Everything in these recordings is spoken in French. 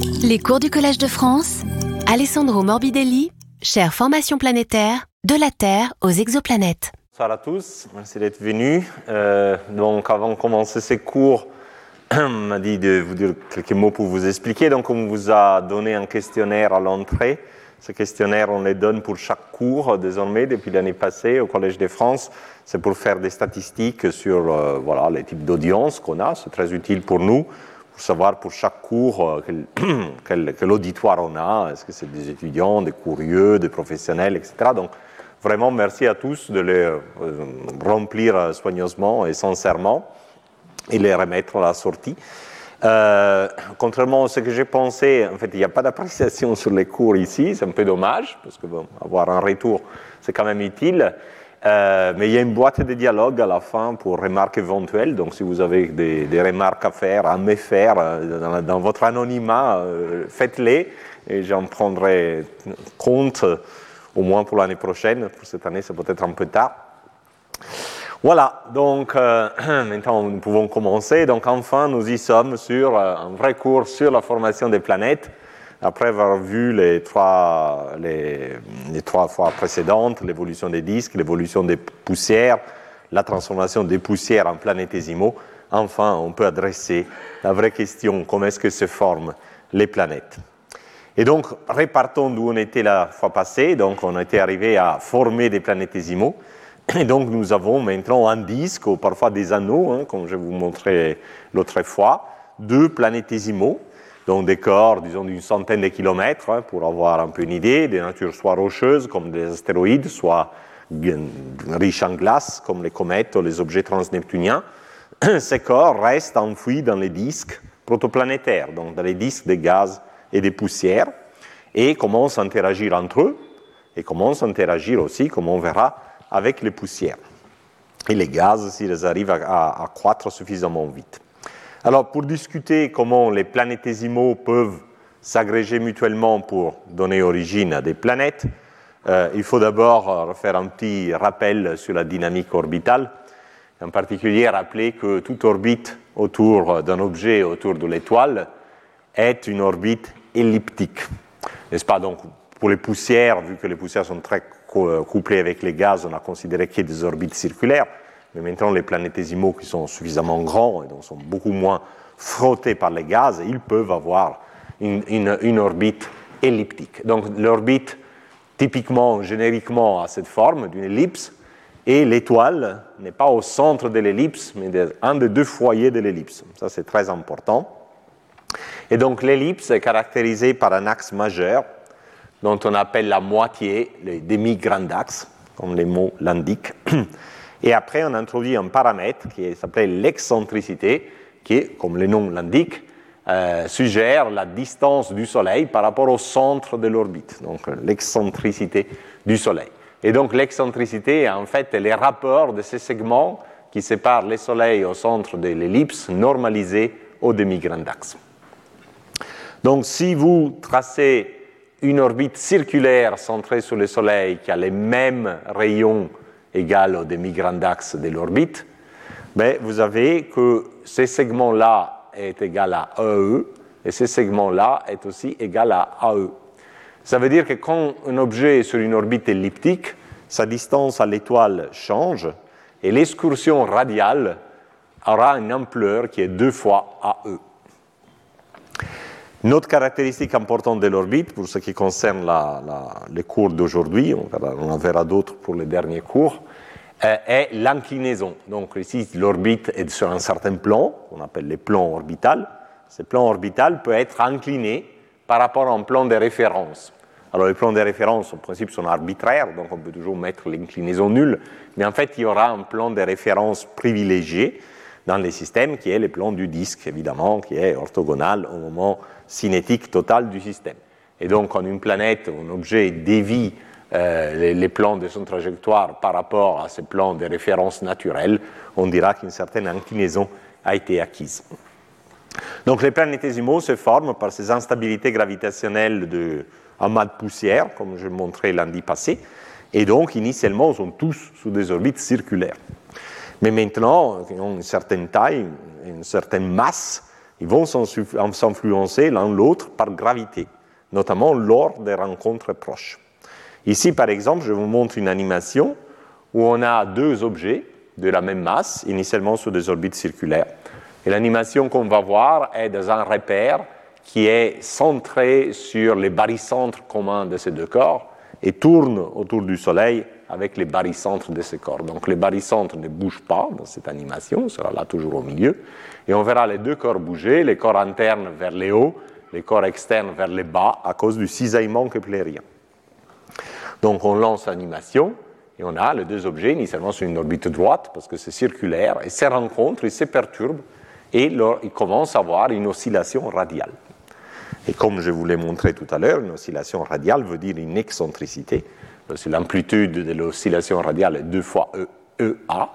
Les cours du Collège de France, Alessandro Morbidelli, chère formation planétaire, de la Terre aux exoplanètes. Bonsoir à tous, merci d'être venus. Euh, donc avant de commencer ces cours, on m'a dit de vous dire quelques mots pour vous expliquer. Donc on vous a donné un questionnaire à l'entrée. Ce questionnaire, on les donne pour chaque cours désormais depuis l'année passée au Collège de France. C'est pour faire des statistiques sur euh, voilà, les types d'audience qu'on a. C'est très utile pour nous savoir pour chaque cours euh, quel, quel, quel, auditoire on a. Est-ce que c'est des étudiants, des curieux, des professionnels, etc. Donc vraiment merci à tous de les euh, remplir soigneusement et sincèrement et les remettre à la sortie. Euh, contrairement à ce que j'ai pensé, en fait, il n'y a pas d'appréciation sur les cours ici, c'est un peu dommage, parce que avoir un retour, c'est quand même utile. Euh, mais il y a une boîte de dialogue à la fin pour remarques éventuelles. Donc, si vous avez des, remarques à faire, à me faire euh, dans, votre anonymat, euh, faites-les et j'en prendrai compte au moins pour l'année prochaine. Pour cette année, c'est peut-être un peu tard. Voilà, donc maintenant nous pouvons commencer. Donc enfin, nous y sommes sur un vrai cours sur la formation des planètes. Après avoir vu les trois, les, trois fois précédentes, l'évolution des disques, l'évolution des poussières, la transformation des poussières en planétésimaux, enfin on peut adresser la vraie question, comment est-ce que se forment les planètes? Et donc, répartons d'où on était la fois passée. Donc, on était arrivé à former des planétésimaux. Et donc, nous avons maintenant un disque, ou parfois des anneaux, hein, comme je vous montrais l'autre fois, deux planétésimaux, donc des corps, disons, d'une centaine de kilomètres, hein, pour avoir un peu une idée, des natures soit rocheuses, comme des astéroïdes, soit riches en glace, comme les comètes ou les objets transneptuniens. Ces corps restent enfouis dans les disques protoplanétaires, donc dans les disques de gaz et des poussières, et commencent à interagir entre eux, et commencent à interagir aussi, comme on verra, avec les poussières et les gaz s'ils arrivent à, croître suffisamment vite. Alors, pour discuter comment les planétésimaux peuvent s'agréger mutuellement pour donner origine à des planètes, euh, il faut d'abord faire un petit rappel sur la dynamique orbitale, en particulier rappeler que toute orbite autour d'un objet, autour de l'étoile, est une orbite elliptique. N'est-ce pas? Donc, pour les poussières, vu que les poussières sont très couplées avec les gaz, on a considéré qu'il y a des orbites circulaires. Mais maintenant, les planétésimaux qui sont suffisamment grands et donc sont beaucoup moins frottés par les gaz, ils peuvent avoir une, orbite elliptique. Donc, l'orbite, typiquement, génériquement, a cette forme d'une ellipse. Et l'étoile n'est pas au centre de l'ellipse, mais un des deux foyers de l'ellipse. Ça, c'est très important. Et donc l'ellipse est caractérisée par un axe majeur dont on appelle la moitié le demi-grand axe, comme les mots l'indiquent. Et après, on introduit un paramètre qui s'appelle l'excentricité, qui, comme le nom l'indique, euh, suggère la distance du Soleil par rapport au centre de l'orbite, donc l'excentricité du Soleil. Et donc l'excentricité en fait les rapports de ces segments qui séparent le Soleil au centre de l'ellipse normalisé au demi-grand axe. Donc si vous tracez une orbite circulaire centrée sur le Soleil qui a les mêmes rayons égaux au demi-grand axe de l'orbite, vous avez que ces segments-là est égal à AE et ces segments-là est aussi égal à AE. Ça veut dire que quand un objet est sur une orbite elliptique, sa distance à l'étoile change et l'excursion radiale aura une ampleur qui est deux fois AE. Une autre caractéristique importante de l'orbite, pour ce qui concerne les cours d'aujourd'hui, on, on, en verra d'autres pour les derniers cours, euh, est l'inclinaison. Donc ici, l'orbite est sur un certain plan, qu'on appelle les plans orbital. Ce plan orbital peut être incliné par rapport à un plan de référence. Alors les plans de référence, en principe, sont arbitraires, donc on peut toujours mettre l'inclinaison nulle, mais en fait, il y aura un plan de référence privilégié dans les systèmes qui est le plan du disque, évidemment, qui est orthogonal au moment cinétique total du système. Et donc, quand une planète un objet dévie euh, les, plans de son trajectoire par rapport à ces plans de référence naturelle, on dira qu'une certaine inclinaison a été acquise. Donc, les planétésimaux se forment par ces instabilités gravitationnelles de amas de poussière, comme je montrais lundi passé, et donc, initialement, ils sont tous sous des orbites circulaires. Mais maintenant, ils ont une certaine taille, une certaine masse, ils vont s'influencer l'un l'autre par gravité, notamment lors des rencontres proches. Ici, par exemple, je vous montre une animation où on a deux objets de la même masse, initialement sur des orbites circulaires. Et l'animation qu'on va voir est dans un repère qui est centré sur les barycentres communs de ces deux corps et tourne autour du Soleil avec les barycentres de ces corps. Donc les barycentres ne bougent pas dans cette animation, sera là toujours au milieu, et on verra les deux corps bouger, les corps internes vers les hauts, les corps externes vers les bas à cause du cisaillement keplérien. Donc on lance l'animation et on a les deux objets initialement sur une orbite droite parce que c'est circulaire et se rencontrent, ils se perturbent et ils commencent à avoir une oscillation radiale. Et comme je vous l'ai montré tout à l'heure, une oscillation radiale veut dire une excentricité. L'amplitude de l'oscillation radiale est deux fois e, EA.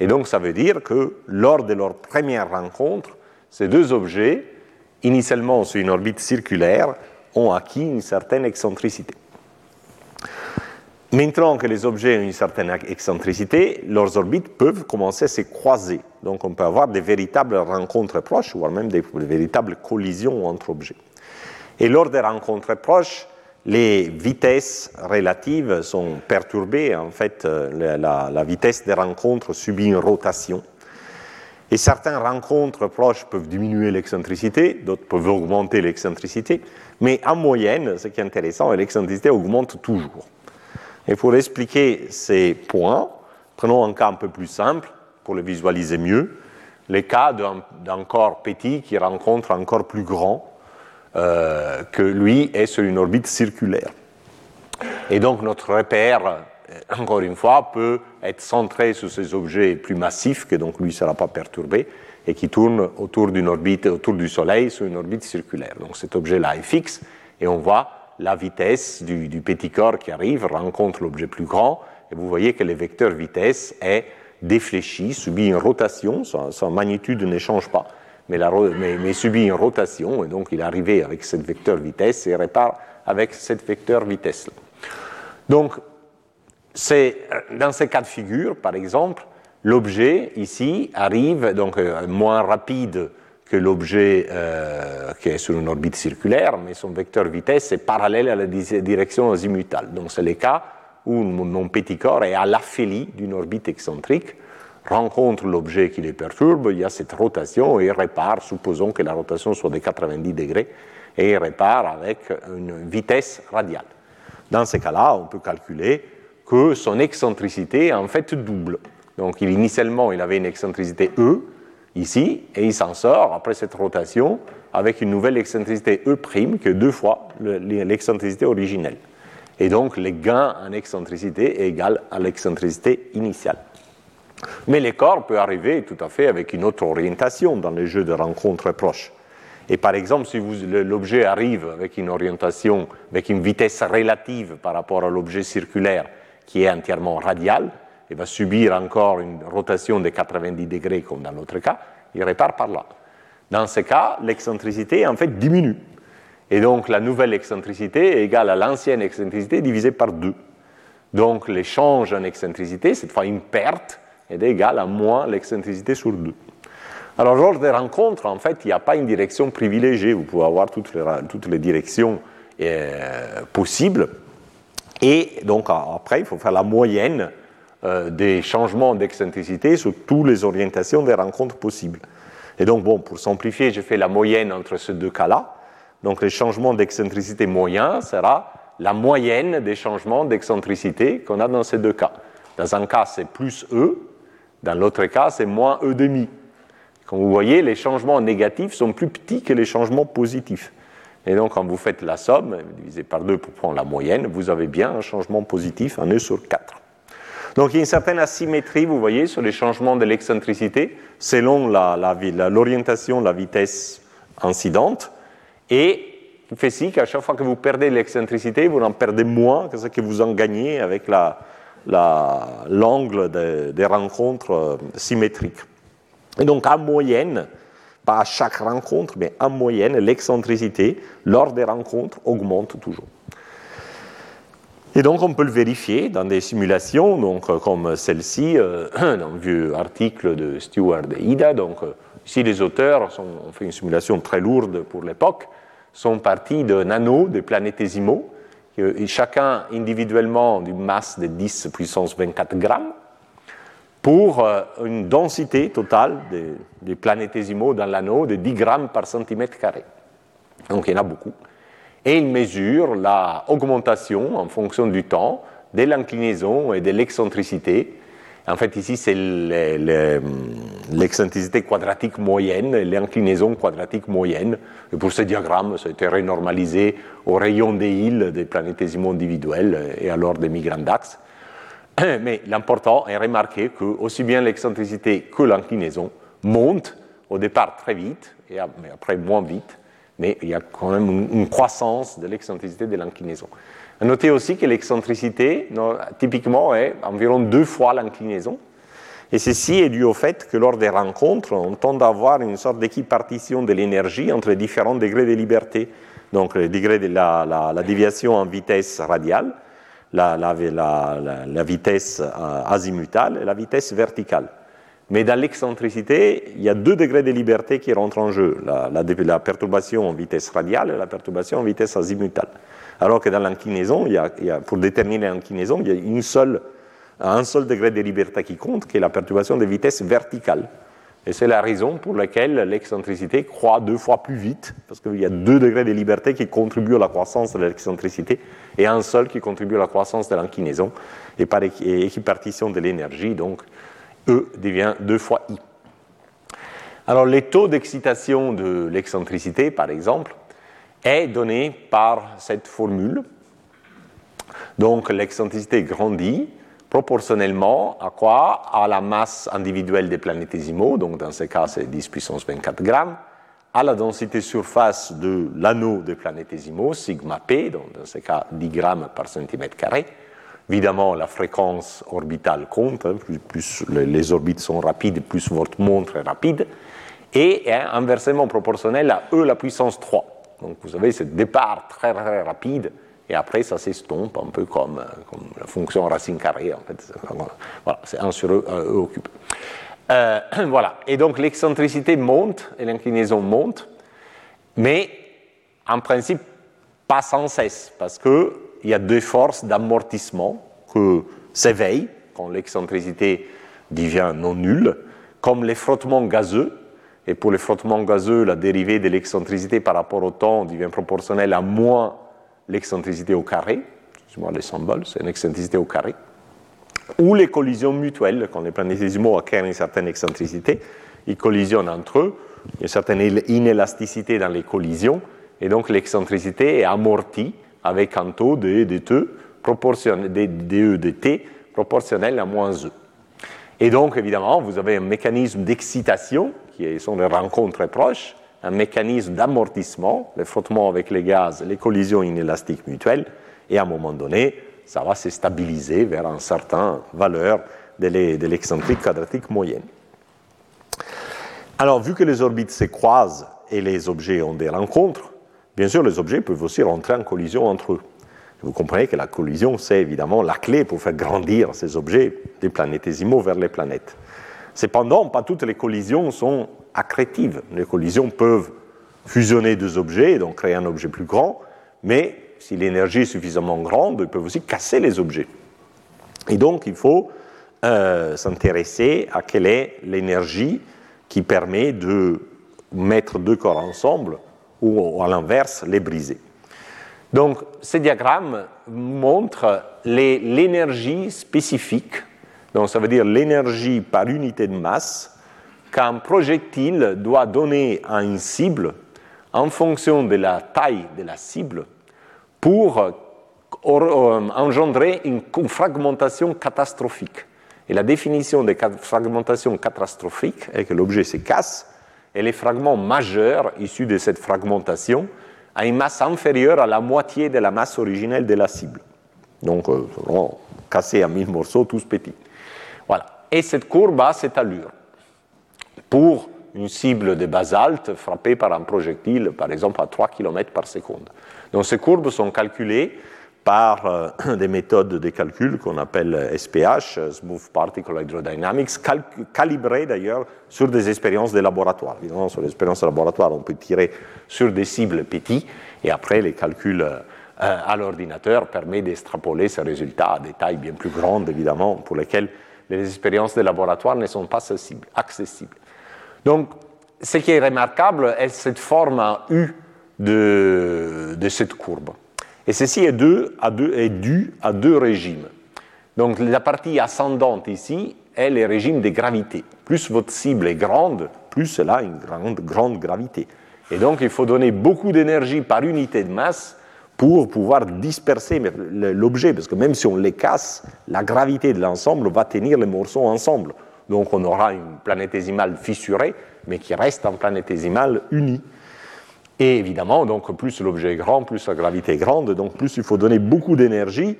Et donc ça veut dire que lors de leur première rencontre, ces deux objets, initialement sur une orbite circulaire, ont acquis une certaine excentricité. Maintenant que les objets ont une certaine excentricité, leurs orbites peuvent commencer à se croiser. Donc on peut avoir des véritables rencontres proches, voire même des, véritables collisions entre objets. Et lors des rencontres proches, les vitesses relatives sont perturbées. En fait, euh, la, vitesse des rencontres subit une rotation. Et certaines rencontres proches peuvent diminuer l'excentricité, d'autres peuvent augmenter l'excentricité. Mais en moyenne, ce qui est intéressant, l'excentricité augmente toujours. Et pour expliquer ces points, prenons un cas un peu plus simple pour le visualiser mieux. Les cas d'un corps petit qui rencontre un corps plus grand que lui est sur une orbite circulaire. Et donc notre repère, euh, encore une fois, peut être centré sur ces objets plus massifs, que donc lui ne sera pas perturbé, et qui tourne autour d'une orbite, autour du Soleil, sur une orbite circulaire. Donc cet objet-là est fixe, et on voit la vitesse du, petit corps qui arrive rencontre l'objet plus grand, et vous voyez que le vecteur vitesse est défléchi, subit une rotation, sa, magnitude ne change pas, mais, subit une rotation, et donc il est arrivé avec cette vecteur vitesse et répare avec cette vecteur vitesse. -là. Donc, c'est dans ces cas de figure, par exemple, l'objet ici arrive donc euh, moins rapide que l'objet euh, qui est sur une orbite circulaire, mais son vecteur vitesse est parallèle à la direction azimutale. Donc c'est le cas où mon petit corps est à l'aphélie d'une orbite excentrique, rencontre l'objet qui le perturbe, il y a cette rotation et il répare, supposons que la rotation soit de 90 degrés, et il répare avec une vitesse radiale. Dans ce cas-là, on peut calculer que son excentricité est en fait double. Donc initialement, il avait une excentricité E, ici, et il s'en sort après cette rotation avec une nouvelle excentricité E' que deux fois l'excentricité originelle. Et donc le gain en excentricité est égal à l'excentricité initiale. Mais corps peut arriver tout à fait avec une autre orientation dans les jeux de rencontres proches. Et par exemple, si l'objet arrive avec une orientation, avec une vitesse relative par rapport à l'objet circulaire qui est entièrement radiale, il va subir encore une rotation de 90 degrés comme dans l'autre cas, il répare par là. Dans ce cas, l'excentricité en fait diminue. Et donc la nouvelle excentricité est égale à l'ancienne excentricité divisée par 2. Donc l'échange en excentricité, cette fois une perte, est égal à moins l'excentricité sur 2. Alors lors des rencontres, en fait, il n'y a pas une direction privilégiée. Vous pouvez avoir toutes les, toutes les directions euh, possibles. Et donc après, il faut faire la moyenne euh, des changements d'excentricité sur toutes les orientations des rencontres possibles. Et donc, bon, pour simplifier, j'ai fait la moyenne entre ces deux cas-là. Donc, le changement d'excentricité moyen sera la moyenne des changements d'excentricité qu'on a dans ces deux cas. Dans un cas, c'est plus E, dans l'autre cas, c'est moins E demi. Comme vous voyez, les changements négatifs sont plus petits que les changements positifs. Et donc, quand vous faites la somme, divisé par 2 pour prendre la moyenne, vous avez bien un changement positif, un E sur 4. Donc il y a une certaine asymétrie, vous voyez, sur les changements de l'excentricité selon l'orientation, la, la, vitesse incidente. Et il fait si qu'à chaque fois que vous perdez l'excentricité, vous en perdez moins que ce que vous en gagnez avec l'angle des rencontres euh, symétriques. Et donc en moyenne, pas à chaque rencontre, mais en moyenne, l'excentricité lors des rencontres augmente toujours. Et donc on peut le vérifier dans des simulations, donc, euh, comme celle-ci, euh, dans un vieux article de Stewart et Ida. Donc, Ici, les auteurs ont fait une simulation très lourde pour l'époque, sont partis de nanos, de planétésimaux, chacun individuellement d'une masse de 10 puissance 24 grammes, pour euh, une densité totale des, planétésimaux dans l'anneau de 10 grammes par centimètre carré. Donc il y en a beaucoup. Et il mesure l'augmentation en fonction du temps de l'inclinaison et de l'excentricité. En fait, ici, c'est l'excentricité quadratique moyenne l'inclinaison quadratique moyenne. Et pour ce diagramme, ça a été renormalisé au rayon des îles des planétésimaux individuels et alors des migrants d'axe. Mais l'important est remarquer que aussi bien l'excentricité que l'inclinaison montent au départ très vite et après moins vite, mais il y a quand même une croissance de l'excentricité de l'inclinaison. Notez aussi que l'excentricité, typiquement, est environ deux fois l'inclinaison. Et ceci est dû au fait que lors des rencontres, on tend à avoir une sorte d'équipartition de l'énergie entre différents degrés de liberté. Donc, le degré de la déviation en vitesse radiale, la, vitesse euh, azimutale et la vitesse verticale. Mais dans l'excentricité, il y a deux degrés de liberté qui rentrent en jeu, la, perturbation en vitesse radiale et la perturbation en vitesse azimutale. Alors que dans l'inclinaison, pour déterminer l'inclinaison, il y a un seul degré de liberté qui compte, qui est la perturbation de vitesse verticale. Et c'est la raison pour laquelle l'excentricité croît deux fois plus vite, parce qu'il y a deux degrés de liberté qui contribuent à la croissance de l'excentricité et un seul qui contribue à la croissance de l'inclinaison. Et par équipartition de l'énergie, donc E devient deux fois I. Alors les taux d'excitation de l'excentricité, par exemple, est donné par cette formule. Donc l'excentricité grandit proportionnellement à quoi? À la masse individuelle des planétésimaux, donc dans ce cas c'est 10 puissance 24 grammes, à la densité surface de l'anneau des planétésimaux, sigma p, donc dans ce cas 10 grammes par centimètre carré. Évidemment, la fréquence orbitale compte, hein, plus, les orbites sont rapides, plus votre montre est rapide, et inversement proportionnel à E la puissance 3. Donc vous avez ce départ très très rapide et après ça s'estompe un peu comme, comme, la fonction racine carrée en fait. Voilà, c'est 1 sur E, e occupé. Euh, voilà, et donc l'excentricité monte et l'inclinaison monte, mais en principe pas sans cesse, parce qu'il y a deux forces d'amortissement que s'éveillent quand l'excentricité devient non nulle, comme les frottements gazeux. Et pour les frottements gazeux, la dérivée de l'excentricité par rapport au temps devient proportionnelle à moins l'excentricité au carré, excusez-moi les symboles, c'est une excentricité au carré, ou les collisions mutuelles, quand les planétésimaux acquièrent une certaine excentricité, ils collisionnent entre eux, il y a une certaine inélasticité dans les collisions, et donc l'excentricité est amortie avec un taux de, de, T, proportionnel, de, de, de T proportionnel à moins E. Et donc, évidemment, vous avez un mécanisme d'excitation, qui sont des rencontres très proches, un mécanisme d'amortissement, le frottement avec les gaz, les collisions inélastiques mutuelles, et à un moment donné, ça va se stabiliser vers une certaine valeur de l'excentrique quadratique moyenne. Alors, vu que les orbites se croisent et les objets ont des rencontres, bien sûr, les objets peuvent aussi rentrer en collision entre eux. Vous comprenez que la collision, c'est évidemment la clé pour faire grandir ces objets des planétésimaux vers les planètes. Cependant, pas toutes les collisions sont accrétives. Les collisions peuvent fusionner deux objets et donc créer un objet plus grand, mais si l'énergie est suffisamment grande, ils peuvent aussi casser les objets. Et donc, il faut euh, s'intéresser à quelle est l'énergie qui permet de mettre deux corps ensemble ou à l'inverse les briser. Donc, ce diagramme montre l'énergie spécifique donc ça veut dire l'énergie par unité de masse qu'un projectile doit donner à une cible en fonction de la taille de la cible pour euh, engendrer une fragmentation catastrophique. Et la définition de fragmentation catastrophique est que l'objet se casse et les fragments majeurs issus de cette fragmentation a une masse inférieure à la moitié de la masse originelle de la cible. Donc, euh, cassés à mille morceaux, tous petits. Voilà. Et cette courbe a cette allure. Pour une cible de basalte frappée par un projectile, par exemple, à 3 km par seconde. Donc ces courbes sont calculées par euh, des méthodes de calcul qu'on appelle SPH, Smooth Particle Hydrodynamics, calibrées d'ailleurs sur des expériences de laboratoire. Évidemment, sur les expériences de laboratoire, on peut tirer sur des cibles petits, et après, les calculs euh, à l'ordinateur permettent d'extrapoler ces résultats à des tailles bien plus grandes, évidemment, pour lesquelles les expériences de laboratoire ne sont pas accessibles. Donc, ce qui est remarquable est cette forme U de cette courbe. Et ceci est, dû à deux régimes. Donc la partie ascendante ici est le régime de gravité. Plus votre cible est grande, plus elle a une grande, gravité. Et donc il faut donner beaucoup d'énergie par unité de masse pour pouvoir disperser l'objet, parce que même si on les casse, la gravité de l'ensemble va tenir les morceaux ensemble. Donc on aura une planétésimale fissurée, mais qui reste en planétésimale unie. Et évidemment, donc plus l'objet est grand, plus la gravité est grande, donc plus il faut donner beaucoup d'énergie,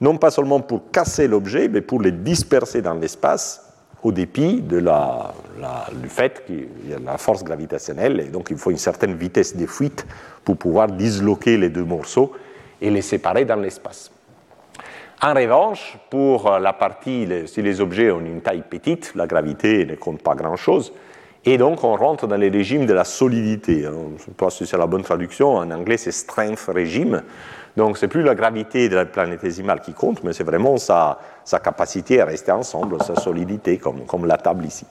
non pas seulement pour casser l'objet, mais pour le disperser dans l'espace au dépit du fait qu'il y a la force gravitationnelle, et donc il faut une certaine vitesse de fuite pour pouvoir disloquer les deux morceaux et les séparer dans l'espace. En revanche, pour la partie, si les objets ont une taille petite, la gravité ne compte pas grand-chose, et donc, on rentre dans les régimes de la solidité. Je ne sais pas si c'est la bonne traduction. En anglais, c'est strength régime. Donc, c'est plus la gravité de la planétésimale qui compte, mais c'est vraiment sa, sa, capacité à rester ensemble, sa solidité, comme, comme la table ici.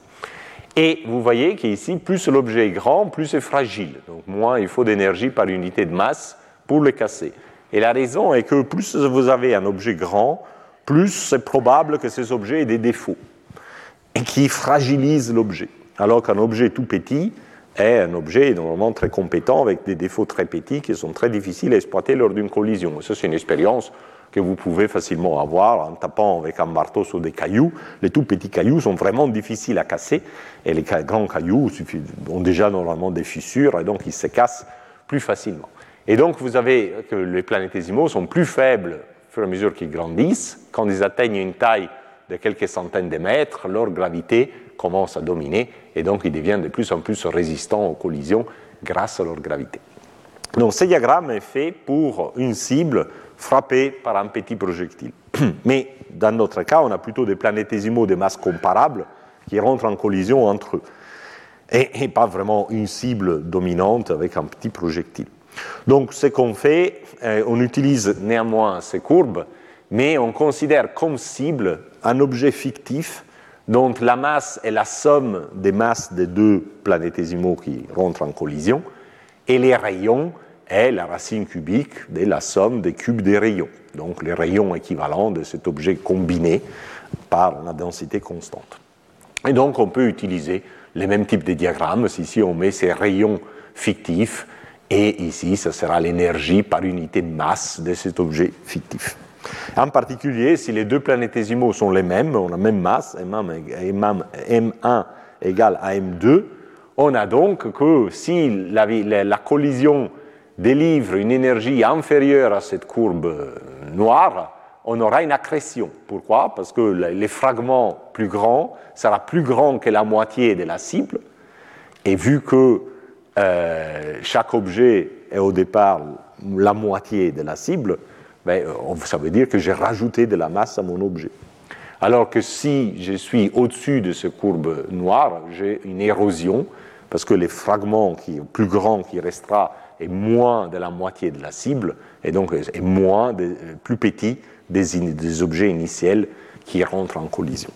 Et vous voyez qu'ici, plus l'objet est grand, plus c'est fragile. Donc, moins il faut d'énergie par unité de masse pour le casser. Et la raison est que plus vous avez un objet grand, plus c'est probable que ces objets aient des défauts et qui fragilisent l'objet alors qu'un objet tout petit est un objet normalement très compétent avec des défauts très petits qui sont très difficiles à exploiter lors d'une collision. ça, c'est une expérience que vous pouvez facilement avoir en tapant avec un marteau sur des cailloux. Les tout petits cailloux sont vraiment difficiles à casser et les grands cailloux ont déjà normalement des fissures et donc ils se cassent plus facilement. Et donc vous avez que les planétésimaux sont plus faibles au fur et à mesure qu'ils grandissent. Quand ils atteignent une taille de quelques centaines de mètres, leur gravité commence à dominer et donc ils deviennent de plus en plus résistants aux collisions grâce à leur gravité. Donc ce diagramme est fait pour une cible frappée par un petit projectile. Mais dans notre cas, on a plutôt des planétésimaux de masse comparable qui rentrent en collision entre eux. Et, pas vraiment une cible dominante avec un petit projectile. Donc ce qu'on fait, euh, on utilise néanmoins ces courbes, mais on considère comme cible un objet fictif dont la masse est la somme des masses des deux planétésimaux qui rentrent en collision, et les rayons est la racine cubique de la somme des cubes des rayons, donc les rayons équivalents de cet objet combiné par la densité constante. Et donc on peut utiliser les mêmes types de diagrammes, ici on met ces rayons fictifs, et ici ce sera l'énergie par unité de masse de cet objet fictif. En particulier, si les deux planétésimaux sont les mêmes, on a la même masse, M1 égale à M2, on a donc que si la, collision délivre une énergie inférieure à cette courbe noire, on aura une accrétion. Pourquoi? Parce que les fragments plus grands sera plus grand que la moitié de la cible, et vu que euh, chaque objet est au départ la moitié de la cible, ben, euh, ça veut dire que j'ai rajouté de la masse à mon objet. Alors que si je suis au-dessus de cette courbe noire, j'ai une érosion, parce que les fragments qui, plus grands qui restera est moins de la moitié de la cible, et donc est moins, de, plus petit des, des objets initiels qui rentrent en collision.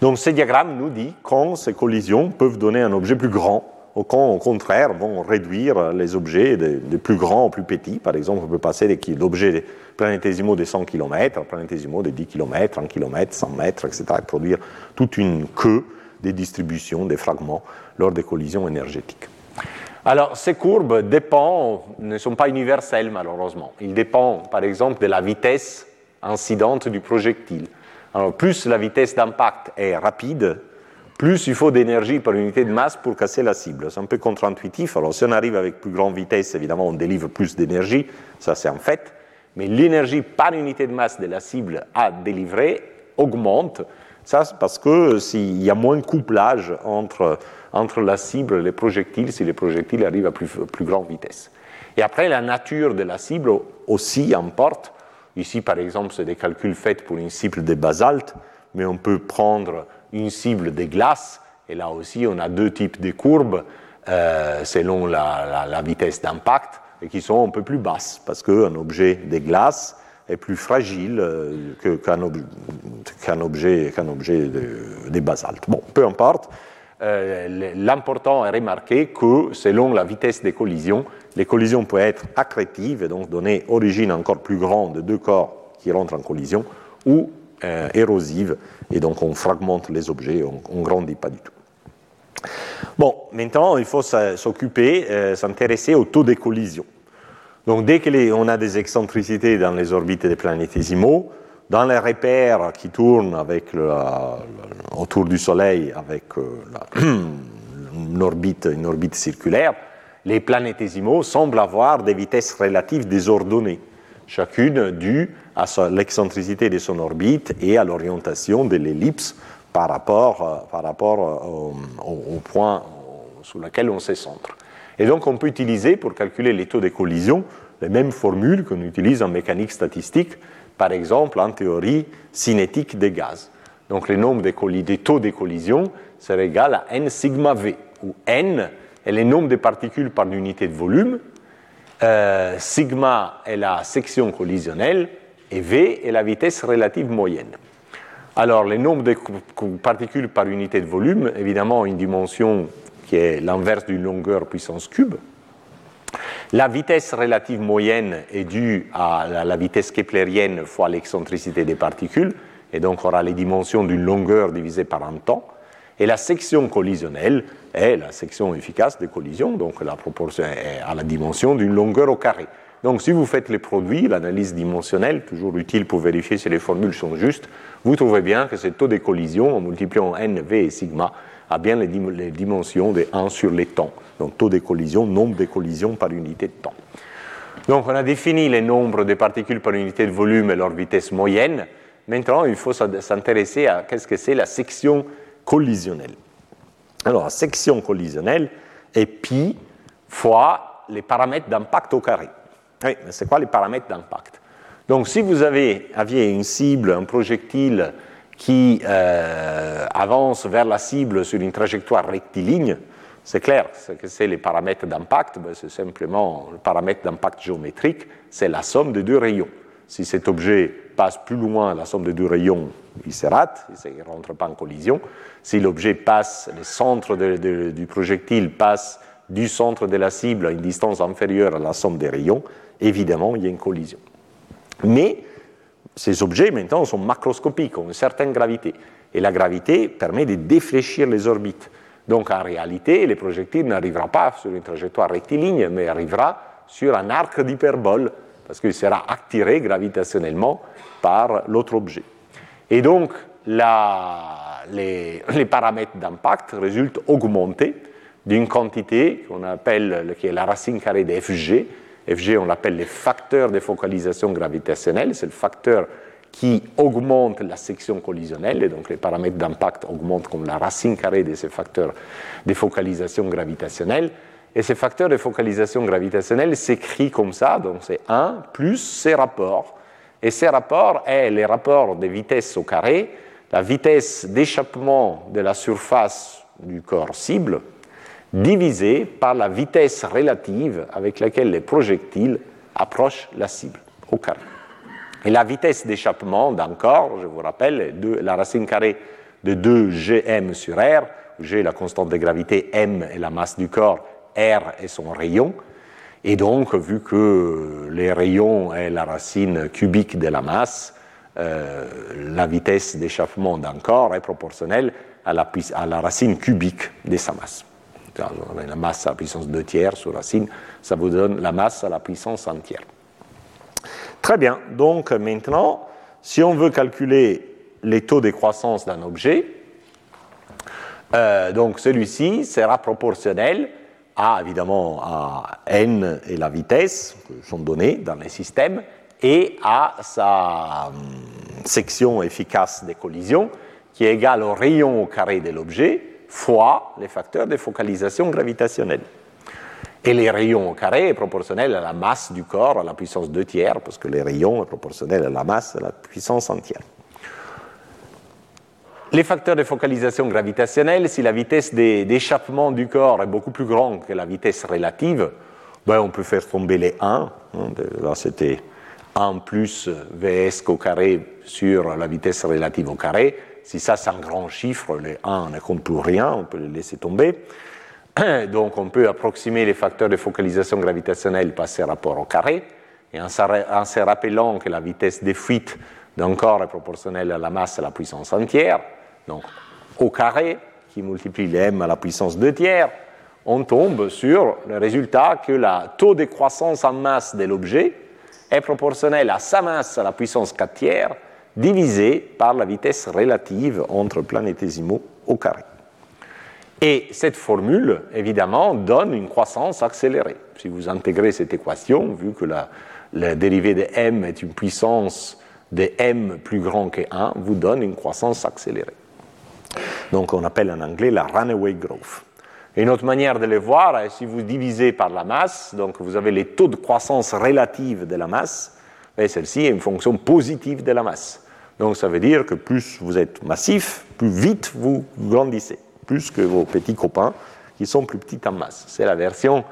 Donc ce diagramme nous dit quand ces collisions peuvent donner un objet plus grand au contraire, vont réduire les objets de, plus grands au plus petits. Par exemple, on peut passer d'objets planétésimaux de 100 km planétésimaux de 10 km, 1 km, 100 mètres, etc., et produire toute une queue des distributions des fragments lors des collisions énergétiques. Alors, ces courbes dépendent, ne sont pas universelles malheureusement. Ils dépendent, par exemple, de la vitesse incidente du projectile. Alors, plus la vitesse d'impact est rapide, plus il faut d'énergie par unité de masse pour casser la cible. C'est un peu contre-intuitif. Alors si on arrive avec plus grande vitesse, évidemment, on délivre plus d'énergie, ça c'est un fait. Mais l'énergie par unité de masse de la cible à délivrer augmente. Ça, c'est parce qu'il y a moins de couplage entre, entre la cible et les projectiles si les projectiles arrivent à plus, plus grande vitesse. Et après, la nature de la cible aussi importe. Ici, par exemple, c'est des calculs faits pour une cible de basalte, mais on peut prendre une cible de glace, et là aussi, on a deux types de courbes euh, selon la, vitesse d'impact, et qui sont un peu plus basses, parce qu'un objet de glace est plus fragile euh, qu'un objet, objet de, de basalte. Bon, peu importe. Euh, l'important est remarquer que selon la vitesse des collisions, les collisions peuvent être accrétives et donc donner origine encore plus grande de deux corps qui rentrent en collision ou euh, érosives et donc on fragmente les objets, on ne grandit pas du tout. Bon, maintenant il faut s'occuper, euh, s'intéresser au taux des collisions. Donc dès qu'on a des excentricités dans les orbites des planétésimaux, dans les repères qui tournent avec autour du Soleil avec euh, une, orbite, une orbite circulaire, les planétésimaux semblent avoir des vitesses relatives désordonnées, chacune due à l'excentricité de son orbite et à l'orientation de l'ellipse par rapport, euh, par rapport euh, au, point sur lequel on se centre. Et donc on peut utiliser pour calculer les taux de collision les mêmes formules qu'on utilise en mécanique statistique par exemple en théorie cinétique des gaz. Donc le nombre taux de collision serait égal à n sigma v, où n est le nombre de particules par unité de volume, euh, sigma est la section collisionnelle et v est la vitesse relative moyenne. Alors, le nombre de particules par unité de volume, évidemment, une dimension qui est l'inverse d'une longueur puissance cube. La vitesse relative moyenne est due à la vitesse keplérienne fois l'excentricité des particules, et donc aura les dimensions d'une longueur divisée par un temps. Et la section collisionnelle est la section efficace de collision, donc la proportion est à la dimension d'une longueur au carré. Donc si vous faites les produits, l'analyse dimensionnelle, toujours utile pour vérifier si les formules sont justes, vous trouverez bien que ce taux de collision, en multipliant n, v et sigma, a bien les, dimensions de 1 sur les temps. Donc taux de collision, nombre de collisions par unité de temps. Donc on a défini les nombres de particules par unité de volume et leur vitesse moyenne. Maintenant, il faut s'intéresser à qu'est-ce que c'est la section collisionnelle. Alors, la section collisionnelle est pi fois les paramètres d'impact au carré. Mais c'est quoi les paramètres d'impact Donc, si vous aviez une cible, un projectile qui euh, avance vers la cible sur une trajectoire rectiligne, c'est clair, que c'est les paramètres d'impact, ben, c'est simplement le paramètre d'impact géométrique, c'est la somme des deux rayons. Si cet objet passe plus loin, la somme des deux rayons, il se rate, il ne rentre pas en collision. Si l'objet passe, le centre du projectile passe du centre de la cible à une distance inférieure à la somme des rayons, évidemment, il y a une collision. Mais ces objets, maintenant, sont macroscopiques, ont une certaine gravité. Et la gravité permet de défléchir les orbites. Donc, en réalité, le projectile n'arrivera pas sur une trajectoire rectiligne, mais arrivera sur un arc d'hyperbole, parce qu'il sera attiré gravitationnellement par l'autre objet. Et donc, les, les, paramètres d'impact résultent augmentés d'une quantité qu'on appelle, qui est la racine carrée de Fg, FG, on l'appelle les facteurs de focalisation gravitationnelle, c'est le facteur qui augmente la section collisionnelle, et donc les paramètres d'impact augmentent comme la racine carrée de ces facteurs de focalisation gravitationnelle. Et ces facteurs de focalisation gravitationnelle s'écrivent comme ça, donc c'est 1 plus ces rapports. Et ces rapports est les rapports de vitesse au carré, la vitesse d'échappement de la surface du corps cible, divisé par la vitesse relative avec laquelle les projectiles approchent la cible au carré. Et la vitesse d'échappement d'un corps, je vous rappelle, de, la racine carrée de 2 gm sur r, où g est la constante de gravité, m est la masse du corps, r est son rayon. Et donc, vu que les rayons est la racine cubique de la masse, euh, la vitesse d'échappement d'un corps est proportionnelle à la racine cubique de sa masse la masse à la puissance 2 tiers sur racine, ça vous donne la masse à la puissance entière. Très bien, donc maintenant, si on veut calculer les taux de croissance d'un objet, euh, donc celui-ci sera proportionnel à, évidemment, à n et la vitesse, qui sont données dans les systèmes, et à sa hum, section efficace des collisions, qui est égale au rayon au carré de l'objet, fois les facteurs de focalisation gravitationnelle. Et les rayons au carré est proportionnel à la masse du corps, à la puissance 2 tiers, parce que les rayons est proportionnel à la masse, à la puissance entière. Les facteurs de focalisation gravitationnelle, si la vitesse d'échappement du corps est beaucoup plus grande que la vitesse relative, ben on peut faire tomber les 1. Hein, là, c'était 1 plus Vs au carré sur la vitesse relative au carré. Si ça, c'est un grand chiffre, les 1 ne compte plus rien, on peut les laisser tomber. Donc, on peut approximer les facteurs de focalisation gravitationnelle par ces rapports au carré. Et en se rappelant que la vitesse de fuite d'un corps est proportionnelle à la masse à la puissance entière, donc au carré, qui multiplie les m à la puissance 2 tiers, on tombe sur le résultat que le taux de croissance en masse de l'objet est proportionnel à sa masse à la puissance 4 tiers divisé par la vitesse relative entre planétésimaux au carré. Et cette formule, évidemment, donne une croissance accélérée. Si vous intégrez cette équation, vu que la, dérivée de m est une puissance de m plus grand que 1, vous donne une croissance accélérée. Donc on appelle en anglais la runaway growth. une autre manière de le voir si vous divisez par la masse, donc vous avez les taux de croissance relative de la masse, et celle-ci est une fonction positive de la masse. Donc ça veut dire que plus vous êtes massif, plus vite vous grandissez, plus que vos petits copains qui sont plus petits en masse. C'est la version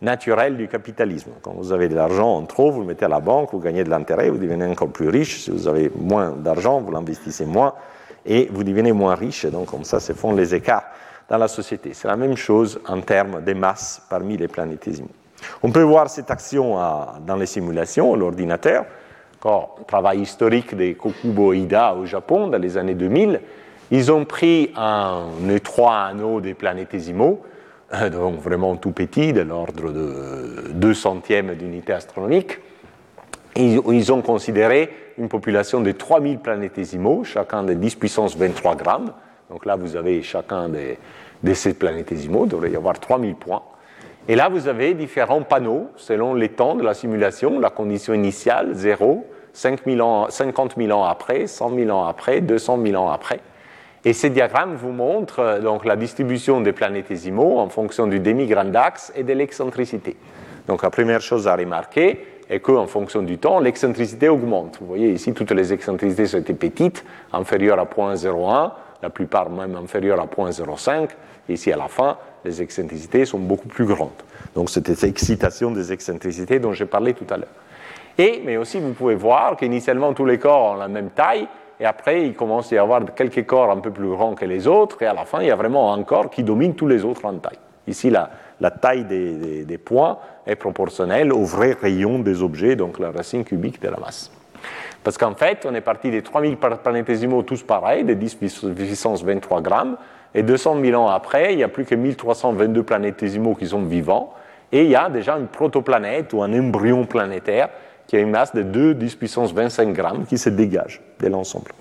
naturelle du capitalisme. Quand vous avez de l'argent en trop, vous le mettez à la banque, vous gagnez de l'intérêt, vous devenez encore plus riche. Si vous avez moins d'argent, vous l'investissez moins et vous devenez moins riche, donc comme ça se font les écarts dans la société. C'est la même chose en termes de masse parmi les planétésimaux. On peut voir cette action dans les simulations, l'ordinateur. Encore, travail historique des Kokubo Ida au Japon dans les années 2000. Ils ont pris un étroit anneau des planétésimaux, donc vraiment tout petit, de l'ordre de 2 centièmes d'unité astronomique. Ils ont considéré une population de 3000 planétésimaux, chacun de 10 puissance 23 grammes. Donc là, vous avez chacun de, ces planétésimaux, il devrait y avoir 3000 points. Et là, vous avez différents panneaux selon les temps de la simulation, la condition initiale, 0, 50 000 ans après, 100 000 ans après, 200 000 ans après. Et ces diagrammes vous montrent euh, donc la distribution des planétésimaux en fonction du demi-grand axe et de l'excentricité. Donc la première chose à remarquer, et qu'en fonction du temps, l'excentricité augmente. Vous voyez ici, toutes les excentricités sont petites, inférieures à 0.01, la plupart même inférieures à 0.05. Ici, à la fin, les excentricités sont beaucoup plus grandes. Donc, cette excitation des excentricités dont j'ai parlé tout à l'heure. Et, mais aussi, vous pouvez voir qu'initialement, tous les corps ont la même taille, et après, il commence à y avoir quelques corps un peu plus grands que les autres, et à la fin, il y a vraiment un corps qui domine tous les autres en taille. Ici, la, la taille des, points est proportionnelle au vrai rayon des objets, donc la racine cubique de la masse. Parce qu'en fait, on est parti des 3000 planétésimaux tous pareils, de 10 puissance 23 grammes, et 200 000 ans après, il n'y a plus que 1322 planétésimaux qui sont vivants, et il y a déjà une protoplanète ou un embryon planétaire qui a une masse de 2 10 puissance 25 grammes qui se dégage de l'ensemble.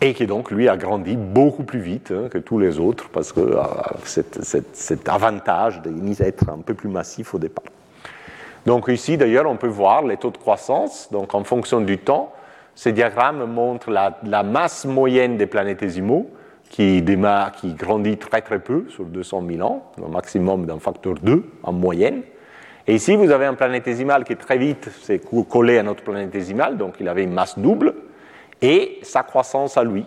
Et qui donc lui a grandi beaucoup plus vite hein, que tous les autres parce que euh, cet, avantage d'être un peu plus massif au départ. Donc ici d'ailleurs on peut voir les taux de croissance, donc en fonction du temps, ces diagrammes montrent la, masse moyenne des planétésimaux qui, démarre, qui grandit très très peu sur 200 000 ans, au maximum d'un facteur 2 en moyenne. Et ici vous avez un planétésimal qui très vite s'est collé à notre planétésimal, donc il avait une masse double et sa croissance à lui.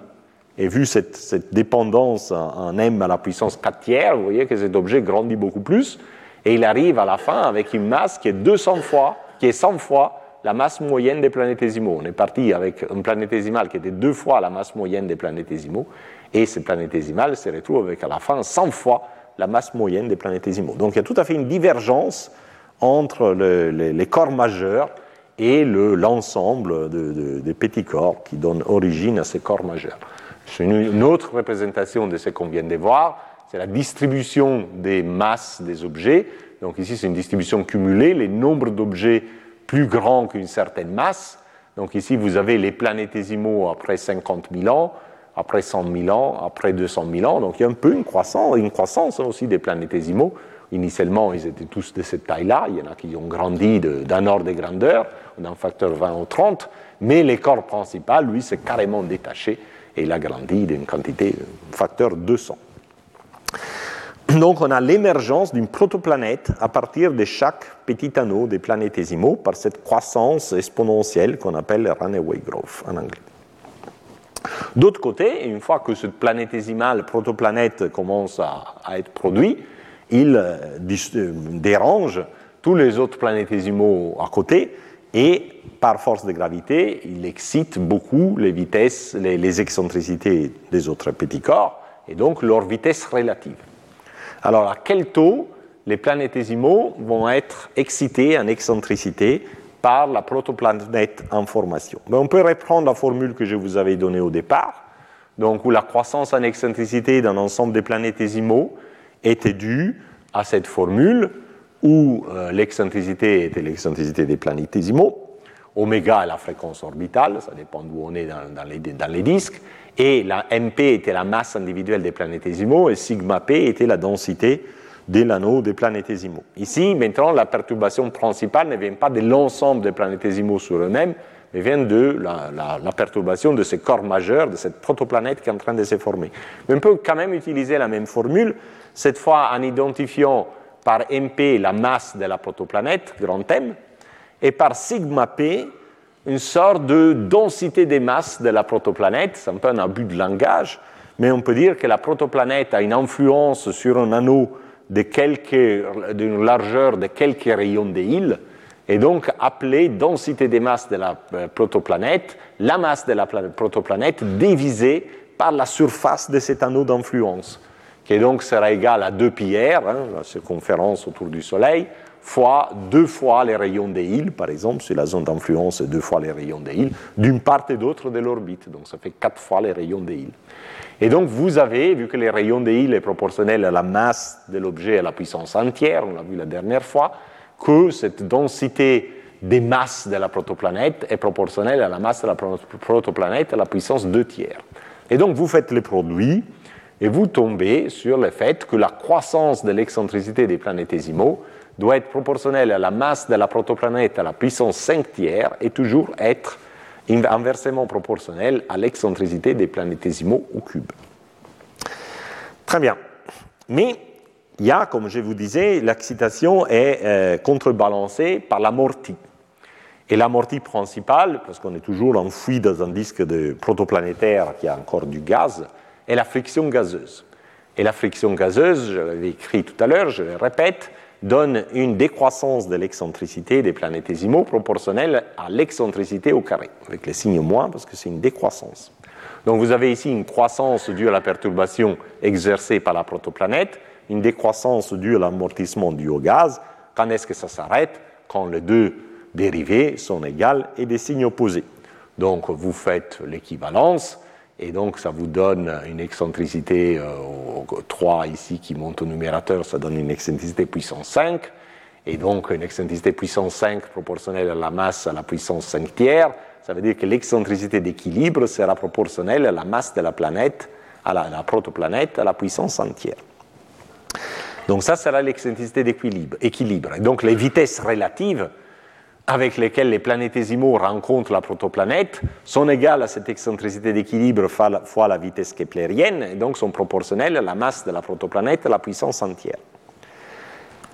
Et vu cette, dépendance en m à la puissance 4 tiers, vous voyez que cet objet grandit beaucoup plus, et il arrive à la fin avec une masse qui est 200 fois, qui est 100 fois la masse moyenne des planétésimaux. On est parti avec un planétésimal qui était deux fois la masse moyenne des planétésimaux, et ce planétésimal se retrouve avec à la fin 100 fois la masse moyenne des planétésimaux. Donc il y a tout à fait une divergence entre les corps majeurs et l'ensemble des petits corps qui donnent origine à ces corps majeurs. C'est une, autre représentation de ce qu'on vient de voir, c'est la distribution des masses des objets. Donc ici, c'est une distribution cumulée, les nombres d'objets plus grands qu'une certaine masse. Donc ici, vous avez les planétésimaux après 50 000 ans, après 100 000 ans, après 200 000 ans. Donc il y a un peu une croissance, une croissance aussi des planétésimaux. Initialement, ils étaient tous de cette taille-là. Il y en a qui ont grandi d'un ordre de grandeur, d'un facteur 20 ou 30. Mais le corps principal, lui, s'est carrément détaché et il a grandi d'une quantité, facteur 200. Donc on a l'émergence d'une protoplanète à partir de chaque petit anneau des planétésimaux par cette croissance exponentielle qu'on appelle runaway growth en anglais. D'autre côté, une fois que ce planétésimal protoplanète commence à, être produit, il euh, euh, dérange tous les autres planétésimaux à côté et par force de gravité, il excite beaucoup les vitesses, les excentricités des autres petits corps et donc leur vitesse relative. Alors, à quel taux les planétésimaux vont être excités en excentricité par la protoplanète en formation. Mais On peut reprendre la formule que je vous avais donnée au départ, donc où la croissance en excentricité d'un ensemble des planétésimaux était due à cette formule où euh, l'excentricité était l'excentricité des planétésimaux, oméga est la fréquence orbitale, ça dépend d'où on est dans, les, dans, les, disques, et la MP était la masse individuelle des planétésimaux, et sigma P était la densité de l'anneau des planétésimaux. Ici, maintenant, la perturbation principale ne vient pas de l'ensemble des planétésimaux sur eux-mêmes, mais vient de la, perturbation de ces corps majeurs, de cette protoplanète qui est en train de se former. Mais on peut quand même utiliser la même formule, cette fois en identifiant par MP la masse de la protoplanète, grand M, et par sigma P une sorte de densité des masses de la protoplanète. C'est un peu un abus de langage, mais on peut dire que la protoplanète a une influence sur un anneau d'une largeur de quelques rayons de et donc appeler densité des masses de la euh, protoplanète, la masse de la protoplanète divisée par la surface de cet anneau d'influence, qui donc sera égale à 2 pierres, hein, la circonférence autour du Soleil, fois deux fois les rayons des îles, par exemple, c'est la zone d'influence, deux fois les rayons des îles, d'une part et d'autre de l'orbite. Donc ça fait quatre fois les rayons des îles. Et donc vous avez, vu que les rayons des îles est proportionnel à la masse de l'objet à la puissance entière, on l'a vu la dernière fois, que cette densité des masses de la protoplanète est proportionnelle à la masse de la protoplanète à la puissance 2 tiers. Et donc vous faites les produits et vous tombez sur le fait que la croissance de l'excentricité des planétésimaux doit être proportionnel à la masse de la protoplanète à la puissance 5 tiers et toujours être inversement proportionnel à l'excentricité des planétésimaux au cube. Très bien. Mais il y a, comme je vous disais, l'excitation est euh, contrebalancée par l'amorti. Et l'amorti principale, parce qu'on est toujours enfoui dans un disque de protoplanétaire qui a encore du gaz, est la friction gazeuse. Et la friction gazeuse, je l'avais écrit tout à l'heure, je le répète, donne une décroissance de l'excentricité des planétésimaux proportionnelle à l'excentricité au carré, avec les signes moins parce que c'est une décroissance. Donc vous avez ici une croissance due à la perturbation exercée par la protoplanète, une décroissance due à l'amortissement du au gaz. Quand est-ce que ça s'arrête? Quand les deux dérivés sont égales et des signes opposés. Donc vous faites l'équivalence et donc, ça vous donne une excentricité 3 euh, ici qui monte au numérateur, ça donne une excentricité puissance 5. Et donc, une excentricité puissance 5 proportionnelle à la masse à la puissance 5 tiers. Ça veut dire que l'excentricité d'équilibre sera proportionnelle à la masse de la planète, à la, la protoplanète, à la puissance entière. Donc, ça sera l'excentricité d'équilibre. Et donc, les vitesses relatives avec lesquels les planétésimaux rencontrent la protoplanète sont égales à cette excentricité d'équilibre fois la vitesse keplérienne et donc sont proportionnelles à la masse de la protoplanète à la puissance entière.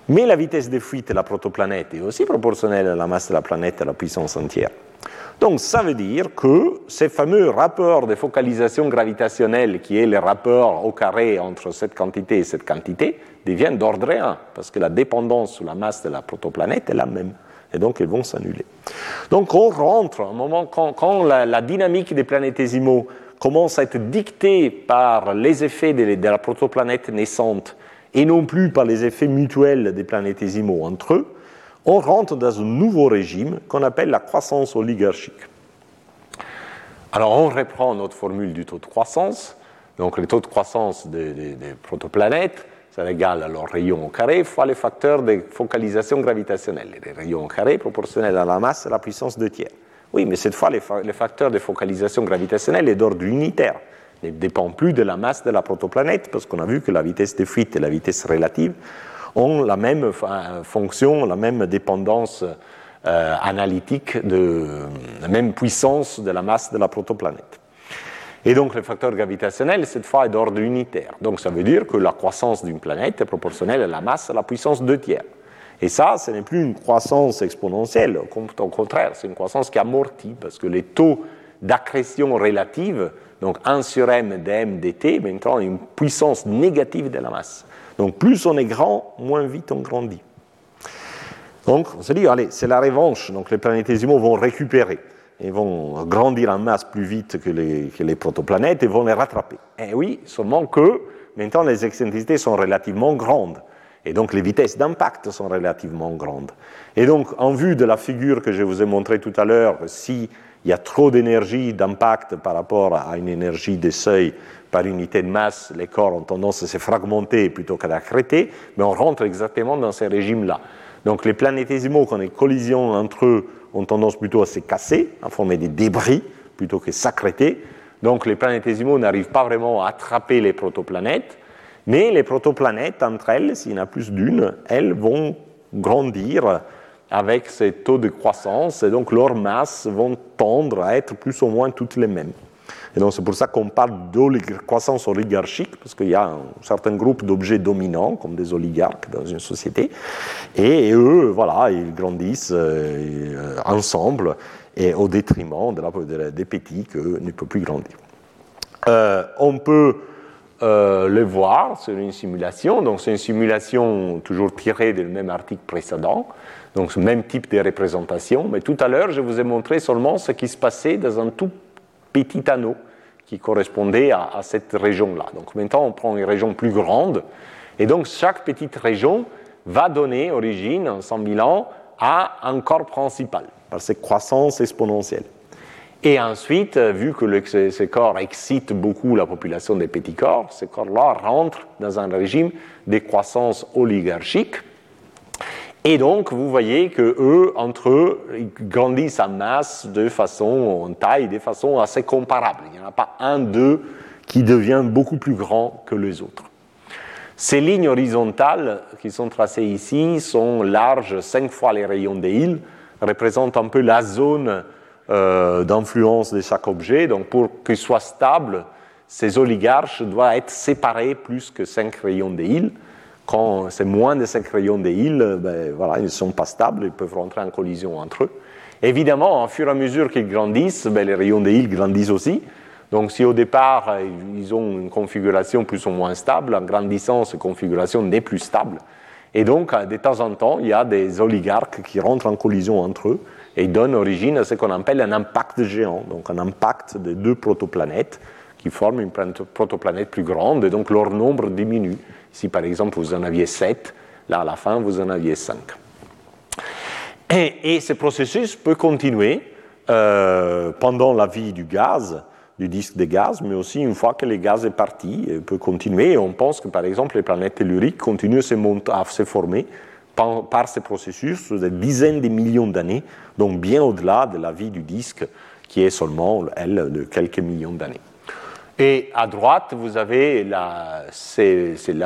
Mais la vitesse de fuite de la protoplanète est aussi proportionnelle à la masse de la planète à la puissance entière. Donc ça veut dire que ces fameux rapports de focalisation gravitationnelle, qui est le rapport au carré entre cette quantité et cette quantité, deviennent d'ordre 1, parce que la dépendance sur la masse de la protoplanète est la même et donc ils vont s'annuler. Donc on rentre, un moment, quand, la, dynamique des planétésimaux commence à être dictée par les effets de, la protoplanète naissante et non plus par les effets mutuels des planétésimaux entre eux, on rentre dans un nouveau régime qu'on appelle la croissance oligarchique. Alors on reprend notre formule du taux de croissance, donc le taux de croissance des protoplanètes c'est égal à leur rayon au carré fois les facteurs de focalisation gravitationnelle. Les rayons au carré proportionnels à la masse à la puissance 2 tiers. Oui, mais cette fois, les, facteurs de focalisation gravitationnelle est d'ordre unitaire. ne dépendent plus de la masse de la protoplanète, parce qu'on a vu que la vitesse de fuite et la vitesse relative ont la même fonction, la même dépendance euh, analytique, de, la même puissance de la masse de la protoplanète. Et donc le facteur gravitationnel, cette fois, est d'ordre unitaire. Donc ça veut dire que la croissance d'une planète est proportionnelle à la masse à la puissance 2 tiers. Et ça, ce n'est plus une croissance exponentielle, au contraire, c'est une croissance qui amortit, parce que les taux d'accrétion relative, donc 1 sur m dm dt, maintenant une puissance négative de la masse. Donc plus on est grand, moins vite on grandit. Donc on se dit, allez, c'est la revanche, donc les planétésimaux vont récupérer et vont grandir en masse plus vite que les, protoplanètes et vont les rattraper. Et oui, seulement que maintenant les excentricités sont relativement grandes. Et donc les vitesses d'impact sont relativement grandes. Et donc en vue de la figure que je vous ai montrée tout à l'heure, s'il y a trop d'énergie d'impact par rapport à une énergie de seuil par unité de masse, les corps ont tendance à se fragmenter plutôt qu'à accréter, mais on rentre exactement dans ces régimes-là. Donc les planétésimaux, quand les collisions entre eux ont tendance plutôt à se casser, à former des débris plutôt que s'accréter. Donc les planétésimaux n'arrivent pas vraiment à attraper les protoplanètes, mais les protoplanètes, entre elles, s'il y en a plus d'une, elles vont grandir avec ces taux de croissance, et donc leurs masses vont tendre à être plus ou moins toutes les mêmes. Et donc c'est pour ça qu'on parle de croissance oligarchique, parce qu'il y a un certain groupe d'objets dominants, comme des oligarques dans une société, et eux, voilà, ils grandissent euh, ensemble, et au détriment de la, des petits qui ne peuvent plus grandir. Euh, on peut euh, le voir sur une simulation. Donc, c'est une simulation toujours tirée du même article précédent, donc ce même type de représentation. Mais tout à l'heure, je vous ai montré seulement ce qui se passait dans un tout petit anneau qui correspondait à, cette région-là. Donc, maintenant, on prend une région plus grande. Et donc, chaque petite région va donner origine, en 100 000 ans, à un corps principal, par cette croissance exponentielle. Et ensuite, euh, vu que ces corps excitent beaucoup la population des petits corps, ces corps-là rentrent dans un régime de croissance oligarchique. Et donc, vous voyez que eux, entre eux, ils grandissent en masse de façon, en taille, de façon assez comparable. Il n'y en a pas un d'eux qui devient beaucoup plus grand que les autres. Ces lignes horizontales qui sont tracées ici sont larges cinq fois les rayons des îles, représentent un peu la zone euh, d'influence de chaque objet. Donc pour qu'il soit stable, ces oligarches doivent être séparés plus que 5 rayons de île. Quand c'est moins de 5 rayons de île, ben, voilà, ils ne sont pas stables, ils peuvent rentrer en collision entre eux. Évidemment, au fur et à mesure qu'ils grandissent, ben, les rayons de île grandissent aussi. Donc si au départ, ils ont une configuration plus ou moins stable, en grandissant, cette configuration n'est plus stable. Et donc, de temps en temps, il y a des oligarques qui rentrent en collision entre eux et donne origine à ce qu'on appelle un impact géant, donc un impact de deux protoplanètes qui forment une protoplanète plus grande, et donc leur nombre diminue. Si par exemple vous en aviez 7, là à la fin vous en aviez 5. Et, ce processus peut continuer euh, pendant la vie du gaz, du disque de gaz, mais aussi une fois que le gaz est parti, il peut continuer. Et on pense que par exemple les planètes telluriques continuent à se former par, ces processus sur des dizaines de millions d'années, donc bien au-delà de la vie du disque, qui est seulement, elle, de quelques millions d'années. Et à droite, vous avez la,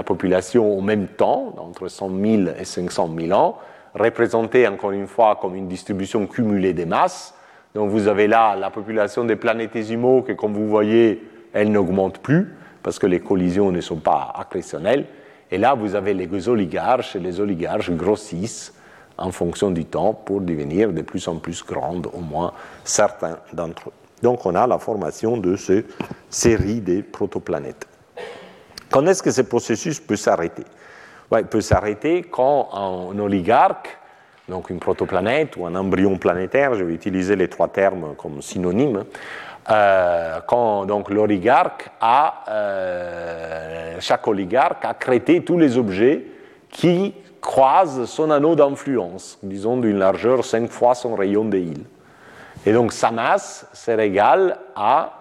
population au même temps, entre 100 000 et 500 000 ans, représentée encore une fois comme une distribution cumulée des masses. Donc vous avez là la population des planétésimaux qui, comme vous voyez, elle n'augmente plus parce que les collisions ne sont pas accrétionnelles. Et là, vous avez les oligarches, et les oligarches grossissent en fonction du temps pour devenir de plus en plus grandes, au moins certains d'entre eux. Donc on a la formation de ces séries de protoplanètes. Quand est-ce que ce processus peut s'arrêter? Il peut s'arrêter quand un oligarque, donc une protoplanète ou un embryon planétaire, je vais utiliser les trois termes comme synonymes, euh, quand donc l'oligarque a, euh, chaque oligarque a créé tous les objets qui croisent son anneau d'influence, disons d'une largeur cinq fois son rayon de île. Et donc sa masse serait égale à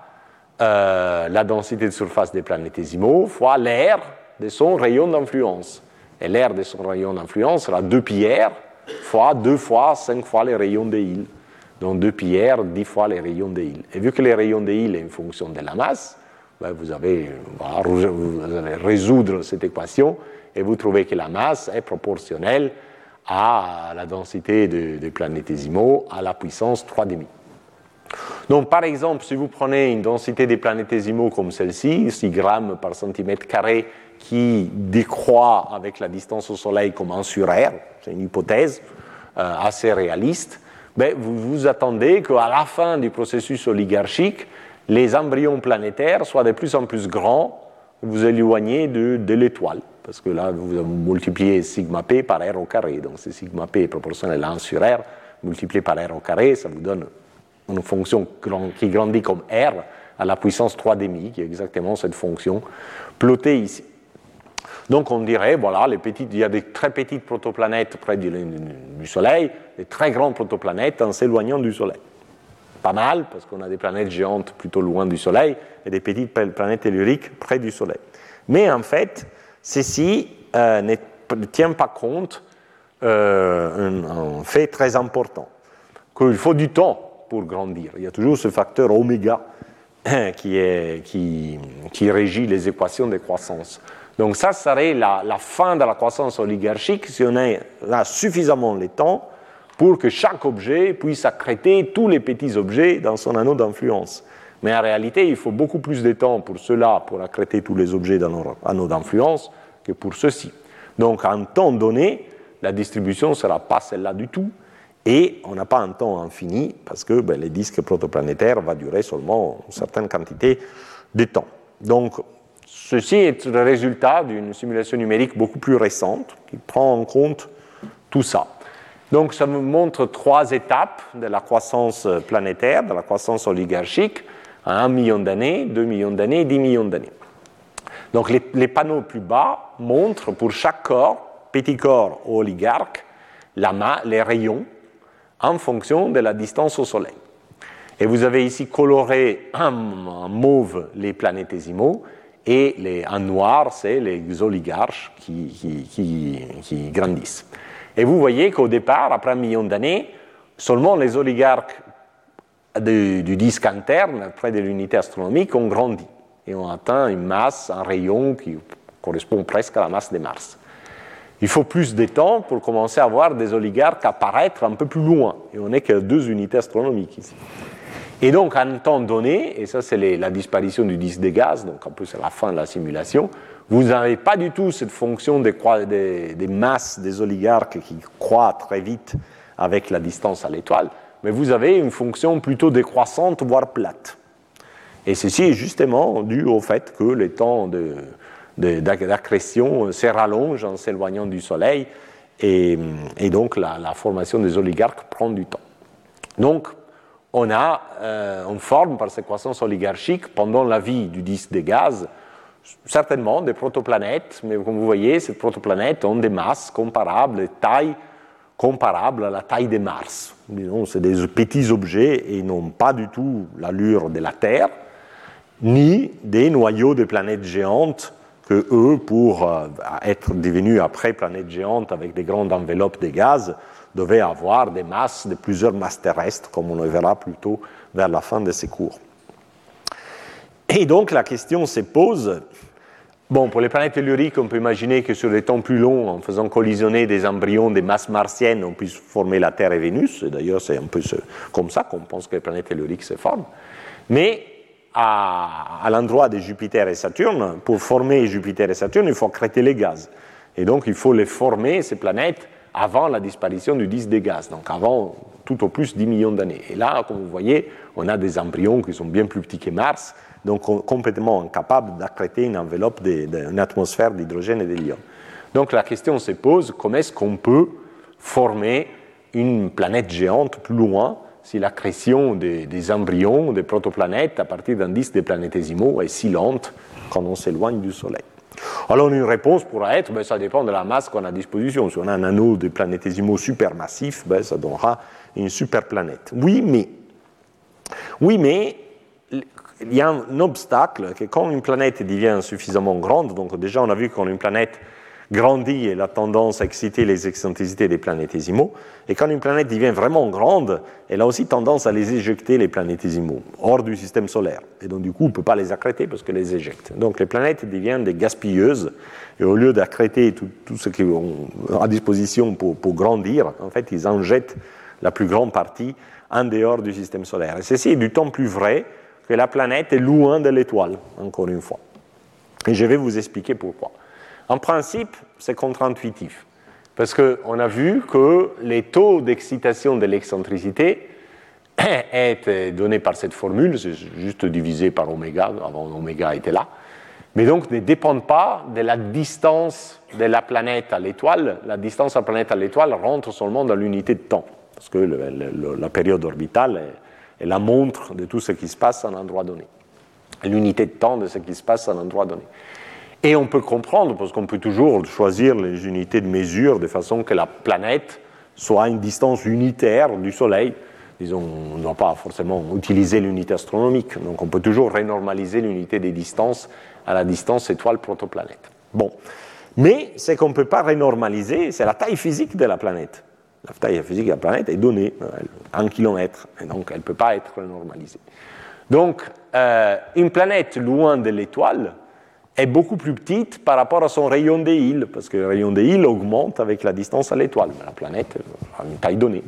euh, la densité de surface des planétésimaux fois l'air de son rayon d'influence. Et l'air de son rayon d'influence sera deux pierres fois deux fois cinq fois les rayons de île donc deux pierres, dix fois les rayons de Hill. Et vu que les rayons de Hill est une fonction de la masse, ben, vous, avez, vous allez résoudre cette équation et vous trouvez que la masse est proportionnelle à la densité des de planétésimaux à la puissance 3,5. Donc, par exemple, si vous prenez une densité des planétésimaux comme celle-ci, 6 grammes par centimètre carré, qui décroît avec la distance au Soleil comme 1 sur R, c'est une hypothèse euh, assez réaliste, ben, vous vous attendez qu'à la fin du processus oligarchique, les embryons planétaires soient de plus en plus grands, vous éloignez de l'étoile, parce que là, vous multipliez sigma p par R au carré, donc c'est sigma p proportionnel à 1 sur R, multiplié par R au carré, ça vous donne une fonction qui grandit comme R à la puissance 3,5, qui est exactement cette fonction plotée ici. Donc on dirait, voilà, il y a des très petites protoplanètes près du Soleil, des très grandes protoplanètes en s'éloignant du Soleil. Pas mal, parce qu'on a des planètes géantes plutôt loin du Soleil et des petites planètes telluriques près du Soleil. Mais en fait, ceci euh, ne tient pas compte euh, un, fait très important, qu'il faut du temps pour grandir. Il y a toujours ce facteur oméga qui, est, qui, qui régit les équations de croissance. Donc ça serait la, fin de la croissance oligarchique si on a suffisamment de temps pour que chaque objet puisse accréter tous les petits objets dans son anneau d'influence. Mais en réalité, il faut beaucoup plus de temps pour cela, pour accréter tous les objets dans leur anneau d'influence, que pour ceci. Donc, un temps donné, la distribution ne sera pas celle-là du tout, et on n'a pas un temps infini, parce que ben, les disques protoplanétaires vont durer seulement une certaine quantité de temps. Donc, ceci est le résultat d'une simulation numérique beaucoup plus récente, qui prend en compte tout ça. Donc ça me montre trois étapes de la croissance planétaire, de la croissance oligarchique, à 1 million d'années, 2 millions d'années, 10 millions d'années. Donc les, panneaux plus bas montrent pour chaque corps, petit corps ou oligarque, les rayons en fonction de la distance au Soleil. Et vous avez ici coloré en, mauve les planétésimaux et en noir, c'est les oligarches qui, qui grandissent. Et vous voyez qu'au départ, après un million d'années, seulement les oligarques du, disque interne, près de l'unité astronomique, ont grandi et ont atteint une masse, un rayon qui correspond presque à la masse de Mars. Il faut plus de temps pour commencer à voir des oligarques apparaître un peu plus loin. Et on n'est qu'à deux unités astronomiques ici. Et donc, à un temps donné, et ça c'est la disparition du disque de gaz, donc un peu c'est la fin de la simulation, vous n'avez pas du tout cette fonction des, des, des, masses des oligarques qui croît très vite avec la distance à l'étoile, mais vous avez une fonction plutôt décroissante, voire plate. Et ceci est justement dû au fait que les temps d'accrétion se rallongent en s'éloignant du Soleil, et, donc la, formation des oligarques prend du temps. Donc, on euh, forme par cette croissance oligarchique pendant la vie du disque de gaz certainement des protoplanètes, mais comme vous voyez, ces protoplanètes ont des masses comparables, des tailles comparables à la taille de Mars. C'est des petits objets et n'ont pas du tout l'allure de la Terre, ni des noyaux de planètes géantes que eux, pour euh, être devenus après planètes géantes avec des grandes enveloppes de gaz, devaient avoir des masses de plusieurs masses terrestres, comme on le verra plus tôt vers la fin de ces cours. Et donc la question se pose, bon, pour les planètes telluriques, on peut imaginer que sur des temps plus longs, en faisant collisionner des embryons des masses martiennes, on puisse former la Terre et Vénus. D'ailleurs, c'est un peu comme ça qu'on pense que les planètes telluriques se forment. Mais à, à l'endroit de Jupiter et Saturne, pour former Jupiter et Saturne, il faut accréter les gaz. Et donc, il faut les former, ces planètes, avant la disparition du disque des gaz, donc avant tout au plus 10 millions d'années. Et là, comme vous voyez, on a des embryons qui sont bien plus petits que Mars, donc complètement incapable d'accréter une enveloppe, une atmosphère d'hydrogène et d'hélium. Donc la question se pose, comment est-ce qu'on peut former une planète géante plus loin si l'accrétion des, des, embryons, des protoplanètes à partir d'un disque de planétésimaux est si lente quand on s'éloigne du Soleil? Alors une réponse pourrait être, ben, ça dépend de la masse qu'on a à disposition. Si on a un anneau de planétésimaux supermassif, ben, ça donnera une superplanète. Oui, mais, oui, mais il y a un obstacle que quand une planète devient suffisamment grande, donc déjà on a vu quand une planète grandit, elle a tendance à exciter les excentricités des planétésimaux, et quand une planète devient vraiment grande, elle a aussi tendance à les éjecter, les planétésimaux, hors du système solaire. Et donc du coup, on ne peut pas les accréter parce qu'elle les éjecte. Donc les planètes deviennent des gaspilleuses, et au lieu d'accréter tout, ce qu'ils ont à disposition pour, pour, grandir, en fait, ils en jettent la plus grande partie en dehors du système solaire. Et ceci est d'autant plus vrai que la planète est loin de l'étoile, encore une fois. Et je vais vous expliquer pourquoi. En principe, c'est contre-intuitif, parce qu'on a vu que les taux d'excitation de l'excentricité est donné par cette formule, c'est juste divisé par oméga, avant oméga était là, mais donc ne dépendent pas de la distance de la planète à l'étoile. La distance à la planète à l'étoile rentre seulement dans l'unité de temps, parce que la période orbitale est, est, la montre de tout ce qui se passe à un endroit donné, l'unité de temps de ce qui se passe à un endroit donné. Et on peut comprendre, parce qu'on peut toujours choisir les unités de mesure de façon que la planète soit à une distance unitaire du Soleil. Disons, on ne doit pas forcément utiliser l'unité astronomique, donc on peut toujours renormaliser l'unité des distances à la distance étoile-protoplanète. Bon. Mais ce qu'on ne peut pas renormaliser, c'est la taille physique de la planète. La taille physique de la planète est donnée, en kilomètres, et donc elle ne peut pas être renormalisée. Donc, euh, une planète loin de l'étoile est beaucoup plus petite par rapport à son rayon des parce que le rayon des augmente avec la distance à l'étoile, mais la planète a une taille donnée.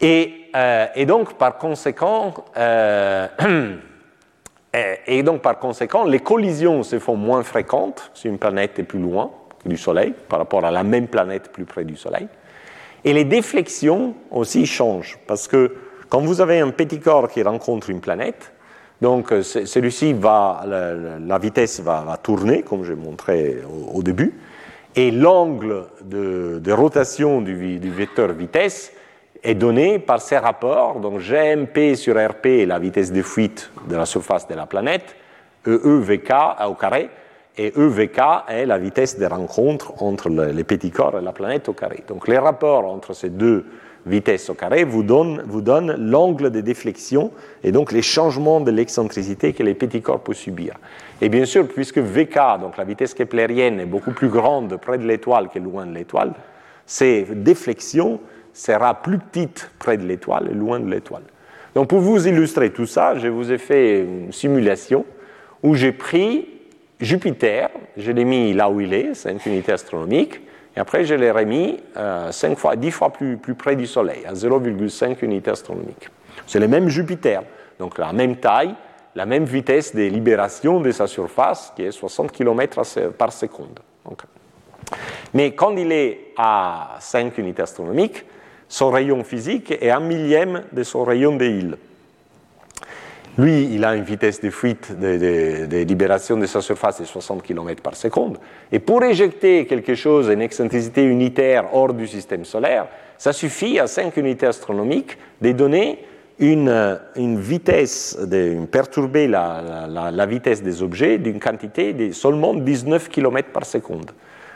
Et, euh, donc, par conséquent, euh, Et donc, par conséquent, les collisions se font moins fréquentes si une planète est plus loin du Soleil par rapport à la même planète plus près du Soleil. Et les déflexions aussi changent, parce que quand vous avez un petit corps qui rencontre une planète, donc celui-ci va, la, vitesse va, tourner, comme j'ai montré au, début, et l'angle de, rotation du, du vecteur vitesse est donné par ces rapports, donc GMP sur RP la vitesse de fuite de la surface de la planète, EEVK au carré, et EVK est la vitesse de rencontre entre les petits corps et la planète au carré. Donc les rapports entre ces deux vitesses au carré vous donnent, vous donnent l'angle de déflexion et donc les changements de l'excentricité que les petits corps peuvent subir. Et bien sûr, puisque VK, donc la vitesse keplérienne, est beaucoup plus grande près de l'étoile que loin de l'étoile, ces déflexions sera plus petite près de l'étoile et loin de l'étoile. Donc pour vous illustrer tout ça, je vous ai fait une simulation où j'ai pris Jupiter, je l'ai mis là où il est, 5 unités astronomiques, et après je l'ai remis euh, fois, 10 fois plus, près du Soleil, à 0,5 unités astronomiques. C'est le même Jupiter, donc la même taille, la même vitesse de libération de sa surface, qui est 60 km par seconde. Mais quand il est à 5 unités astronomiques, son rayon physique est un millième de son rayon de Hill. Lui, il a une vitesse de fuite, de, libération de sa surface de 60 km par seconde. Et pour éjecter quelque chose, une excentricité unitaire hors du système solaire, ça suffit à 5 unités astronomiques de donner une, vitesse, de perturber la, la vitesse des objets d'une quantité de seulement 19 km par seconde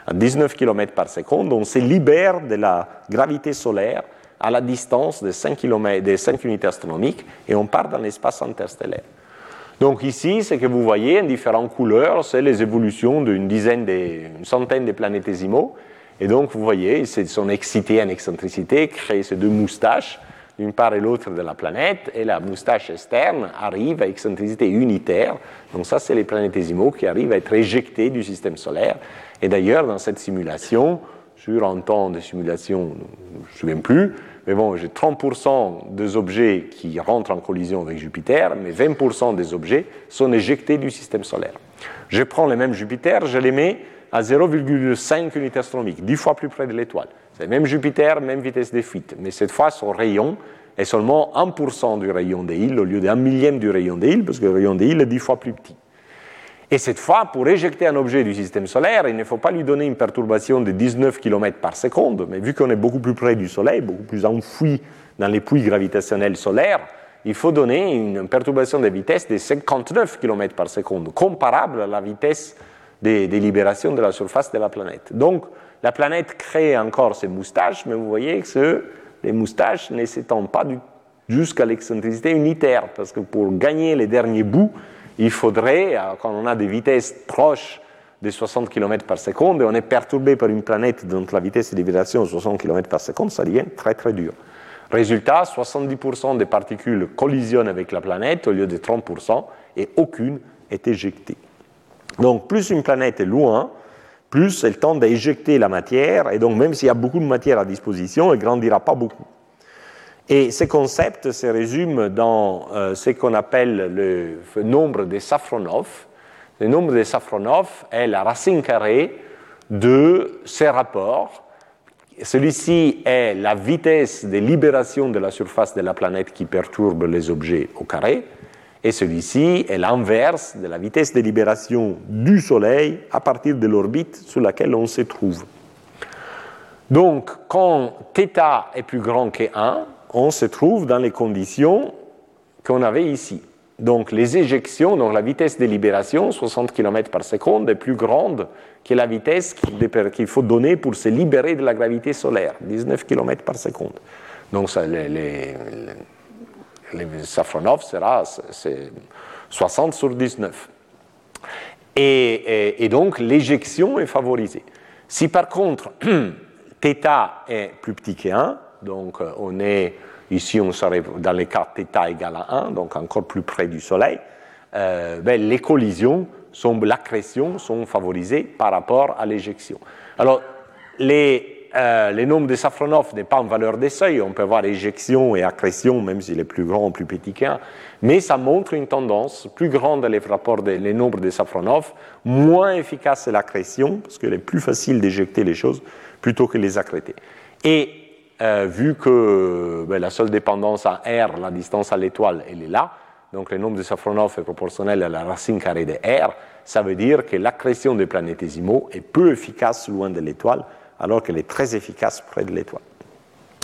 à 19 km par seconde, on se libère de la gravité solaire à la distance de 5, km, 5 unités astronomiques et on part dans l'espace interstellaire. Donc ici, ce que vous voyez en différentes couleurs, c'est les évolutions d'une dizaine, d'une centaine de planétésimaux. Et donc vous voyez, ils sont excités en excentricité, créent ces deux moustaches d'une part et l'autre de la planète, et la moustache externe arrive à excentricité unitaire. Donc ça, c'est les planétésimaux qui arrivent à être éjectés du système solaire. Et d'ailleurs, dans cette simulation, sur un temps de simulation, je ne me souviens plus, mais bon, j'ai 30% des objets qui rentrent en collision avec Jupiter, mais 20% des objets sont éjectés du système solaire. Je prends les mêmes Jupiter, je les mets à 0,5 unités astronomiques, 10 fois plus près de l'étoile. C'est le même Jupiter, même vitesse de fuite, mais cette fois son rayon est seulement 1% du rayon des îles au lieu d'un millième du rayon des îles, parce que le rayon des îles est 10 fois plus petit. Et cette fois, pour éjecter un objet du système solaire, il ne faut pas lui donner une perturbation de 19 km par seconde, mais vu qu'on est beaucoup plus près du Soleil, beaucoup plus enfoui dans les puits gravitationnels solaires, il faut donner une perturbation de vitesse de 59 km par seconde, comparable à la vitesse des, libérations de la surface de la planète. Donc, la planète crée encore ses moustaches, mais vous voyez que les moustaches ne s'étendent pas jusqu'à l'excentricité unitaire, parce que pour gagner les derniers bouts, il faudrait, euh, quand on a des vitesses proches de 60 km par seconde et on est perturbé par une planète dont la vitesse de libération est 60 km par seconde, ça devient très très dur. Résultat, 70% des particules collisionnent avec la planète au lieu de 30% et aucune est éjectée. Donc plus une planète est loin, plus c'est le temps d'éjecter la matière, et donc même s'il y a beaucoup de matière à disposition, elle ne grandira pas beaucoup. Et ces concepts se résument dans euh, ce qu'on appelle le nombre de Safronov. Le nombre de Safronov est la racine carrée de ces rapports. Celui-ci est la vitesse de libération de la surface de la planète qui perturbe les objets au carré. Et celui-ci est l'inverse de la vitesse de libération du Soleil à partir de l'orbite sur laquelle on se trouve. Donc, quand θ est plus grand que 1, on se trouve dans les conditions qu'on avait ici. Donc, les éjections, donc la vitesse de libération, 60 km par seconde, est plus grande que la vitesse qu'il faut donner pour se libérer de la gravité solaire, 19 km par seconde. Donc, ça, les les Safronov sera 60 sur 19. Et, donc l'éjection est favorisée. Si par contre θ est plus petit que 1, donc euh, on est ici on serait dans les cas θ égale à 1, donc encore plus près du Soleil, euh, ben, les collisions, sont, l'accrétion sont favorisées par rapport à l'éjection. Alors les euh, le nombre de Safronov n'est pas en valeur des seuils. On peut avoir éjection et accrétion, même s'il est plus grand ou plus petit qu'un. Mais ça montre une tendance plus grande les rapports des les nombres de Safronov, moins efficace l'accrétion, parce qu'il est plus facile d'éjecter les choses plutôt que les accréter. Et euh, vu que ben, la seule dépendance à R, la distance à l'étoile, elle est là, donc le nombre de Safronov est proportionnel à la racine carrée de R, ça veut dire que l'accrétion des planétésimaux est peu efficace loin de l'étoile, alors qu'elle est très efficace près de l'étoile.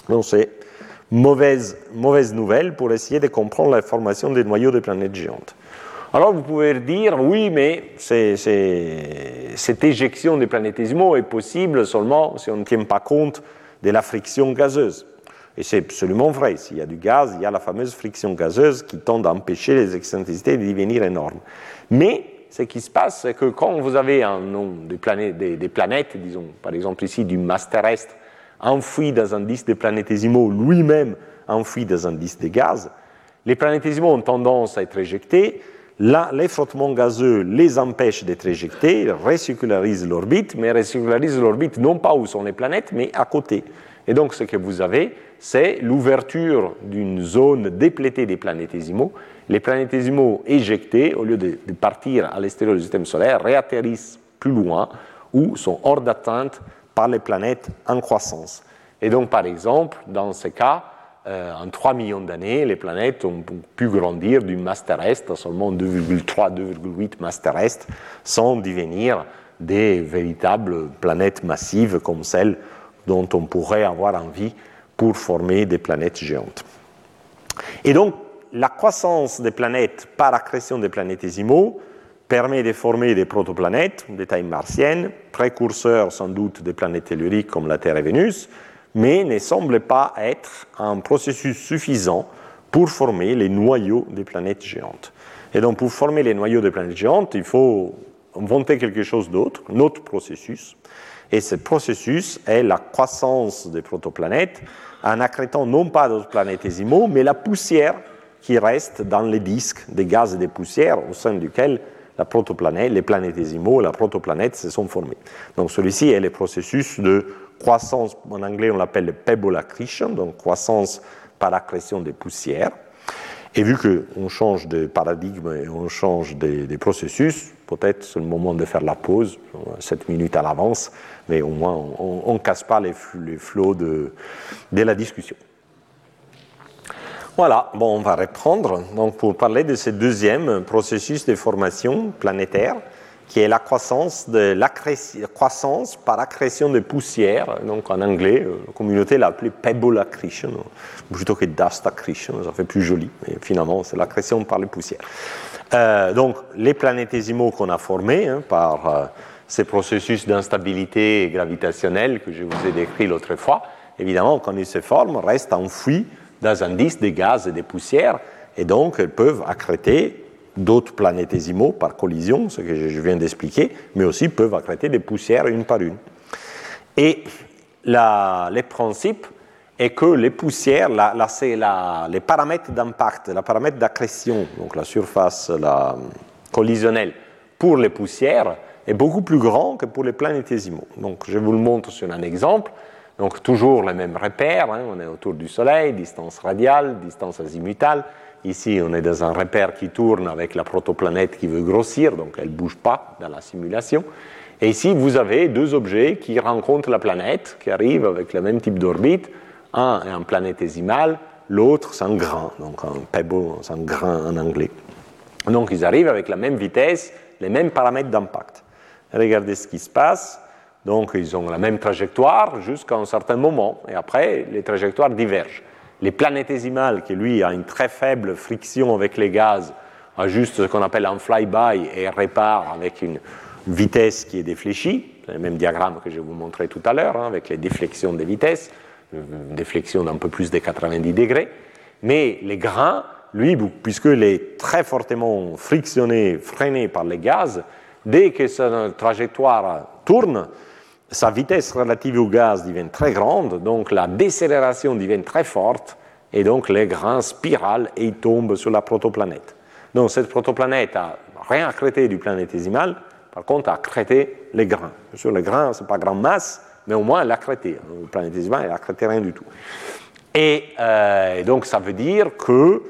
Donc c'est mauvaise, mauvaise nouvelle pour essayer de comprendre la formation des noyaux des planètes géantes. Alors vous pouvez dire, oui, mais cette éjection des planétésimaux est possible seulement si on ne tient pas compte de la friction gazeuse. Et c'est absolument vrai. S'il y a du gaz, il y a la fameuse friction gazeuse qui tend à empêcher les excentricités de devenir énormes. Mais ce qui se passe, c'est que quand vous avez un nom des planètes, des, planètes, disons par exemple ici du masse terrestre, enfoui dans un disque de planétésimaux, lui-même enfoui dans un disque de gaz, les planétésimaux ont tendance à être éjectés. Là, les frottements gazeux les empêchent d'être éjectés, recircularisent l'orbite, mais recircularisent l'orbite non pas où sont les planètes, mais à côté. Et donc, ce que vous avez, c'est l'ouverture d'une zone déplétée des planétésimaux les planétésimaux éjectés, au lieu de, partir à l'extérieur du système solaire, réatterrissent plus loin ou sont hors d'atteinte par les planètes en croissance. Et donc, par exemple, dans ce cas, euh, en 3 millions d'années, les planètes ont pu grandir d'une masse terrestre seulement 2,3-2,8 masses terrestres sans devenir des véritables planètes massives comme celles dont on pourrait avoir envie pour former des planètes géantes. Et donc, la croissance des planètes par accrétion des planétésimaux permet de former des protoplanètes de taille martienne, précurseurs sans doute des planètes telluriques comme la Terre et Vénus, mais ne semble pas être un processus suffisant pour former les noyaux des planètes géantes. Et donc pour former les noyaux des planètes géantes, il faut inventer quelque chose d'autre, un autre processus. Et ce processus est la croissance des protoplanètes en accrétant non pas d'autres planétésimaux, mais la poussière qui reste dans les disques des gaz et des poussières au sein duquel la protoplanète, les planétésimaux, la protoplanète se sont formés. Donc celui-ci est le processus de croissance, en anglais on l'appelle pebble accretion, donc croissance par accrétion des poussières. Et vu qu'on change de paradigme et on change des, processus, peut-être c'est le moment de faire la pause, 7 minutes à l'avance, mais au moins on ne casse pas les, les flots de, de la discussion. Voilà, bon, on va reprendre donc pour parler de ce deuxième processus de formation planétaire, qui est la croissance, de par accrétion de poussière. Donc en anglais, la communauté l'a appelé pebble accretion, plutôt que dust accretion, ça fait plus joli. Mais finalement, c'est l'accrétion par les poussières. Euh, donc les planétésimaux qu'on a formés hein, par euh, ces processus d'instabilité gravitationnelle que je vous ai décrit l'autre fois, évidemment, quand ils se forment, restent enfouis dans un disque des gaz et des poussières, et donc elles peuvent accréter d'autres planétésimaux par collision, ce que je viens d'expliquer, mais aussi peuvent accréter des poussières une par une. Et la, le principe est que les poussières, la, les paramètres d'impact, les paramètres d'accrétion, donc la surface collisionnelle pour les poussières, est beaucoup plus grand que pour les planétésimaux. Donc je vous le montre sur un exemple. Donc toujours les mêmes repères, hein. on est autour du Soleil, distance radiale, distance azimutale. Ici, on est dans un repère qui tourne avec la protoplanète qui veut grossir, donc elle ne bouge pas dans la simulation. Et ici, vous avez deux objets qui rencontrent la planète, qui arrivent avec le même type d'orbite. Un est un planétésimal, l'autre c'est un grain, donc un pebble, c'est un grain en anglais. Donc ils arrivent avec la même vitesse, les mêmes paramètres d'impact. Regardez ce qui se passe. Donc ils ont la même trajectoire jusqu'à un certain moment, et après les trajectoires divergent. Les planétésimales, qui lui a une très faible friction avec les gaz, a juste ce qu'on appelle un flyby et répare avec une vitesse qui est défléchie, le même diagramme que je vous montrais tout à l'heure, hein, avec les déflexions des vitesses, une déflexion d'un peu plus de 90 degrés. Mais les grains, lui, puisqu'il est très fortement frictionné, freiné par les gaz, dès que sa trajectoire tourne, sa vitesse relative au gaz devient très grande, donc la décélération devient très forte, et donc les grains spiralent et tombent sur la protoplanète. Donc cette protoplanète a rien accrété du planétésimal, par contre a accrété les grains. Bien sûr, les grains, ce n'est pas grande masse, mais au moins elle a accrété. Le planétésimal, elle accrété rien du tout. Et, euh, donc ça veut dire que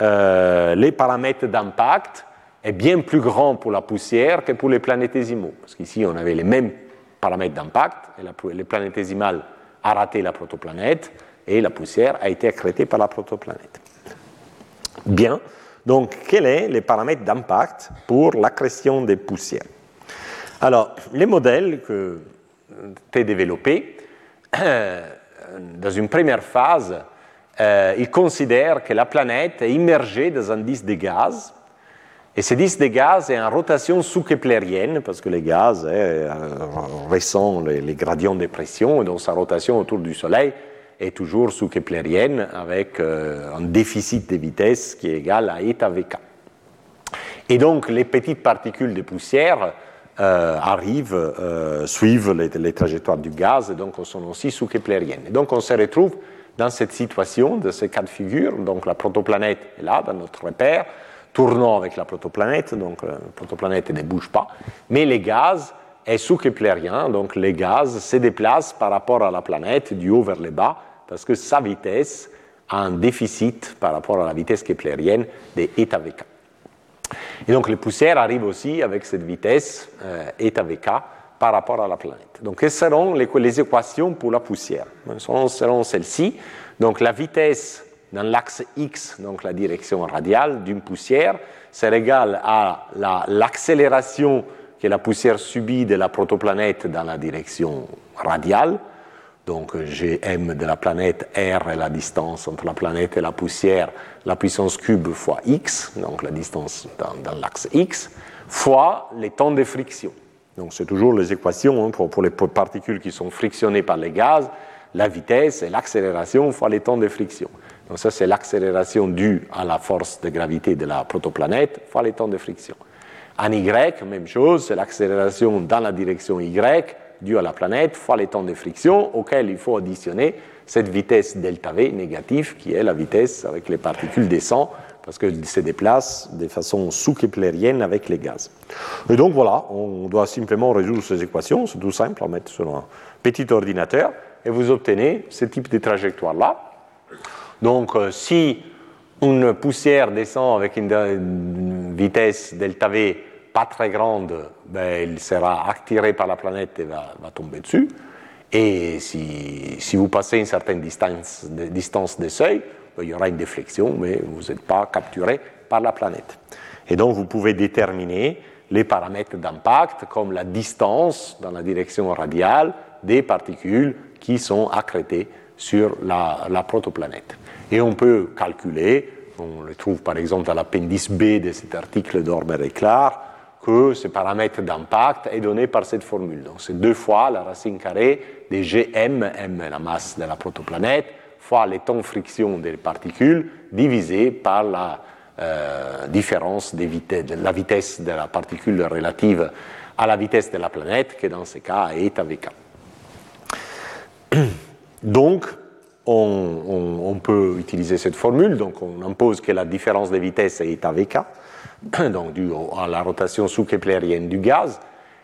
euh, les paramètres d'impact est bien plus grand pour la poussière que pour les planétésimaux. Parce qu'ici, on avait les mêmes paramètres d'impact, et le planétésimal a raté la protoplanète, et la poussière a été accrétée par la protoplanète. Bien, donc quels sont les paramètres d'impact pour l'accrétion des poussières? Alors, les modèles que été développés, dans une première phase, euh, ils considèrent que la planète est immergée dans un disque de gaz et ce disque de gaz est en rotation sous-keplérienne, parce que les gaz eh, ressentent les, gradients de pression, et donc sa rotation autour du Soleil est toujours sous-keplérienne, avec euh, un déficit de vitesse qui est égal à eta vk. Et donc les petites particules de poussière euh, arrivent, suivent les, trajectoires du gaz, et donc sont aussi sous-keplériennes. Et donc on se retrouve dans cette situation, de ces cas de figure, donc la protoplanète est là, dans notre repère, tournant avec la protoplanète, donc la protoplanète ne bouge pas, mais les gaz est sous-keplérien, donc les gaz se déplacent par rapport à la planète du haut vers le bas, parce que sa vitesse a un déficit par rapport à la vitesse keplérienne de eta vk. Et donc les poussières arrivent aussi avec cette vitesse euh, eta vk par rapport à la planète. Donc quelles seront les, les équations pour la poussière? Elles seront celles-ci. Donc la vitesse dans l'axe X, donc la direction radiale d'une poussière, c'est égal à l'accélération que la poussière subit de la protoplanète dans la direction radiale. Donc Gm de la planète R est la distance entre la planète et la poussière, la puissance cube fois x, donc la distance dans, l'axe x, fois les temps de friction. Donc c'est toujours les équations hein, pour, pour, les particules qui sont frictionnées par les gaz, la vitesse et l'accélération fois les temps de friction. Donc ça, c'est l'accélération due à la force de gravité de la protoplanète fois les temps de friction. En Y, même chose, c'est l'accélération dans la direction Y due à la planète fois les temps de friction auquel il faut additionner cette vitesse delta V négative qui est la vitesse avec les particules descendent parce qu'elles se déplacent de façon sous-keplérienne avec les gaz. Et donc voilà, on doit simplement résoudre ces équations, c'est tout simple, on met sur un petit ordinateur et vous obtenez ce type de trajectoire-là. Donc, euh, si une poussière descend avec une, vitesse delta V pas très grande, ben, elle sera attirée par la planète et va, tomber dessus. Et si, vous passez une certaine distance distance de seuil, ben, il y aura une déflexion, mais vous n'êtes pas capturé par la planète. Et donc, vous pouvez déterminer les paramètres d'impact, comme la distance dans la direction radiale des particules qui sont accrétées sur la, la protoplanète. Et on peut calculer, on le trouve par exemple dans l'appendice B de cet article d'Orber et Clark, que ce paramètre d'impact est donné par cette formule. Donc c'est deux fois la racine carrée de Gm, m la masse de la protoplanète, fois les temps de friction des particules, divisé par la euh, différence de la vitesse de la particule relative à la vitesse de la planète, qui dans ce cas est eta vk. Donc, on, peut utiliser cette formule, donc on impose que la différence de vitesse est AVK, donc due à la rotation sous-keplérienne du gaz,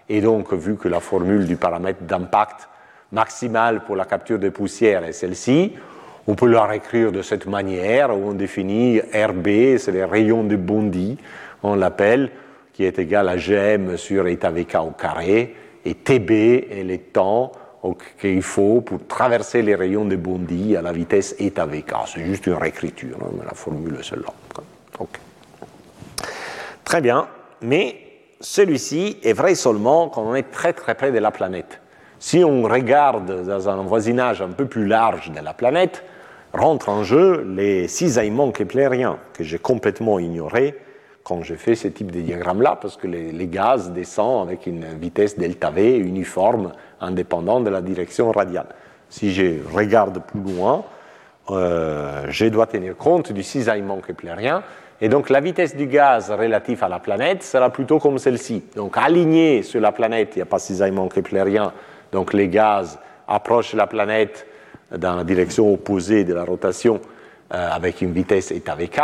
Et donc, vu que la formule du paramètre d'impact maximal pour la capture de poussière est celle-ci, on peut la réécrire de cette manière où on définit RB, c'est les rayons de Bondi, on l'appelle, qui est égal à GM sur eta VK au carré, et TB est le temps qu'il faut pour traverser les rayons de Bondi à la vitesse eta VK. C'est juste une réécriture, hein, mais la formule est celle-là. Très bien, mais celui-ci est vrai seulement quand on est très très près de la planète. Si on regarde dans un voisinage un peu plus large de la planète, rentrent en jeu les cisaillements keplériens que j'ai complètement ignorés quand j'ai fait ce type de diagramme-là, parce que les, gaz descendent avec une vitesse delta V uniforme, indépendante de la direction radiale. Si je regarde plus loin, euh, je dois tenir compte du cisaillement keplérien, et donc la vitesse du gaz relative à la planète sera plutôt comme celle-ci. Donc aligné sur la planète, il n'y a pas de cisaillement keplérien, donc les gaz approchent la planète dans la direction opposée de la rotation euh, avec une vitesse eta vk.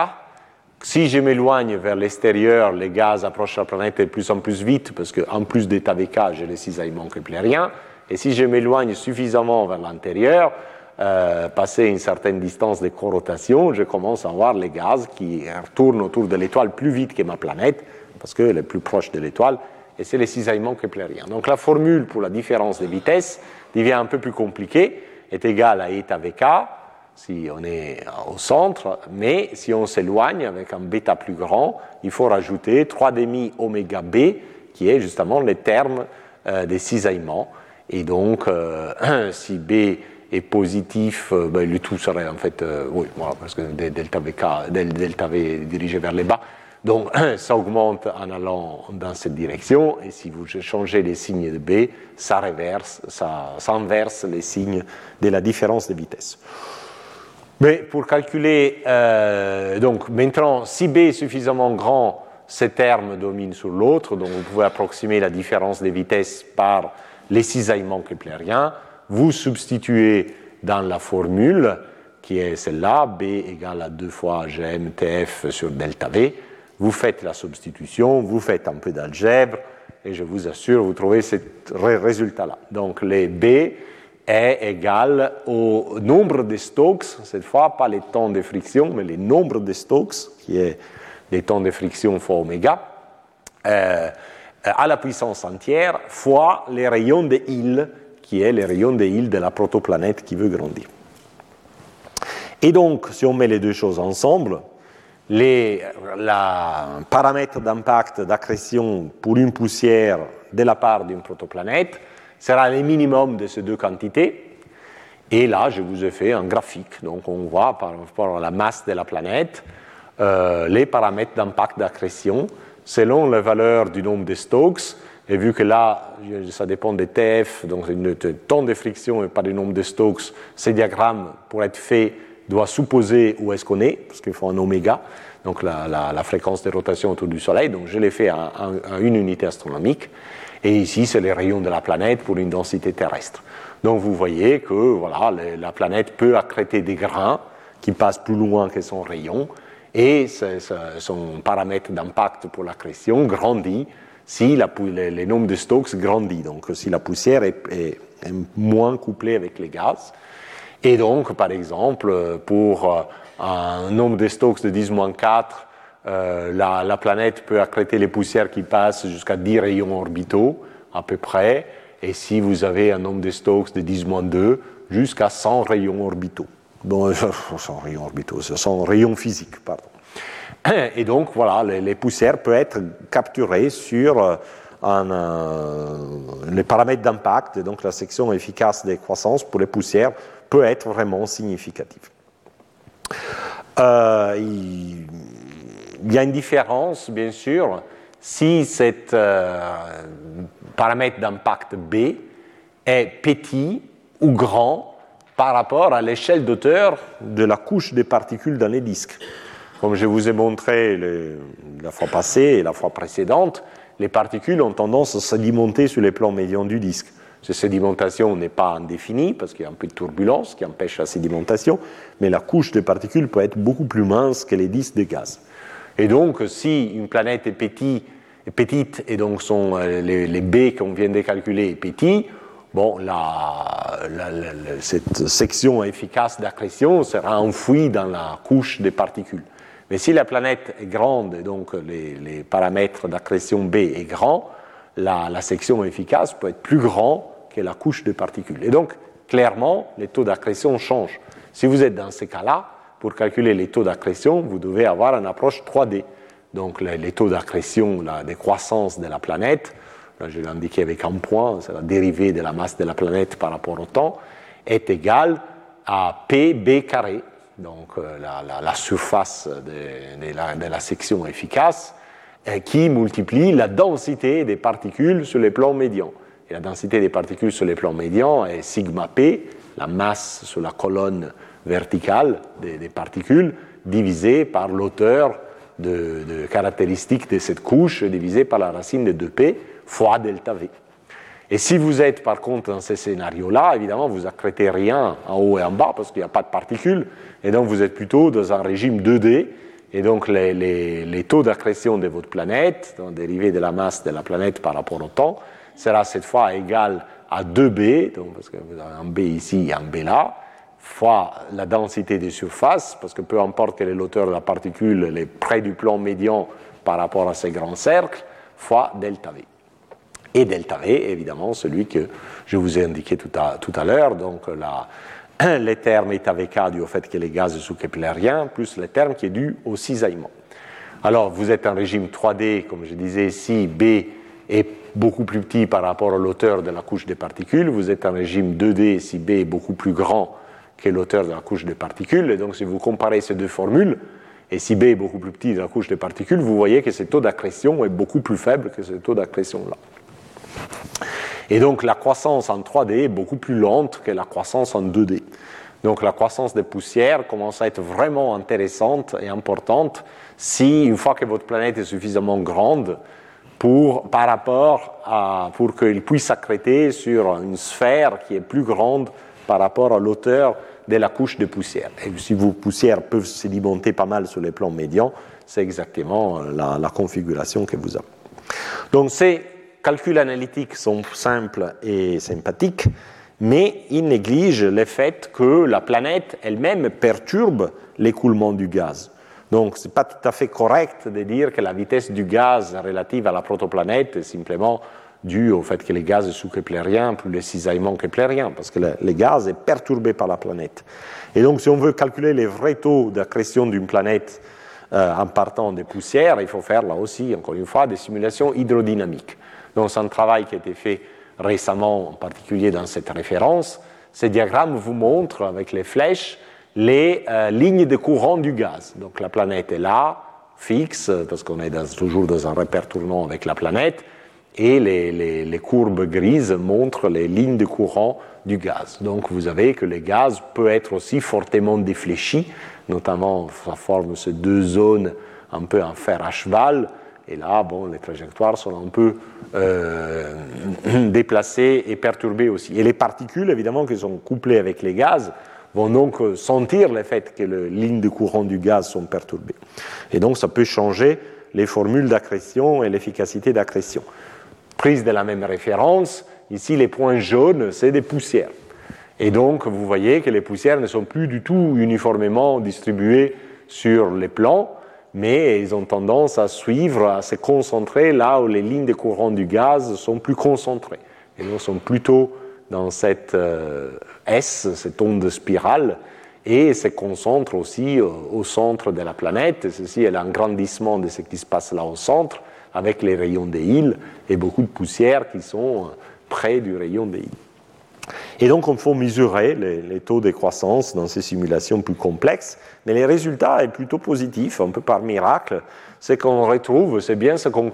Si je m'éloigne vers l'extérieur, les gaz approchent la planète de plus en plus vite parce qu'en plus d'état vk, j'ai les cisaillements keplériens. Et si je m'éloigne suffisamment vers l'intérieur, euh, passer une certaine distance de corotation, je commence à voir les gaz qui tournent autour de l'étoile plus vite que ma planète, parce qu'elle est plus proche de l'étoile, et c'est les cisaillements keplériens. Donc la formule pour la différence de vitesse devient un peu plus compliquée, est égale à eta vk, si on est au centre, mais si on s'éloigne avec un bêta plus grand, il faut rajouter 3 demi oméga b, qui est justement le terme euh, des cisaillements. Et donc, euh, si b est positif, euh, ben, le tout serait en fait, euh, oui, voilà, parce que delta, VK, delta V est dirigé vers les bas. Donc ça augmente en allant dans cette direction, et si vous changez les signes de B, ça reverse, ça, inverse les signes de la différence de vitesse. Mais pour calculer, euh, donc maintenant, si B est suffisamment grand, ces termes dominent sur l'autre, donc vous pouvez approximer la différence de vitesse par les cisaillements keplériens vous substituez dans la formule, qui est celle-là, B égale à 2 fois GMTF sur delta V, vous faites la substitution, vous faites un peu d'algèbre, et je vous assure, vous trouvez ce résultat-là. Donc, les B est égal au nombre de Stokes, cette fois, pas les temps de friction, mais le nombre de Stokes, qui est les temps de friction fois oméga, euh, à la puissance entière, fois les rayons de Hill qui est le rayon de Hill de la protoplanète qui veut grandir. Et donc, si on met les deux choses ensemble, les paramètre d'impact d'accrétion pour une poussière de la part d'une protoplanète sera le minimum de ces deux quantités. Et là, je vous ai fait un graphique. Donc, on voit par rapport à la masse de la planète euh, les paramètres d'impact d'accrétion selon la valeur du nombre de Stokes et vu que là, ça dépend des TF, donc le temps de friction et pas du nombre de Stokes, ces diagrammes, pour être faits, doivent supposer où est-ce qu'on est, parce qu'il faut un oméga, donc la, fréquence de rotation autour du Soleil. Donc je l'ai fait à, une unité astronomique. Et ici, c'est les rayons de la planète pour une densité terrestre. Donc vous voyez que voilà, la planète peut accréter des grains qui passent plus loin que son rayon, et son paramètre d'impact pour l'accrétion grandit si le, nombre de Stokes grandit, donc si la poussière est, moins couplée avec les gaz. Et donc, par exemple, pour euh, un nombre de Stokes de 10-4, euh, la, la, planète peut accréter les poussières qui passent jusqu'à 10 rayons orbitaux, à peu près. Et si vous avez un nombre de Stokes de 10-2, jusqu'à 100 rayons orbitaux. Bon, 100 rayons orbitaux, 100 rayons physiques, pardon. Et donc, voilà, les, poussières peuvent être capturées sur euh, euh, les paramètres d'impact, donc la section efficace des croissances pour les poussières peut être vraiment significative. Euh, il y a une différence, bien sûr, si cet paramètre d'impact B est petit ou grand par rapport à l'échelle d'auteur de la couche des particules dans les disques. Comme je vous ai montré la fois passée et la fois précédente, les particules ont tendance à sédimenter sur les plans médians du disque. Cette sédimentation n'est pas indéfinie parce qu'il y a un peu de turbulence qui empêche la sédimentation, mais la couche des particules peut être beaucoup plus mince que les disques de gaz. Et donc, si une planète est petite et donc sont les, les B qu'on vient de calculer petits, bon, cette section efficace d'accrétion sera enfouie dans la couche des particules. Mais si la planète est grande et donc les, paramètres d'accrétion B est grand, la, section efficace peut être plus grand que la couche de particules. Et donc, clairement, les taux d'accrétion changent. Si vous êtes dans ces cas-là, pour calculer les taux d'accrétion, vous devez avoir une approche 3D. Donc, les, taux d'accrétion, la décroissance de la planète, là je l'ai indiqué avec un point, c'est la dérivée de la masse de la planète par rapport au temps, est égale à PB carré, donc euh, la, surface de, la, section efficace, euh, qui multiplie la densité des particules sur les plans médians. Et la densité des particules sur les plans médians est sigma p, la masse sur la colonne verticale des, particules, divisée par l'auteur de, de, caractéristiques de cette couche, divisée par la racine de 2p fois delta v. Et si vous êtes par contre dans ces scénarios-là, évidemment, vous n'accrétez rien en haut et en bas parce qu'il n'y a pas de particules, et donc vous êtes plutôt dans un régime 2D, et donc les, taux d'accrétion de votre planète, donc dérivé de la masse de la planète par rapport au temps, sera cette fois égal à 2B, donc parce que vous avez un B ici et un B là, fois la densité des surfaces, parce que peu importe quelle est l'auteur de la particule, elle est près du plan médian par rapport à ces grands cercles, fois delta V et delta V, évidemment, celui que je vous ai indiqué tout à, tout à l'heure, donc la, les termes eta VK dû au fait que les gaz sont keplériens, plus les termes qui est dû au cisaillement. Alors, vous êtes en régime 3D, comme je disais, si B est beaucoup plus petit par rapport à l'auteur de la couche des particules, vous êtes en régime 2D si B est beaucoup plus grand que l'auteur de la couche des particules, et donc si vous comparez ces deux formules, et si B est beaucoup plus petit de la couche des particules, vous voyez que ce taux d'accrétion est beaucoup plus faible que ce taux d'accrétion-là. Et donc la croissance en 3D est beaucoup plus lente que la croissance en 2D. Donc la croissance des poussières commence à être vraiment intéressante et importante si, une fois que votre planète est suffisamment grande, pour, par rapport à, pour qu'il puisse s'accréter sur une sphère qui est plus grande par rapport à l'auteur de la couche de poussière. Et si vos poussières peuvent sédimenter pas mal sur les plans médians, c'est exactement la, la configuration que vous avez. Donc c'est calculs analytiques sont simples et sympathiques, mais ils négligent le fait que la planète elle-même perturbe l'écoulement du gaz. Donc, ce n'est pas tout à fait correct de dire que la vitesse du gaz relative à la protoplanète est simplement due au fait que les gaz sont keplériens plus les cisaillements keplériens, parce que le, gaz est perturbé par la planète. Et donc, si on veut calculer les vrais taux d'accrétion d'une planète euh, en partant des poussières, il faut faire là aussi, encore une fois, des simulations hydrodynamiques. C'est un travail qui a été fait récemment, en particulier dans cette référence. Ce diagramme vous montre avec les flèches les euh, lignes de courant du gaz. Donc la planète est là, fixe, parce qu'on est toujours dans un repère tournant avec la planète, et les, les, courbes grises montrent les lignes de courant du gaz. Donc vous avez que le gaz peut être aussi fortement défléchi, notamment ça forme ces deux zones un peu en fer à cheval, et là, bon, les trajectoires sont un peu euh, déplacées et perturbées aussi. Et les particules, évidemment, qui sont couplées avec les gaz, vont donc sentir le fait que les lignes de courant du gaz sont perturbées. Et donc, ça peut changer les formules d'accrétion et l'efficacité d'accrétion. Prise de la même référence, ici, les points jaunes, c'est des poussières. Et donc, vous voyez que les poussières ne sont plus du tout uniformément distribuées sur les plans, mais ils ont tendance à suivre, à se concentrer là où les lignes de courant du gaz sont plus concentrées. Et nous sommes plutôt dans cette euh, S, cette onde spirale, et se concentrent aussi au, centre de la planète. Ceci est un grandissement de ce qui se passe là au centre, avec les rayons des îles et beaucoup de poussières qui sont près du rayon des îles. Et donc, on faut mesurer les, taux de croissance dans ces simulations plus complexes, mais les résultats sont plutôt positifs, un peu par miracle. Ce qu'on retrouve, c'est bien ce qu'on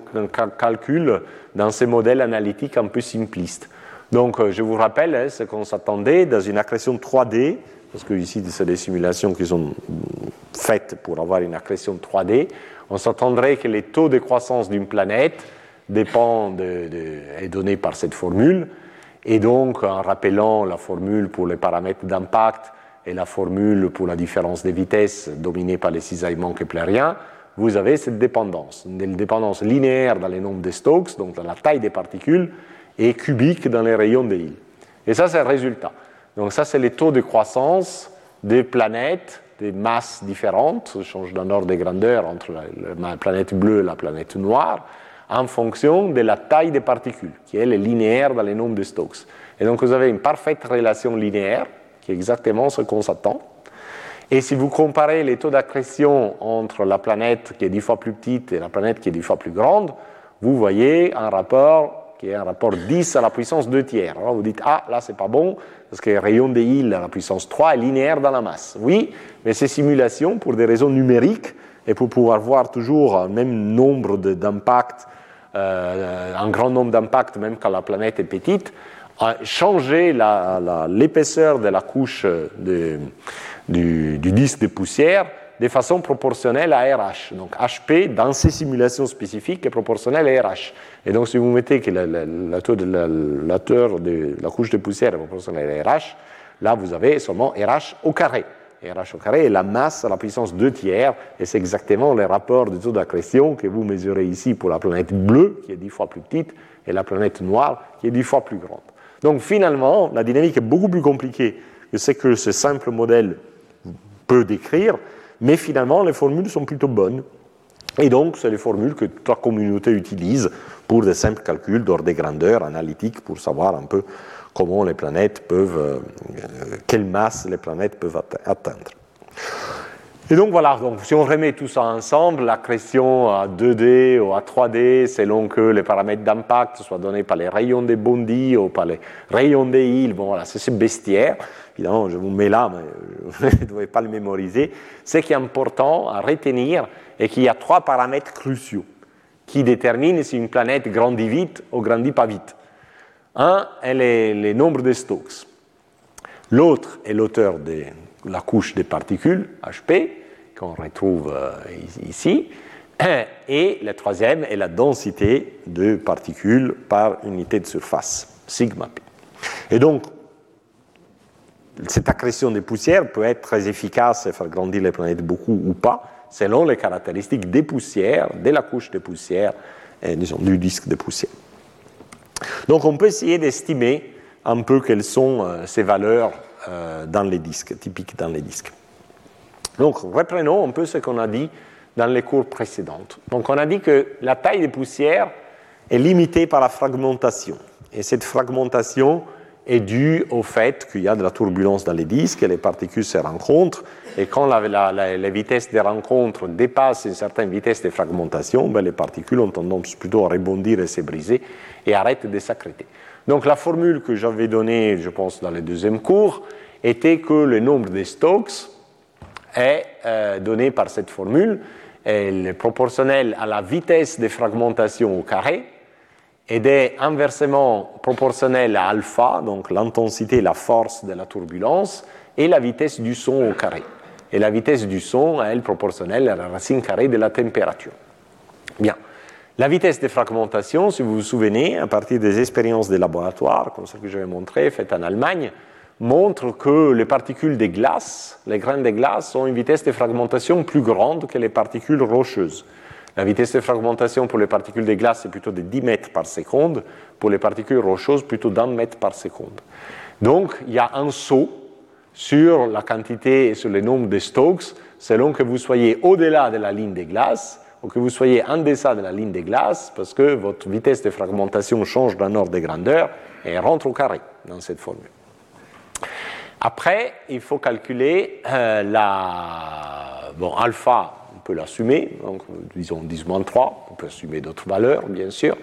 calcule dans ces modèles analytiques un peu simplistes. Donc, euh, je vous rappelle hein, ce qu'on s'attendait dans une accrétion 3D, parce que ici, c'est des simulations qui sont faites pour avoir une accrétion 3D. On s'attendrait que les taux de croissance d'une planète dépendent de, est donné par cette formule et donc, en rappelant la formule pour les paramètres d'impact et la formule pour la différence de vitesse dominée par les cisaillements keplériens, vous avez cette dépendance. Une dépendance linéaire dans les nombres de Stokes, donc dans la taille des particules, et cubique dans les rayons de Hill. Et ça, c'est le résultat. Donc ça, c'est les taux de croissance des planètes, des masses différentes, ça change d'un ordre de grandeur entre la, planète bleue et la planète noire, en fonction de la taille des particules, qui est linéaire dans les nombres de Stokes. Et donc vous avez une parfaite relation linéaire, qui est exactement ce qu'on s'attend. Et si vous comparez les taux d'accrétion entre la planète qui est dix fois plus petite et la planète qui est dix fois plus grande, vous voyez un rapport qui est un rapport 10 à la puissance 2 tiers. Alors vous dites, ah, là, c'est pas bon, parce que le rayon de Hill à la puissance 3 est linéaire dans la masse. Oui, mais ces simulations, pour des raisons numériques, et pour pouvoir voir toujours le même nombre d'impacts, un grand nombre d'impacts, même quand la planète est petite, changer l'épaisseur de la couche du, du disque de poussière de façon proportionnelle à RH. Donc HP, dans ces simulations spécifiques, est proportionnel à RH. Et donc si vous mettez que la, la, de la couche de poussière est proportionnelle à RH, là vous avez seulement RH au carré. RH au carré est la masse à la puissance 2 tiers, et c'est exactement le rapport de taux d'accrétion que vous mesurez ici pour la planète bleue, qui est 10 fois plus petite, et la planète noire, qui est 10 fois plus grande. Donc finalement, la dynamique est beaucoup plus compliquée que ce que ce simple modèle peut décrire, mais finalement, les formules sont plutôt bonnes. Et donc, c'est les formules que toute la communauté utilise pour des simples calculs d'ordre des grandeurs analytiques pour savoir un peu comment les planètes peuvent, euh, quelle masse les planètes peuvent atteindre. Et donc voilà, donc si on remet tout ça ensemble, la question à 2D ou à 3D, selon que les paramètres d'impact soient donnés par les rayons des bondis ou par les rayons des îles, bon voilà, c'est ce bestiaire. Évidemment, je vous mets là, mais vous ne devez pas le mémoriser. Ce qui est important à retenir est qu'il y a trois paramètres cruciaux qui déterminent si une planète grandit vite ou grandit pas vite. Un est le nombre de Stokes. L'autre est l'auteur de la couche des particules, HP, qu'on retrouve euh, ici. Et le troisième est la densité de particules par unité de surface, sigma p. Et donc, cette accrétion des poussières peut être très efficace et faire grandir les planètes beaucoup ou pas, selon les caractéristiques des poussières, de la couche de poussière disons, du disque de poussière. Donc on peut essayer d'estimer un peu quelles sont euh, ces valeurs euh, dans les disques, typiques dans les disques. Donc reprenons un peu ce qu'on a dit dans les cours précédentes. Donc on a dit que la taille des poussières est limitée par la fragmentation. Et cette fragmentation est due au fait qu'il y a de la turbulence dans les disques les particules se rencontrent. Et quand la, vitesse des rencontres dépasse une certaine vitesse de fragmentation, ben les particules ont tendance plutôt à rebondir et se briser et arrêtent de s'accréter. Donc la formule que j'avais donnée, je pense, dans le deuxième cours, était que le nombre de Stokes est euh, donné par cette formule, elle est proportionnel à la vitesse de fragmentation au carré, et est inversement proportionnel à alpha, donc l'intensité, la force de la turbulence, et la vitesse du son au carré. Et la vitesse du son, elle, proportionnelle à la racine carrée de la température. Bien. La vitesse de fragmentation, si vous vous souvenez, à partir des expériences de laboratoire, comme ce que je vais montrer, faites en Allemagne, montre que les particules des glaces, les graines des glaces, ont une vitesse de fragmentation plus grande que les particules rocheuses. La vitesse de fragmentation pour les particules de glace est plutôt de 10 mètres par seconde, pour les particules rocheuses plutôt d'un mètre par seconde. Donc il y a un saut sur la quantité et sur le nombre de Stokes selon que vous soyez au-delà de la ligne des glaces ou que vous soyez en deçà de la ligne des glaces parce que votre vitesse de fragmentation change d'un ordre de grandeur et rentre au carré dans cette formule. Après, il faut calculer euh, la bon, alpha peut l'assumer, donc disons 10 3, on peut assumer d'autres valeurs, bien sûr.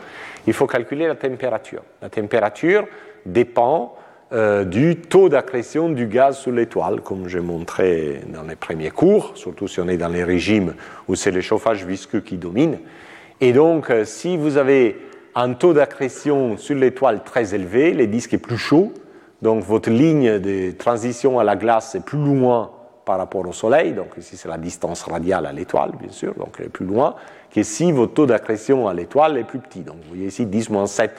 Il faut calculer la température. La température dépend euh, du taux d'accrétion du gaz sur l'étoile, comme j'ai montré dans les premiers cours, surtout si on est dans les régimes où c'est le chauffage visqueux qui domine. Et donc, euh, si vous avez un taux d'accrétion sur l'étoile très élevé, le disque est plus chaud, donc votre ligne de transition à la glace est plus loin par rapport au Soleil, donc ici c'est la distance radiale à l'étoile, bien sûr, donc elle est plus loin, que si votre taux d'accrétion à l'étoile est plus petit. Donc vous voyez ici 10-7,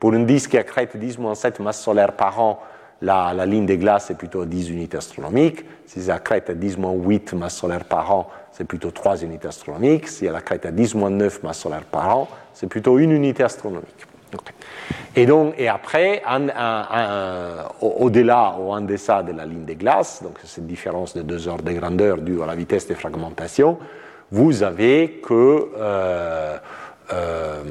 pour une disque qui accrète 10-7 masses solaires par an la, ligne des glaces est plutôt 10 unités astronomiques. Si la crête à 10-8 masses solaires par an, c'est plutôt 3 unités astronomiques. Si la crête à 10-9 masses solaires par an, c'est plutôt une unité astronomique. Et, donc, et après, au-delà ou en deçà de la ligne des glaces, donc cette différence de deux ordres de grandeur due à la vitesse de fragmentation, vous avez que euh, euh,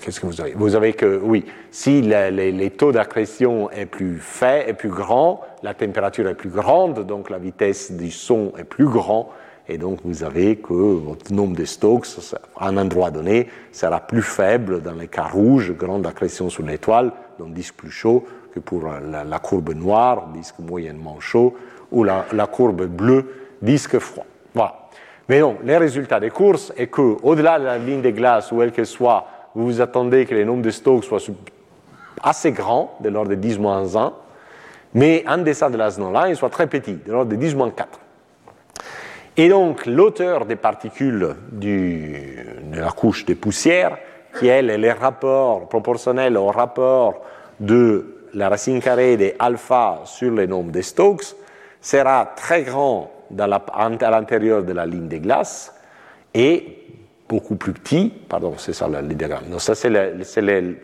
qu'est-ce que vous avez? Vous avez que, oui, si les, taux d'accrétion est plus fait, est plus grand, la température est plus grande, donc la vitesse du son est plus grand, et donc vous avez que votre nombre de Stokes, à un endroit donné, sera plus faible dans les cas rouges, grande accrétion sur l'étoile, donc disque plus chaud que pour la, courbe noire, disque moyennement chaud, ou la, courbe bleue, disque froid. Voilà. Mais non, les résultats des courses est que, au-delà de la ligne des glaces, où elle que soit, vous vous attendez que les nombres de Stokes soient assez grands, de l'ordre de 10 1, mais en deçà de la Snow-Line, soit très petit, de l'ordre de 10 4. Et donc, l'auteur des particules de la couche de poussière, qui elle est le rapport proportionnel au rapport de la racine carrée de alpha sur le nombre de Stokes, sera très grand à l'intérieur de la ligne des glaces et beaucoup plus petit, pardon, c'est ça le, diagramme. Non, ça c'est le,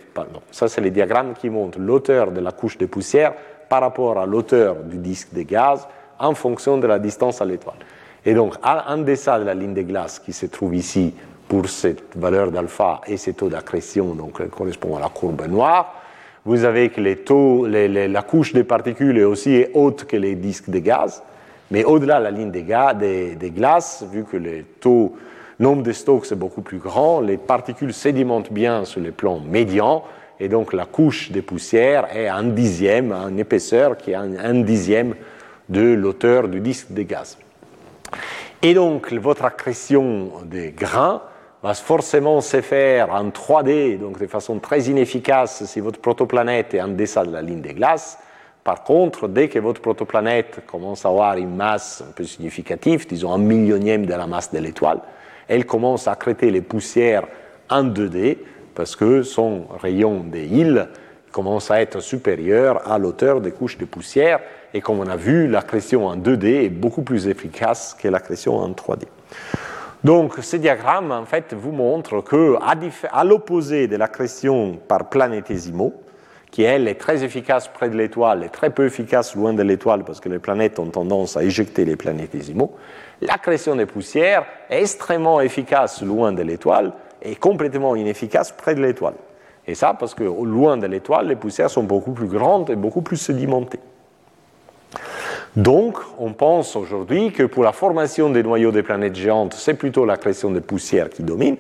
ça c'est les diagrammes qui montrent l'auteur de la couche de poussière par rapport à l'auteur du disque de gaz en fonction de la distance à l'étoile. Et donc, en deçà de la ligne de glace qui se trouve ici pour cette valeur d'alpha et ces taux d'accrétion, donc elle correspond à la courbe noire, vous avez que la couche des particules est aussi haute que les disques de gaz, mais au-delà de la ligne des, glaces, vu que le taux nombre de Stokes est beaucoup plus grand, les particules sédimentent bien sur les plans médians, et donc la couche des poussières est un dixième, en épaisseur qui est un, dixième de l'auteur du disque de gaz. Et donc votre accrétion des grains va forcément se faire en 3D, donc de façon très inefficace si votre protoplanète est en deçà de la ligne des glaces. Par contre, dès que votre protoplanète commence à avoir une masse un peu significative, disons un millionième de la masse de l'étoile, elle commence à crêter les poussières en 2D parce que son rayon des îles commence à être supérieur à l'auteur des couches de poussière. Et comme on a vu, l'accrétion en 2D est beaucoup plus efficace que l'accrétion en 3D. Donc, ce diagramme, en fait, vous montre que, à l'opposé de l'accrétion par planétésimaux, qui elle est très efficace près de l'étoile et très peu efficace loin de l'étoile parce que les planètes ont tendance à éjecter les planétésimaux, l'accrétion des poussières est extrêmement efficace loin de l'étoile et complètement inefficace près de l'étoile. Et ça parce que loin de l'étoile, les poussières sont beaucoup plus grandes et beaucoup plus sédimentées. Donc, on pense aujourd'hui que pour la formation des noyaux des planètes géantes, c'est plutôt l'accrétion des poussières qui domine,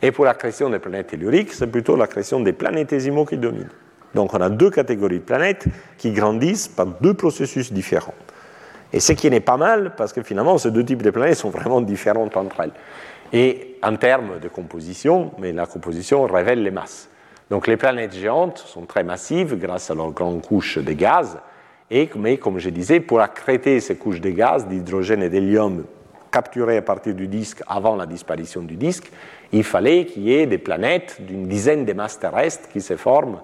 et pour l'accrétion des planètes telluriques, c'est plutôt l'accrétion des planétésimaux qui domine. Donc on a deux catégories de planètes qui grandissent par deux processus différents. Et ce qui n'est pas mal, parce que finalement, ces deux types de planètes sont vraiment différentes entre elles. Et en termes de composition, mais la composition révèle les masses. Donc les planètes géantes sont très massives grâce à leurs grandes couches de gaz, mais comme je disais, pour accréter ces couches de gaz, d'hydrogène et d'hélium capturées à partir du disque avant la disparition du disque, il fallait qu'il y ait des planètes d'une dizaine de masses terrestres qui se forment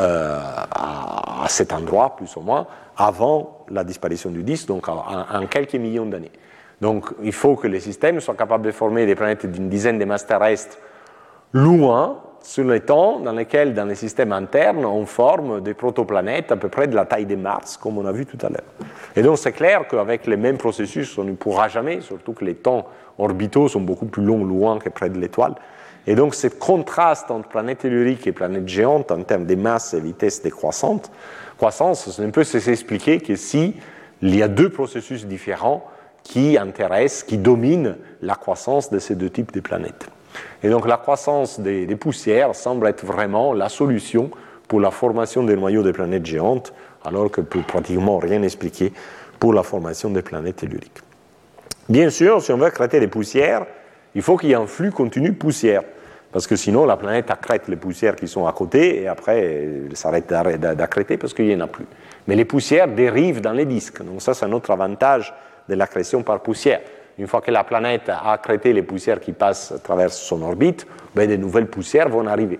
euh, à, cet endroit, plus ou moins, avant la disparition du disque, donc en, quelques millions d'années. Donc il faut que les systèmes soient capables de former des planètes d'une dizaine de masses terrestres loin, sur les temps dans lesquels, dans les systèmes internes, on forme des protoplanètes à peu près de la taille de Mars, comme on a vu tout à l'heure. Et donc c'est clair qu'avec les mêmes processus, on ne pourra jamais, surtout que les temps orbitaux sont beaucoup plus longs loin que près de l'étoile, et donc, ce contraste entre planète tellurique et planète géante en termes de masse et vitesse décroissante, croissance, c'est un peu s'expliquer que si il y a deux processus différents qui intéressent, qui dominent la croissance de ces deux types de planètes. Et donc, la croissance des, poussières semble être vraiment la solution pour la formation des noyaux des planètes géantes, alors que peut pratiquement rien expliquer pour la formation des planètes telluriques. Bien sûr, si on veut accréter des poussières, il faut qu'il y ait un flux continu de poussière. Parce que sinon, la planète accrète les poussières qui sont à côté et après, elle s'arrête d'accréter parce qu'il n'y en a plus. Mais les poussières dérivent dans les disques. Donc, ça, c'est un autre avantage de l'accrétion par poussière. Une fois que la planète a accrété les poussières qui passent à travers son orbite, ben, de nouvelles poussières vont arriver.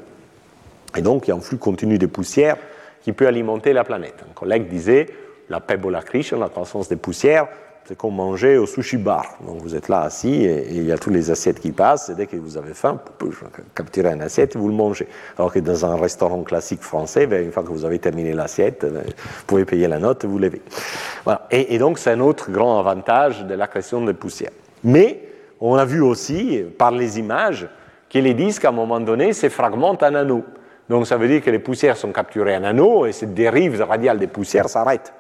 Et donc, il y a un flux continu de poussières qui peut alimenter la planète. Un collègue disait, la pebble accretion, la croissance des poussières, c'est comme manger au sushi bar. Donc vous êtes là assis et, il y a toutes les assiettes qui passent et dès que vous avez faim, vous capturez une assiette et vous le mangez. Alors que dans un restaurant classique français, ben, une fois que vous avez terminé l'assiette, ben, vous pouvez payer la note et vous levez. Voilà. Et, donc c'est un autre grand avantage de l'accrétion de poussière. Mais on a vu aussi par les images que les disques à un moment donné se fragmentent en anneaux. Donc ça veut dire que les poussières sont capturées en anneaux et cette dérive radiale des poussières s'arrête.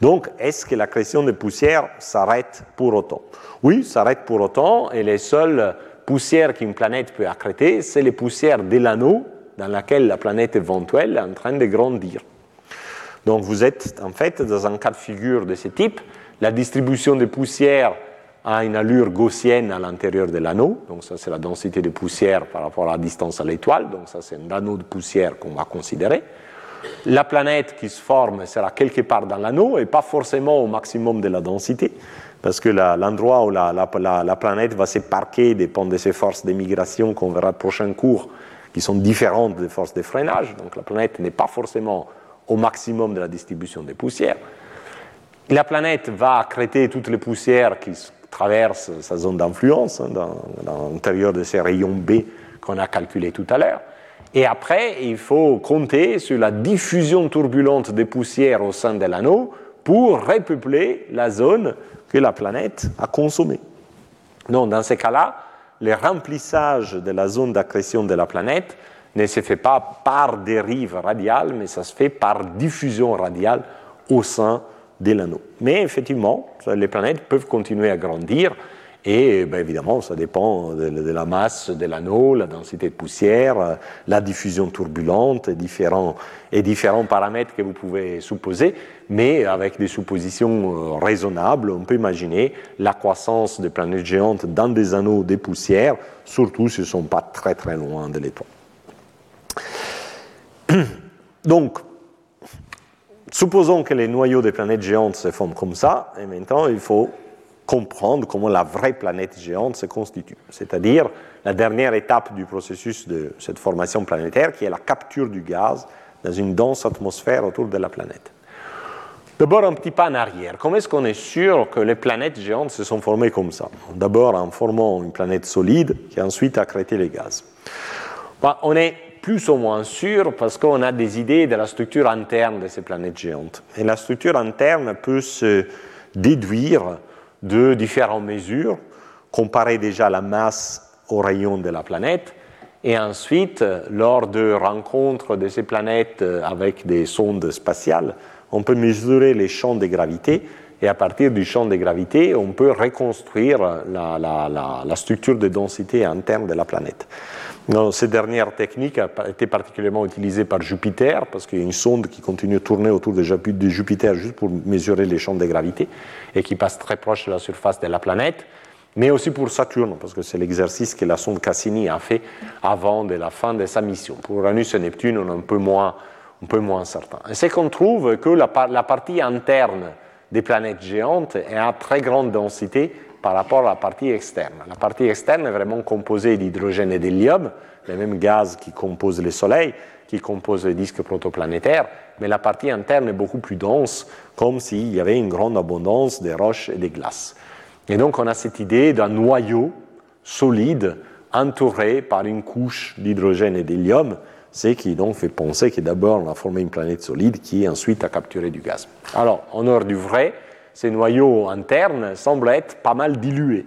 Donc, est-ce que l'accrétion de poussière s'arrête pour autant? Oui, s'arrête pour autant, et les seules poussières qu'une planète peut accréter, c'est les poussières de l'anneau dans laquelle la planète éventuelle est en train de grandir. Donc, vous êtes en fait dans un cas de figure de ce type. La distribution de poussière a une allure gaussienne à l'intérieur de l'anneau, donc ça c'est la densité de poussière par rapport à la distance à l'étoile, donc ça c'est un anneau de poussière qu'on va considérer. La planète qui se forme sera quelque part dans l'anneau et pas forcément au maximum de la densité, parce que l'endroit où la, planète va se parquer dépend de ses forces d'émigration qu'on verra au prochain cours, qui sont différentes des forces de freinage. Donc la planète n'est pas forcément au maximum de la distribution des poussières. La planète va accréter toutes les poussières qui traversent sa zone d'influence, hein, dans, dans l'intérieur de ces rayons B qu'on a calculés tout à l'heure. Et après, il faut compter sur la diffusion turbulente des poussières au sein de l'anneau pour repeupler la zone que la planète a consommée. Donc, dans ces cas-là, le remplissage de la zone d'accrétion de la planète ne se fait pas par dérive radiale, mais ça se fait par diffusion radiale au sein de l'anneau. Mais effectivement, les planètes peuvent continuer à grandir et ben, évidemment, ça dépend de, la masse de l'anneau, la densité de poussière, la diffusion turbulente et différents, et différents paramètres que vous pouvez supposer. Mais avec des suppositions euh, raisonnables, on peut imaginer la croissance des planètes géantes dans des anneaux de poussière, surtout si elles ne sont pas très très loin de l'étoile. Donc, supposons que les noyaux des planètes géantes se forment comme ça, et maintenant il faut comprendre comment la vraie planète géante se constitue, c'est-à-dire la dernière étape du processus de cette formation planétaire qui est la capture du gaz dans une dense atmosphère autour de la planète. D'abord un petit pas en arrière. Comment est-ce qu'on est sûr que les planètes géantes se sont formées comme ça? D'abord en formant une planète solide qui ensuite a créé les gaz. Bah, on est plus ou moins sûr parce qu'on a des idées de la structure interne de ces planètes géantes. Et la structure interne peut se déduire de différentes mesures, comparer déjà la masse au rayon de la planète, et ensuite, lors de rencontres de ces planètes avec des sondes spatiales, on peut mesurer les champs de gravité, et à partir du champ de gravité, on peut reconstruire la, la structure de densité interne de la planète. Non, cette dernière technique a été particulièrement utilisée par Jupiter, parce qu'il y a une sonde qui continue de tourner autour de Jupiter juste pour mesurer les champs de gravité et qui passe très proche de la surface de la planète, mais aussi pour Saturne, parce que c'est l'exercice que la sonde Cassini a fait avant de la fin de sa mission. Pour Uranus et Neptune, on est un peu moins, un peu moins certain. Et c'est qu'on trouve que la, la partie interne des planètes géantes est à très grande densité par rapport à la partie externe. La partie externe est vraiment composée d'hydrogène et d'hélium, les mêmes gaz qui composent le Soleil, qui composent les disques protoplanétaires, mais la partie interne est beaucoup plus dense, comme s'il y avait une grande abondance de roches et de glaces. Et donc on a cette idée d'un noyau solide entouré par une couche d'hydrogène et d'hélium, ce qui donc fait penser que d'abord on a formé une planète solide qui ensuite a capturé du gaz. Alors, en heure du vrai, ces noyaux internes semblent être pas mal dilués.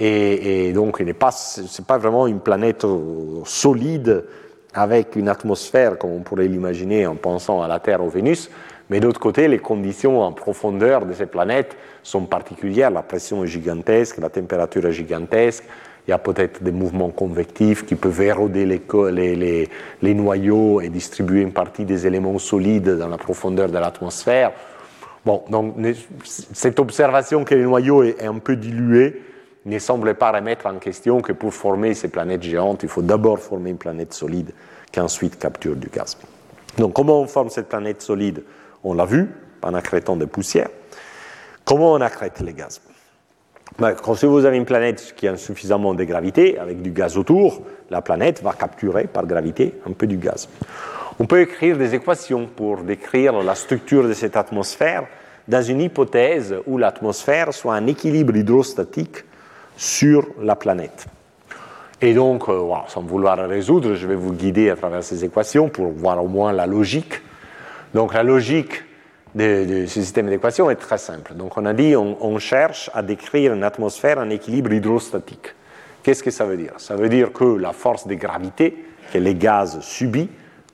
Et, donc, ce n'est pas, vraiment une planète euh, solide avec une atmosphère comme on pourrait l'imaginer en pensant à la Terre ou Vénus, mais d'autre côté, les conditions en profondeur de ces planètes sont particulières. La pression est gigantesque, la température est gigantesque, il y a peut-être des mouvements convectifs qui peuvent éroder les, les, noyaux et distribuer une partie des éléments solides dans la profondeur de l'atmosphère. Bon, donc cette observation que le noyau est un peu dilué ne semble pas remettre en question que pour former ces planètes géantes, il faut d'abord former une planète solide qui ensuite capture du gaz. Donc comment on forme cette planète solide? On l'a vu en accrétant des poussières. Comment on accrète les gaz? Ben, quand vous avez une planète qui a suffisamment de gravité, avec du gaz autour, la planète va capturer par gravité un peu du gaz. On peut écrire des équations pour décrire la structure de cette atmosphère dans une hypothèse où l'atmosphère soit un équilibre hydrostatique sur la planète. Et donc, euh, sans vouloir résoudre, je vais vous guider à travers ces équations pour voir au moins la logique. Donc, la logique de, ce système d'équations est très simple. Donc, on a dit on, on cherche à décrire une atmosphère en équilibre hydrostatique. Qu'est-ce que ça veut dire? Ça veut dire que la force de gravité que les gaz subissent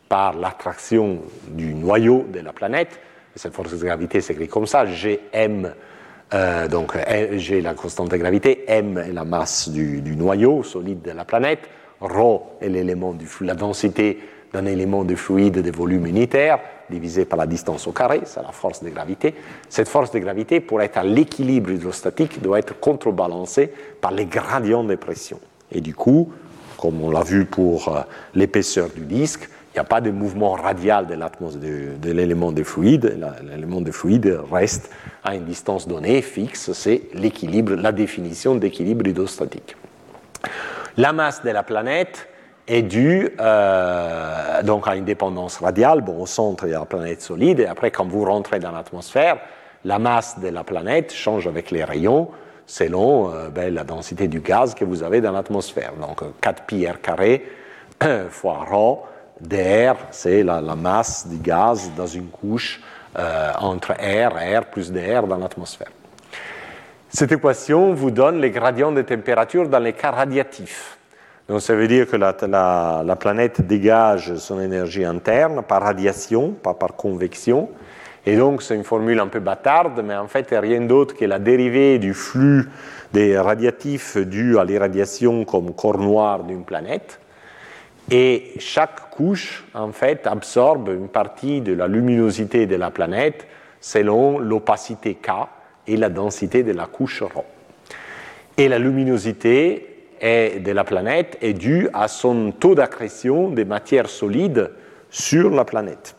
par l'attraction du noyau de la planète, cette force de gravité s'écrit comme ça, Gm, euh, donc G la constante de gravité, M est la masse du, noyau solide de la planète, ρ est l'élément du la densité d'un élément de fluide de volume unitaire divisé par la distance au carré, c'est la force de gravité. Cette force de gravité, pour être à l'équilibre hydrostatique, doit être contrebalancée par les gradients de pression. Et du coup, comme on l'a vu pour euh, l'épaisseur du disque, n'y a pas de mouvement radial de l'élément de, fluide. L'élément de fluide reste à une distance donnée, fixe. C'est l'équilibre, la définition d'équilibre hydrostatique. La masse de la planète est due euh, donc à une dépendance radiale. Bon, au centre, il y a la planète solide. Et après, quand vous rentrez dans l'atmosphère, la masse de la planète change avec les rayons selon euh, ben, la densité du gaz que vous avez dans l'atmosphère. Donc 4 pi r carré fois ρ dr, c'est la, masse du gaz dans une couche euh, entre R, R plus dr dans l'atmosphère. Cette équation vous donne les gradients de température dans les cas radiatifs. Donc ça veut dire que la, la planète dégage son énergie interne par radiation, pas par convection. Et donc, c'est une formule un peu bâtarde, mais en fait, rien d'autre que la dérivée du flux des radiatifs dû à l'irradiation comme corps noir d'une planète. Et chaque couche, en fait, absorbe une partie de la luminosité de la planète selon l'opacité K et la densité de la couche ρ. Et la luminosité de la planète est due à son taux d'accrétion des matières solides sur la planète.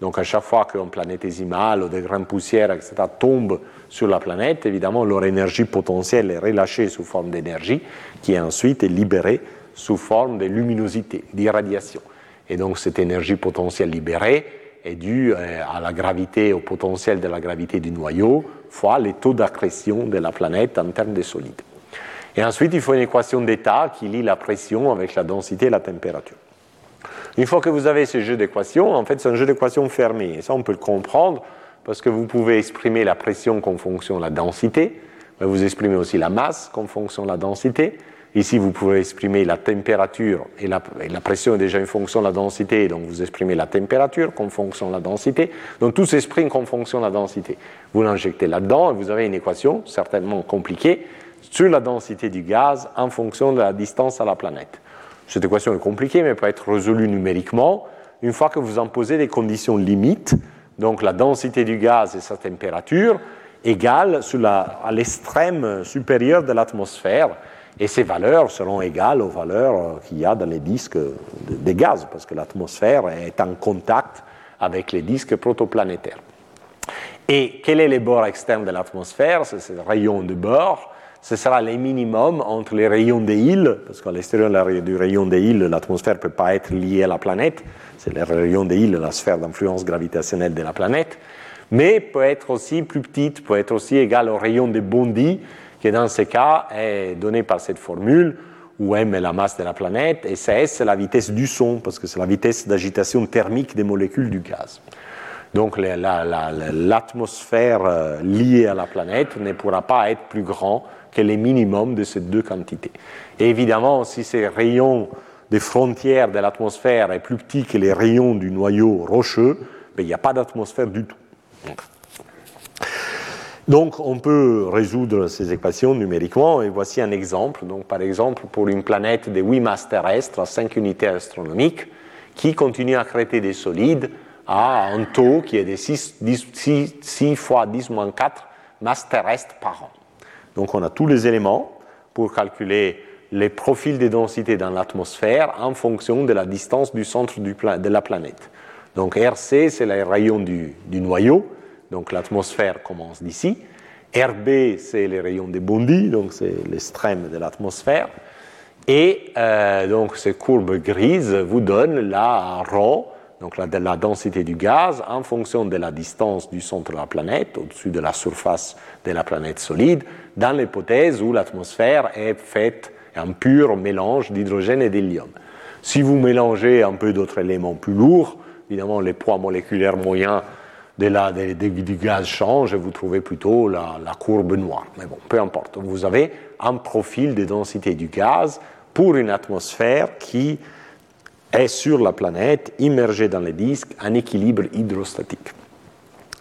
Donc à chaque fois qu'un planétésimal ou des grandes poussières, etc., tombent sur la planète, évidemment, leur énergie potentielle est relâchée sous forme d'énergie qui ensuite est libérée sous forme de luminosité, d'irradiation. Et donc cette énergie potentielle libérée est due euh, à la gravité, au potentiel de la gravité du noyau, fois les taux d'accrétion de la planète en termes de solide. Et ensuite, il faut une équation d'état qui lie la pression avec la densité et la température. Une fois que vous avez ce jeu d'équations, en fait, c'est un jeu d'équations fermé. Et ça, on peut le comprendre parce que vous pouvez exprimer la pression comme fonction de la densité, mais vous exprimez aussi la masse comme fonction de la densité. Ici, vous pouvez exprimer la température, et la, pression est déjà une fonction de la densité, donc vous exprimez la température comme fonction de la densité. Donc tout s'exprime comme fonction de la densité. Vous l'injectez là-dedans et vous avez une équation certainement compliquée sur la densité du gaz en fonction de la distance à la planète. Cette équation est compliquée, mais peut être résolue numériquement une fois que vous en posez des conditions limites, donc la densité du gaz et sa température, égales à l'extrême supérieur de l'atmosphère, et ces valeurs seront égales aux valeurs qu'il y a dans les disques des gaz, parce que l'atmosphère est en contact avec les disques protoplanétaires. Et quel est le bord externe de l'atmosphère? C'est ce rayon de bord. Ce sera les minimums entre les rayons des îles, parce qu'à l'extérieur du rayon des îles, l'atmosphère ne peut pas être liée à la planète, c'est le rayon des îles, la sphère d'influence gravitationnelle de la planète, mais peut être aussi plus petite, peut être aussi égale au rayon des Bondi, qui dans ce cas est donné par cette formule, où m est la masse de la planète, et Cs c'est la vitesse du son, parce que c'est la vitesse d'agitation thermique des molécules du gaz. Donc l'atmosphère euh, liée à la planète ne pourra pas être plus grand que les minimums de ces deux quantités. Évidemment, si ces rayons des frontières de l'atmosphère est plus petit que les rayons du noyau rocheux, ben, il n'y a pas d'atmosphère du tout. Donc on peut résoudre ces équations numériquement et voici un exemple. Donc par exemple pour une planète de 8 masses terrestres à 5 unités astronomiques qui continue à créer des solides à un taux qui est de 6, 6 fois 10 4 masses terrestres par an. Donc on a tous les éléments pour calculer les profils de densité dans l'atmosphère en fonction de la distance du centre de la planète. Donc RC, c'est le rayon du, noyau, donc l'atmosphère commence d'ici. RB, c'est les rayons des Bondi, donc c'est l'extrême de l'atmosphère. Et euh, donc ces courbes grises vous donnent la ρ donc la, la, densité du gaz, en fonction de la distance du centre de la planète, au-dessus de la surface de la planète solide, dans l'hypothèse où l'atmosphère est faite un pur mélange d'hydrogène et d'hélium. Si vous mélangez un peu d'autres éléments plus lourds, évidemment les poids moléculaires moyens de la, du gaz changent et vous trouvez plutôt la, la, courbe noire. Mais bon, peu importe. Vous avez un profil de densité du gaz pour une atmosphère qui est sur la planète, immergée dans les disques, un équilibre hydrostatique.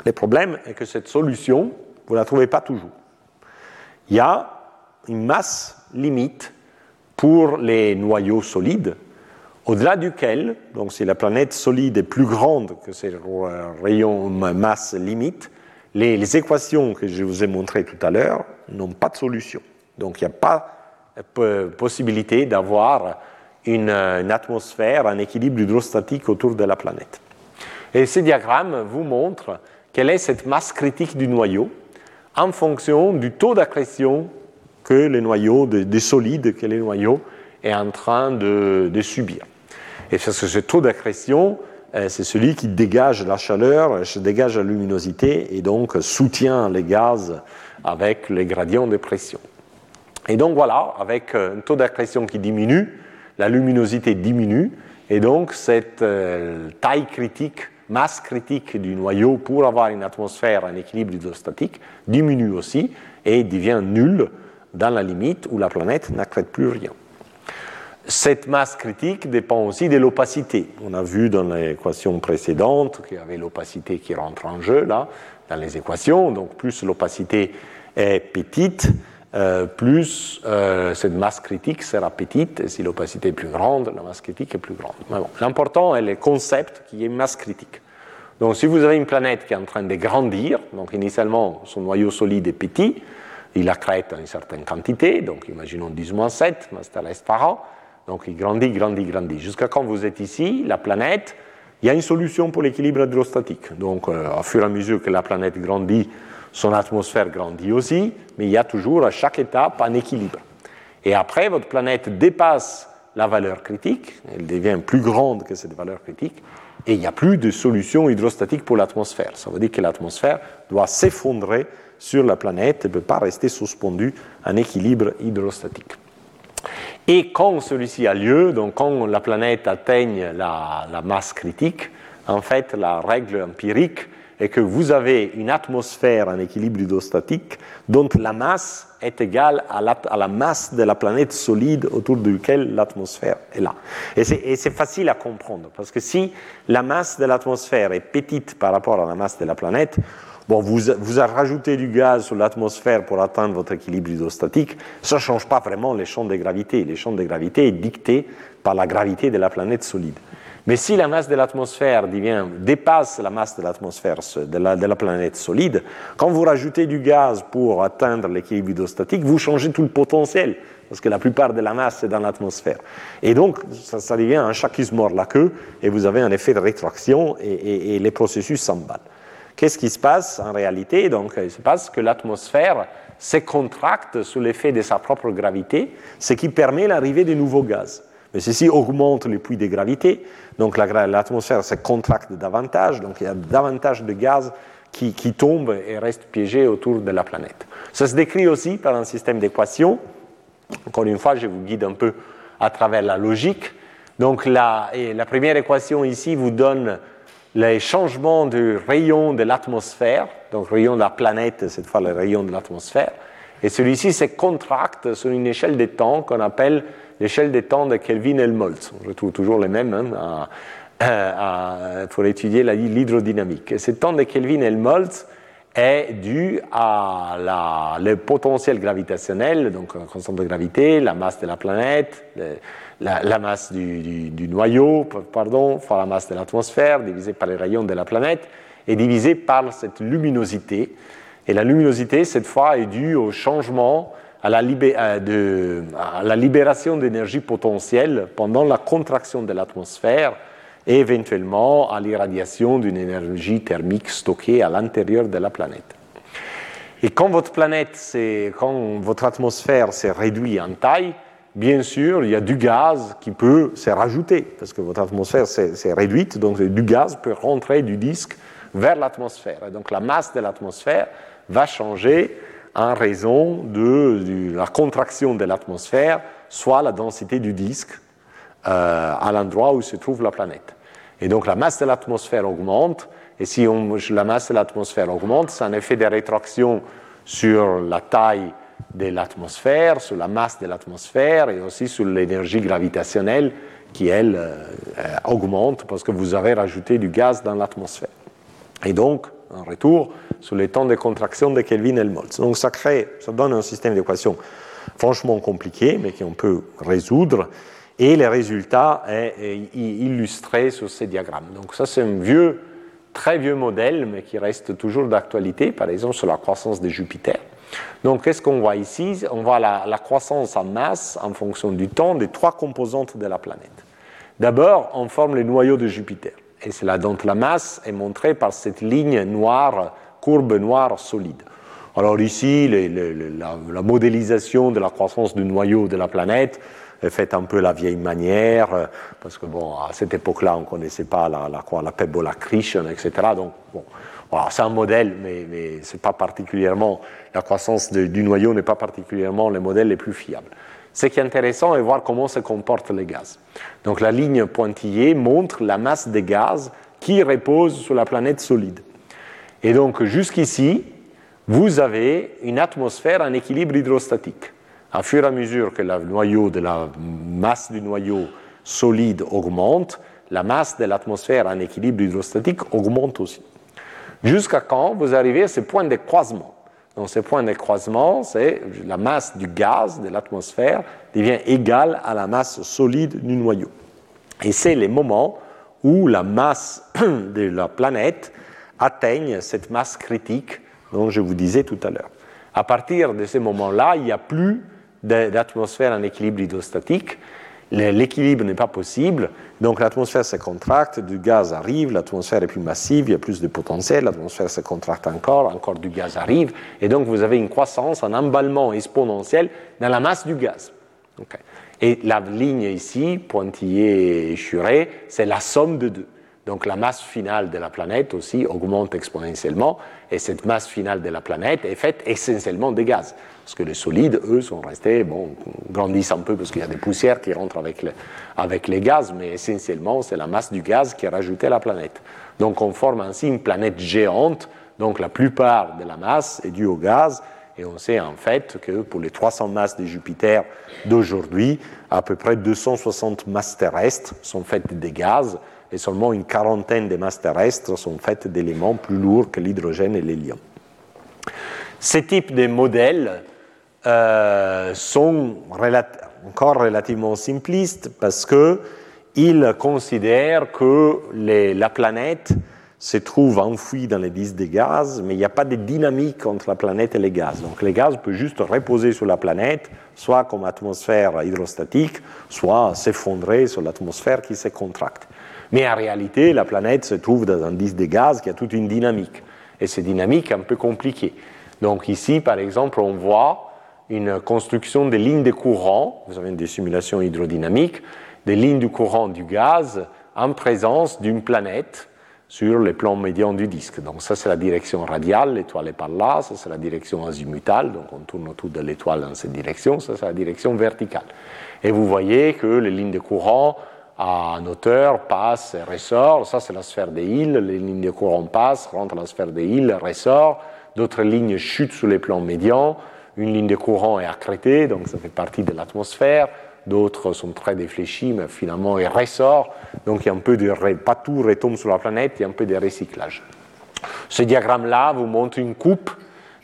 Le problème est que cette solution, vous ne la trouvez pas toujours. Il y a une masse limite pour les noyaux solides, au-delà duquel, donc si la planète solide est plus grande que ces rayons masse limite, les, équations que je vous ai montrées tout à l'heure n'ont pas de solution. Donc il n'y a pas possibilité d'avoir une, atmosphère, un équilibre hydrostatique autour de la planète. Et ce diagramme vous montre quelle est cette masse critique du noyau en fonction du taux d'accrétion que les noyaux, des de solides que les noyaux est en train de subir. Et parce que ce taux d'accrétion, euh, c'est celui qui dégage la chaleur, dégage la luminosité et donc soutient les gaz avec les gradients de pression. Et donc voilà, avec un taux d'accrétion qui diminue, la luminosité diminue, et donc cette euh, taille critique, masse critique du noyau pour avoir une atmosphère, un équilibre hydrostatique, diminue aussi et devient nulle dans la limite où la planète n'accrète plus rien. Cette masse critique dépend aussi de l'opacité. On a vu dans l'équation précédente qu'il y avait l'opacité qui rentre en jeu là, dans les équations. Donc plus l'opacité est petite, euh, plus euh, cette masse critique sera petite. Et si l'opacité est plus grande, la masse critique est plus grande. Bon, L'important est le concept qui est masse critique. Donc si vous avez une planète qui est en train de grandir, donc initialement son noyau solide est petit, il accrète une certaine quantité, donc imaginons 10-7 masse terrestre par an, donc il grandit, grandit, grandit. Jusqu'à quand vous êtes ici, la planète, il y a une solution pour l'équilibre hydrostatique. Donc euh, au fur et à mesure que la planète grandit, son atmosphère grandit aussi, mais il y a toujours à chaque étape un équilibre. Et après, votre planète dépasse la valeur critique, elle devient plus grande que cette valeur critique, et il n'y a plus de solution hydrostatique pour l'atmosphère. Ça veut dire que l'atmosphère doit s'effondrer sur la planète ne peut pas rester suspendu à un équilibre hydrostatique. Et quand celui-ci a lieu, donc quand la planète atteigne la, masse critique, en fait, la règle empirique est que vous avez une atmosphère en équilibre hydrostatique dont la masse est égale à la, masse de la planète solide autour de laquelle l'atmosphère est là. Et c'est facile à comprendre, parce que si la masse de l'atmosphère est petite par rapport à la masse de la planète, Bon, vous, vous rajoutez du gaz sur l'atmosphère pour atteindre votre équilibre hydrostatique, ça ne change pas vraiment les champs de gravité. Les champs de gravité est dicté par la gravité de la planète solide. Mais si la masse de l'atmosphère dépasse la masse de l'atmosphère de la, planète solide, quand vous rajoutez du gaz pour atteindre l'équilibre hydrostatique, vous changez tout le potentiel, parce que la plupart de la masse est dans l'atmosphère. Et donc, ça, devient un chat qui se mord la queue, et vous avez un effet de rétraction, et, et les processus s'emballent. Qu'est-ce qui se passe en réalité? Donc, il se passe que l'atmosphère se contracte sous l'effet de sa propre gravité, ce qui permet l'arrivée de nouveaux gaz. Mais ceci augmente le puits de gravité, donc l'atmosphère se contracte davantage, donc il y a davantage de gaz qui, qui tombent et restent piégés autour de la planète. Ça se décrit aussi par un système d'équations. Encore une fois, je vous guide un peu à travers la logique. Donc la première équation ici vous donne les changements du rayon de l'atmosphère, donc rayon de la planète, cette fois le rayon de l'atmosphère, et celui-ci se contracte sur une échelle de temps qu'on appelle l'échelle de temps de Kelvin-Helmholtz. Je trouve toujours les mêmes hein, pour étudier l'hydrodynamique. Et ce temps de Kelvin-Helmholtz est dû à le potentiel gravitationnel, donc la constante de gravité, la masse de la planète, la, masse du, noyau, pardon, fois la masse de l'atmosphère, divisé par les rayons de la planète, et divisé par cette luminosité. Et la luminosité, cette fois, est due au changement, à la, libé de, à la libération d'énergie potentielle pendant la contraction de l'atmosphère et éventuellement à l'irradiation d'une énergie thermique stockée à l'intérieur de la planète. Et quand votre planète, quand votre atmosphère s'est réduite en taille, bien sûr, il y a du gaz qui peut se rajouter, parce que votre atmosphère s'est réduite, donc du gaz peut rentrer du disque vers l'atmosphère. Et donc la masse de l'atmosphère va changer en raison de, la contraction de l'atmosphère, soit la densité du disque euh, à l'endroit où se trouve la planète. Et donc la masse de l'atmosphère augmente, et si la masse de l'atmosphère augmente, c'est un effet de rétraction sur la taille de l'atmosphère, sur la masse de l'atmosphère et aussi sur l'énergie gravitationnelle qui, elle, euh, augmente parce que vous avez rajouté du gaz dans l'atmosphère. Et donc, en retour, sur les temps de contraction de Kelvin-Helmholtz. Donc ça crée, ça donne un système d'équations franchement compliqué, mais qu'on peut résoudre. Et le résultat est, illustré sur ces diagrammes. Donc ça, c'est un vieux, très vieux modèle, mais qui reste toujours d'actualité, par exemple sur la croissance de Jupiter. Donc, qu'est-ce qu'on voit ici? On voit la, la, croissance en masse en fonction du temps des trois composantes de la planète. D'abord, on forme le noyau de Jupiter. Et c'est là dont la masse est montrée par cette ligne noire, courbe noire solide. Alors ici, la, modélisation de la croissance du noyau de la planète est faite un peu la vieille manière, parce que bon, à cette époque-là, on ne connaissait pas la, la, la Pebble accretion, etc. Donc, bon, c'est un modèle, mais, c'est pas particulièrement, la croissance du noyau n'est pas particulièrement le modèle le plus fiable. Ce qui est intéressant est voir comment se comportent les gaz. Donc la ligne pointillée montre la masse des gaz qui reposent sur la planète solide. Et donc jusqu'ici, vous avez une atmosphère en équilibre hydrostatique. À fur et à mesure que la masse du noyau solide augmente, la masse de l'atmosphère en équilibre hydrostatique augmente aussi. Jusqu'à quand vous arrivez à ce point de croisement? Donc ce point de croisement, c'est la masse du gaz de l'atmosphère devient égale à la masse solide du noyau. Et c'est les moments où la masse de la planète atteigne cette masse critique dont je vous disais tout à l'heure. À partir de ce moment-là, il n'y a plus d'atmosphère en équilibre hydrostatique, l'équilibre n'est pas possible, donc l'atmosphère se contracte, du gaz arrive, l'atmosphère est plus massive, il y a plus de potentiel, l'atmosphère se contracte encore, encore du gaz arrive, et donc vous avez une croissance, un emballement exponentiel dans la masse du gaz. Et la ligne ici, pointillée et échurée, c'est la somme de deux. Donc la masse finale de la planète aussi augmente exponentiellement, et cette masse finale de la planète est faite essentiellement de gaz. Parce que les solides, eux, sont restés, bon, grandissent un peu parce qu'il y a des poussières qui rentrent avec, avec les gaz, mais essentiellement, c'est la masse du gaz qui est rajoutée à la planète. Donc on forme ainsi une planète géante, donc la plupart de la masse est due au gaz, et on sait en fait que pour les 300 masses de Jupiter d'aujourd'hui, à peu près 260 masses terrestres sont faites de gaz, et seulement une quarantaine de masses terrestres sont faites d'éléments plus lourds que l'hydrogène et l'hélium. Ces types de modèles euh, sont encore relativement simplistes parce qu'ils considèrent que la planète se trouve enfouie dans les disques de gaz, mais il n'y a pas de dynamique entre la planète et les gaz. Donc les gaz peuvent juste reposer sur la planète, soit comme atmosphère hydrostatique, soit s'effondrer sur l'atmosphère qui se contracte. Mais en réalité, la planète se trouve dans un disque de gaz qui a toute une dynamique. Et cette dynamique est un peu compliquée. Donc ici, par exemple, on voit une construction des lignes de courant, vous avez des simulations hydrodynamiques, des lignes de courant du gaz en présence d'une planète sur le plan médian du disque. Donc ça c'est la direction radiale, l'étoile est par là, ça c'est la direction azimutale, donc on tourne autour de l'étoile dans cette direction, ça c'est la direction verticale. Et vous voyez que les lignes de courant en hauteur passent et ressortent, ça c'est la sphère des îles, les lignes de courant passent, rentrent dans la sphère des îles, ressortent, d'autres lignes chutent sur les plans médians, une ligne de courant est accrétée, donc ça fait partie de l'atmosphère. D'autres sont très défléchis, mais finalement ils ressortent. Donc il y a un peu de. Pas tout retombe sur la planète, il y a un peu de recyclage. Ce diagramme-là vous montre une coupe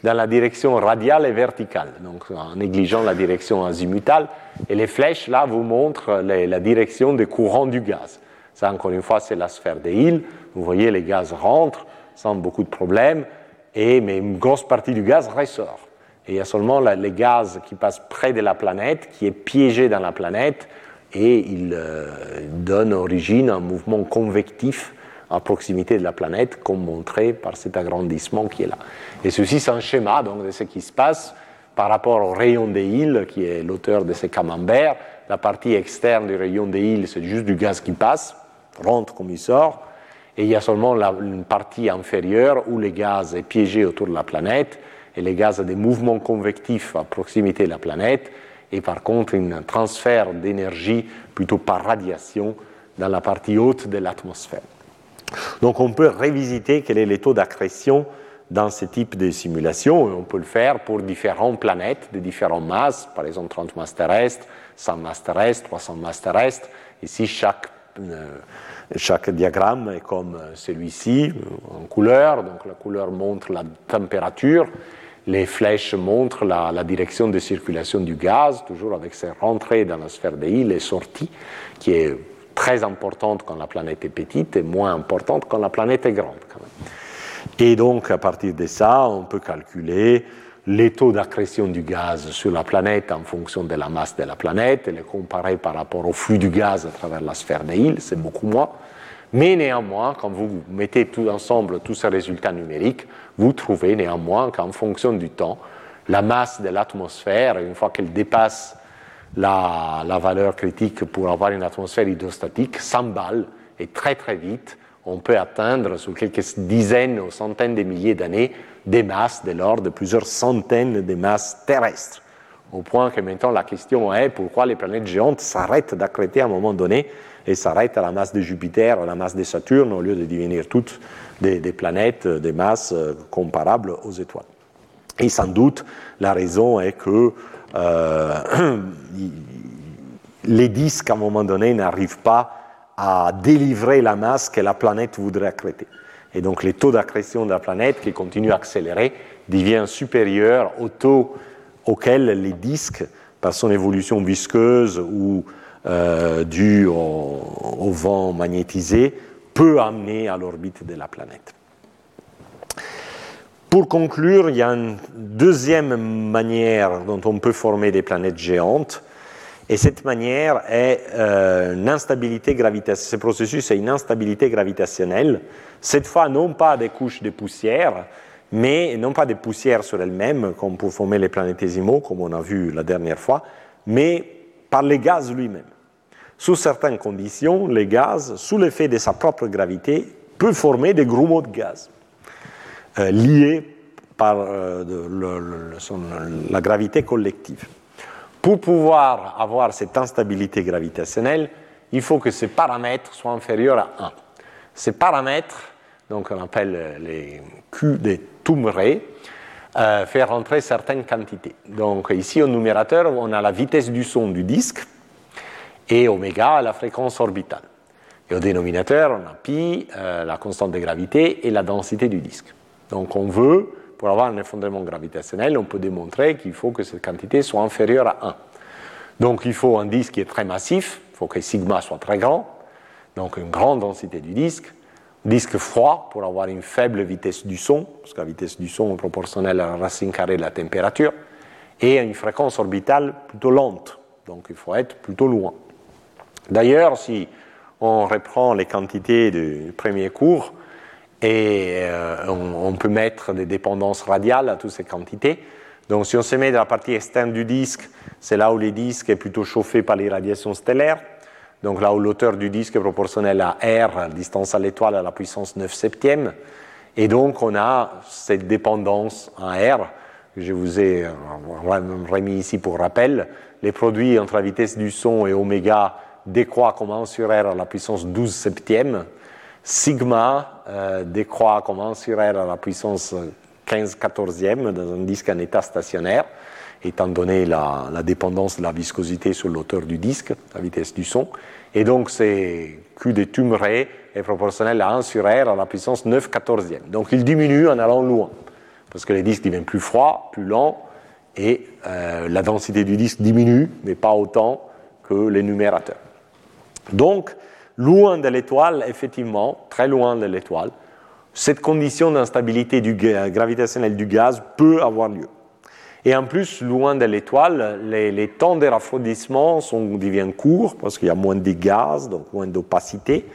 dans la direction radiale et verticale, donc en négligeant la direction azimutale. Et les flèches là vous montrent la direction des courants du gaz. Ça, encore une fois, c'est la sphère des îles. Vous voyez, les gaz rentrent sans beaucoup de problèmes, et, mais une grosse partie du gaz ressort. Et il y a seulement les gaz qui passent près de la planète, qui est piégé dans la planète, et il euh, donne origine à un mouvement convectif à proximité de la planète, comme montré par cet agrandissement qui est là. Et ceci, c'est un schéma donc, de ce qui se passe par rapport au rayon des îles, qui est l'auteur de ces camemberts. La partie externe du rayon des îles, c'est juste du gaz qui passe, rentre comme il sort. Et il y a seulement la, une partie inférieure où le gaz est piégé autour de la planète, et le gaz a des mouvements convectifs à proximité de la planète, et par contre un transfert d'énergie plutôt par radiation dans la partie haute de l'atmosphère. Donc on peut revisiter quel est le taux d'accrétion dans ce type de simulation, et on peut le faire pour différentes planètes de différentes masses, par exemple 30 masses terrestres, 100 masses terrestres, 300 masses terrestres. Ici, chaque, euh, chaque diagramme est comme celui-ci, en couleur, donc la couleur montre la température, les flèches montrent la, direction de circulation du gaz, toujours avec ses rentrées dans la sphère des îles et sorties, qui est très importante quand la planète est petite et moins importante quand la planète est grande. Et donc, à partir de ça, on peut calculer les taux d'accrétion du gaz sur la planète en fonction de la masse de la planète et les comparer par rapport au flux du gaz à travers la sphère des îles, c'est beaucoup moins. Mais néanmoins, quand vous mettez tout ensemble tous ces résultats numériques, vous trouvez néanmoins qu'en fonction du temps, la masse de l'atmosphère, une fois qu'elle dépasse la, valeur critique pour avoir une atmosphère hydrostatique, s'emballe et très très vite, on peut atteindre sur quelques dizaines ou centaines de milliers d'années des masses de l'ordre de plusieurs centaines de masses terrestres. Au point que maintenant la question est pourquoi les planètes géantes s'arrêtent d'accréter à un moment donné et s'arrêtent à la masse de Jupiter, à la masse de Saturne, au lieu de devenir toutes des, planètes, des masses comparables aux étoiles. Et sans doute, la raison est que euh, les disques, à un moment donné, n'arrivent pas à délivrer la masse que la planète voudrait accréter. Et donc, les taux d'accrétion de la planète, qui continue à accélérer, devient supérieur au taux auquel les disques, par son évolution visqueuse ou euh, due au, vent magnétisé, peut amener à l'orbite de la planète. Pour conclure, il y a une deuxième manière dont on peut former des planètes géantes, et cette manière est euh, une instabilité gravitationnelle. Ce processus est une instabilité gravitationnelle, cette fois non pas des couches de poussière, mais non pas des poussières sur elles-mêmes, comme pour former les planétésimaux, comme on a vu la dernière fois, mais par les gaz lui-même. Sous certaines conditions, les gaz, sous l'effet de sa propre gravité, peut former des grumeaux de gaz euh, liés par euh, le, le, la gravité collective. Pour pouvoir avoir cette instabilité gravitationnelle, il faut que ces paramètres soient inférieurs à 1. Ces paramètres, donc on appelle les Q des Toumré, euh, fait rentrer certaines quantités. Donc ici au numérateur, on a la vitesse du son du disque et oméga, la fréquence orbitale. Et au dénominateur, on a pi, la constante de gravité et la densité du disque. Donc on veut, pour avoir un effondrement gravitationnel, on peut démontrer qu'il faut que cette quantité soit inférieure à 1. Donc il faut un disque qui est très massif, il faut que sigma soit très grand, donc une grande densité du disque. Disque froid pour avoir une faible vitesse du son, parce que la vitesse du son est proportionnelle à la racine carrée de la température, et une fréquence orbitale plutôt lente, donc il faut être plutôt loin. D'ailleurs, si on reprend les quantités du premier cours, et euh, on, peut mettre des dépendances radiales à toutes ces quantités. Donc si on se met dans la partie externe du disque, c'est là où le disque est plutôt chauffé par les radiations stellaires. Donc là où l'auteur du disque est proportionnel à R, distance à l'étoile à la puissance 9 septième. Et donc on a cette dépendance en R, je vous ai remis ici pour rappel. Les produits entre la vitesse du son et oméga décroît comme 1 sur R à la puissance 12 septième, sigma euh, décroît comme 1 sur R à la puissance 15 quatorzième dans un disque en état stationnaire, étant donné la, dépendance de la viscosité sur l'auteur du disque, la vitesse du son. Et donc, c'est Q de Tumré est proportionnel à 1 sur R à la puissance 9 quatorzième. Donc, il diminue en allant loin, parce que les disques deviennent plus froids, plus lents, et euh, la densité du disque diminue, mais pas autant que les numérateurs. Donc, loin de l'étoile, effectivement, très loin de l'étoile, cette condition d'instabilité gravitationnelle du gaz peut avoir lieu. Et en plus, loin de l'étoile, les, temps de refroidissement sont, deviennent courts parce qu'il y a moins de gaz, donc moins d'opacité.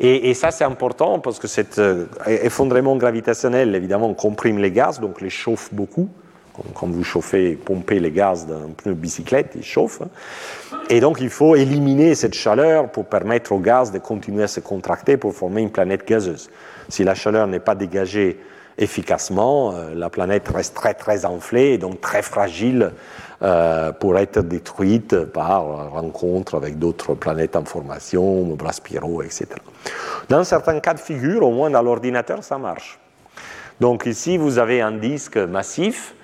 Et, et, ça, c'est important parce que cet euh, effondrement gravitationnel, évidemment, comprime les gaz, donc les chauffe beaucoup, Quand vous chauffez, pompez les gaz d'un pneu de bicyclette, ils chauffent. Et donc il faut éliminer cette chaleur pour permettre au gaz de continuer à se contracter pour former une planète gazeuse. Si la chaleur n'est pas dégagée efficacement, euh, la planète reste très très enflée et donc très fragile euh, pour être détruite par rencontre avec d'autres planètes en formation, Braspiro, etc. Dans certains cas de figure, au moins dans l'ordinateur, ça marche. Donc ici, vous avez un disque massif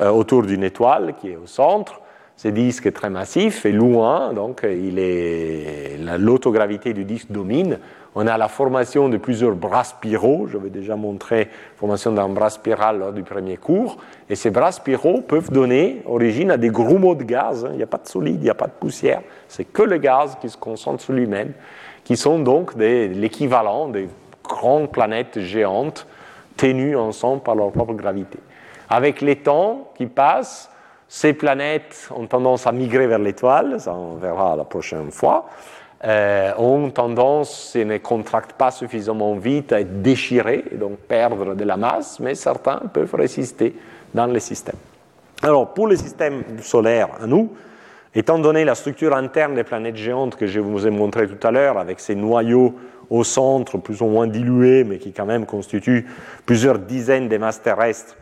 euh, autour d'une étoile qui est au centre. Ce disque est très massif et loin, donc l'autogravité du disque domine. On a la formation de plusieurs bras spiraux. J'avais déjà montré la formation d'un bras spiral lors du premier cours. Et ces bras spiraux peuvent donner origine à des grumeaux de gaz. Il n'y a pas de solide, il n'y a pas de poussière. C'est que le gaz qui se concentre sur lui-même, qui sont donc l'équivalent des grandes planètes géantes tenues ensemble par leur propre gravité. Avec les temps qui passent, ces planètes ont tendance à migrer vers l'étoile, ça on verra la prochaine fois, euh, ont tendance, si ne contractent pas suffisamment vite, à être déchirées et donc perdre de la masse, mais certains peuvent résister dans les systèmes. Alors pour les systèmes solaires à nous, étant donné la structure interne des planètes géantes que je vous ai montré tout à l'heure, avec ces noyaux au centre plus ou moins dilués, mais qui quand même constituent plusieurs dizaines de masses terrestres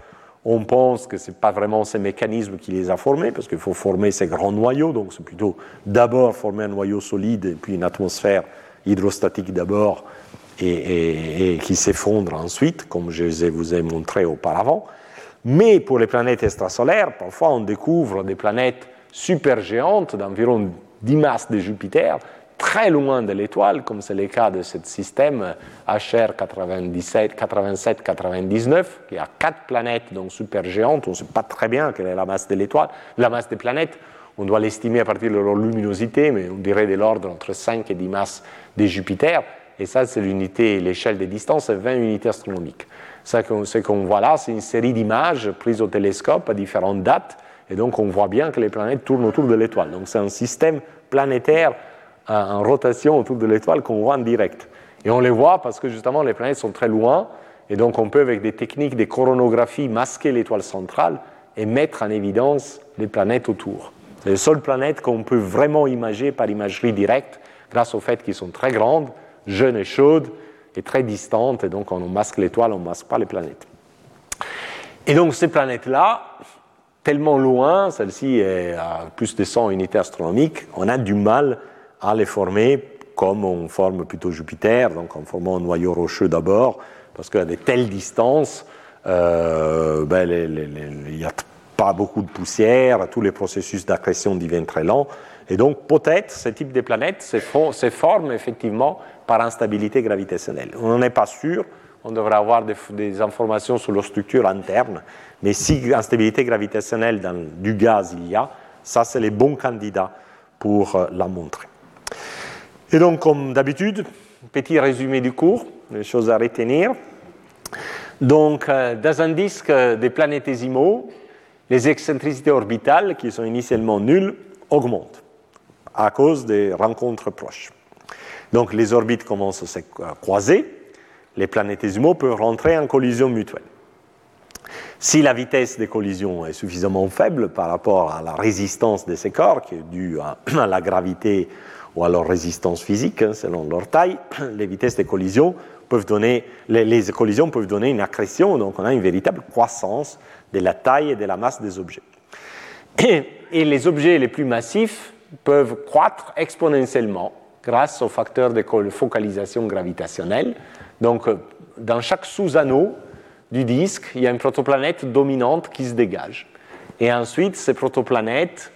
on pense que ce n'est pas vraiment ces mécanismes qui les a formés, parce qu'il faut former ces grands noyaux, donc c'est plutôt d'abord former un noyau solide, et puis une atmosphère hydrostatique d'abord, et, qui s'effondre ensuite, comme je vous ai montré auparavant. Mais pour les planètes extrasolaires, parfois on découvre des planètes supergéantes d'environ 10 masses de Jupiter, très loin de l'étoile, comme c'est le cas de ce système HR 87-99, qui a quatre planètes donc supergéantes. On ne sait pas très bien quelle est la masse de l'étoile, la masse des planètes. On doit l'estimer à partir de leur luminosité, mais on dirait de l'ordre entre 5 et 10 masses de Jupiter. Et ça, c'est l'unité, l'échelle des distances, c'est 20 unités astronomiques. Ce qu'on voit là, c'est une série d'images prises au télescope à différentes dates. Et donc, on voit bien que les planètes tournent autour de l'étoile. Donc, c'est un système planétaire en rotation autour de l'étoile qu'on voit en direct. Et on les voit parce que justement les planètes sont très loin, et donc on peut avec des techniques de coronographie masquer l'étoile centrale et mettre en évidence les planètes autour. C'est les seules planètes qu'on peut vraiment imager par imagerie directe grâce au fait qu'elles sont très grandes, jeunes et chaudes et très distantes, et donc on masque l'étoile, on ne masque pas les planètes. Et donc ces planètes-là, tellement loin, celle-ci est à plus de 100 unités astronomiques, on a du mal à les former comme on forme plutôt Jupiter, donc en formant un noyau rocheux d'abord, parce qu'à de telles distances, euh, ben, il n'y a pas beaucoup de poussière, tous les processus d'accrétion deviennent très lents, et donc peut-être ce type de planète se, forme effectivement par instabilité gravitationnelle. On n'en est pas sûr, on devrait avoir des, informations sur leur structure interne, mais si instabilité gravitationnelle dans du gaz il y a, ça c'est les bons candidats pour euh, la montrer. Et donc, comme d'habitude, petit résumé du cours, les choses à retenir. Donc, euh, dans un disque des planétésimaux, les excentricités orbitales, qui sont initialement nulles, augmentent à cause des rencontres proches. Donc, les orbites commencent à se croiser, les planétésimaux peuvent rentrer en collision mutuelle. Si la vitesse des collisions est suffisamment faible par rapport à la résistance de ces corps, qui est due à la gravité ou à leur résistance physique, hein, selon leur taille, les vitesses des collisions peuvent donner, les, collisions peuvent donner une accrétion, donc on a une véritable croissance de la taille et de la masse des objets. Et, et les objets les plus massifs peuvent croître exponentiellement grâce au facteur de focalisation gravitationnelle. Donc, euh, dans chaque sous-anneau du disque, il y a une protoplanète dominante qui se dégage. Et ensuite, ces protoplanètes,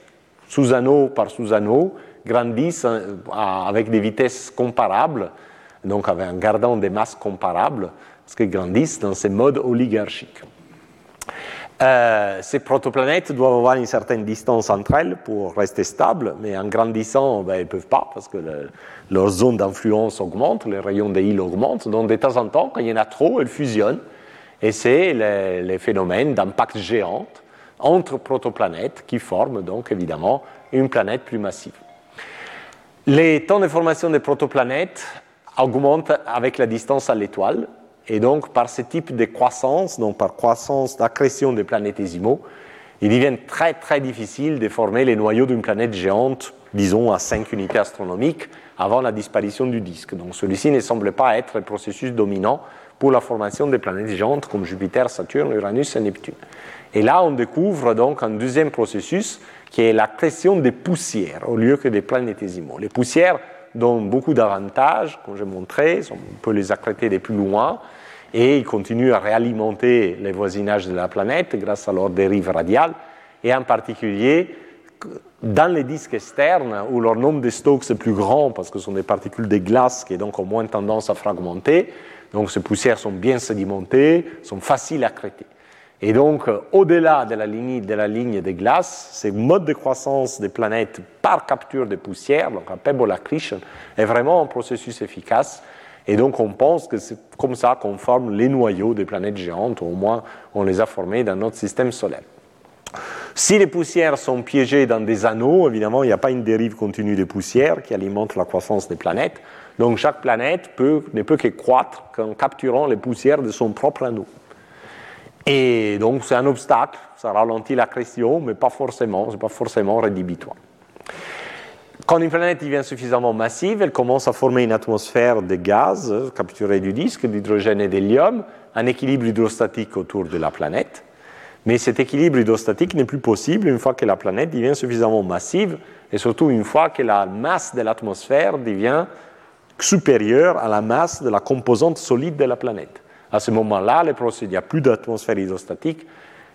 sous-anneau par sous-anneau, grandissent euh, avec des vitesses comparables, donc en gardant des masses comparables, parce qu'elles grandissent dans ces modes oligarchiques. Euh, ces protoplanètes doivent avoir une certaine distance entre elles pour rester stables, mais en grandissant, ben, elles ne peuvent pas parce que leur zone d'influence augmente, les rayons des îles augmentent. Donc de temps en temps, quand il y en a trop, elles fusionnent. Et c'est les, les, phénomènes d'impact géant entre protoplanètes qui forment donc évidemment une planète plus massive. Les temps de formation des protoplanètes augmentent avec la distance à l'étoile, et donc par ce type de croissance, donc par croissance d'accrétion des planétésimaux, il devient très très difficile de former les noyaux d'une planète géante, disons à 5 unités astronomiques, avant la disparition du disque. Donc celui-ci ne semble pas être le processus dominant pour la formation des planètes géantes comme Jupiter, Saturne, Uranus et Neptune. Et là, on découvre donc un deuxième processus qui est l'accrétion des poussières au lieu que des planétésimaux. Les poussières donnent beaucoup d'avantages, comme j'ai montré, on peut les accréter de plus loin, et ils continuent à réalimenter les voisinages de la planète grâce à leur dérive radiale, et en particulier dans les disques externes où leur nombre de Stokes est plus grand parce que ce sont des particules de glace qui donc ont moins tendance à fragmenter, donc ces poussières sont bien sédimentées, sont faciles à crêter. Et donc, au-delà de la ligne, de la ligne de glace, ce mode de croissance des planètes par capture de poussière, donc un pebble accretion, est vraiment un processus efficace. Et donc, on pense que c'est comme ça qu'on forme les noyaux des planètes géantes, ou au moins on les a formés dans notre système solaire. Si les poussières sont piégées dans des anneaux, évidemment, il n'y a pas une dérive continue des poussières qui alimente la croissance des planètes. Donc, chaque planète ne peut que croître en capturant les poussières de son propre anneau. Et donc, c'est un obstacle, ça ralentit l'accrétion, mais pas forcément, c'est pas forcément rédhibitoire. Quand une planète devient suffisamment massive, elle commence à former une atmosphère de gaz capturé du disque, d'hydrogène et d'hélium, un équilibre hydrostatique autour de la planète. Mais cet équilibre hydrostatique n'est plus possible une fois que la planète devient suffisamment massive et surtout une fois que la masse de l'atmosphère devient supérieure à la masse de la composante solide de la planète. À ce moment-là, il n'y a plus d'atmosphère hydrostatique,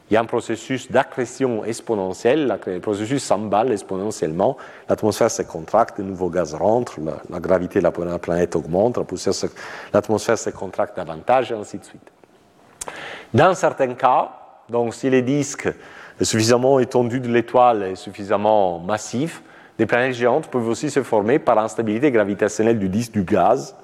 il y a un processus d'accrétion exponentielle, le processus s'emballe exponentiellement, l'atmosphère se contracte, de nouveaux gaz rentrent, la, gravité de la planète augmente, l'atmosphère se contracte davantage, et ainsi de suite. Dans certains cas, donc, si les disques suffisamment étendu de l'étoile et suffisamment massif, des planètes géantes peuvent aussi se former par l'instabilité gravitationnelle du disque du gaz.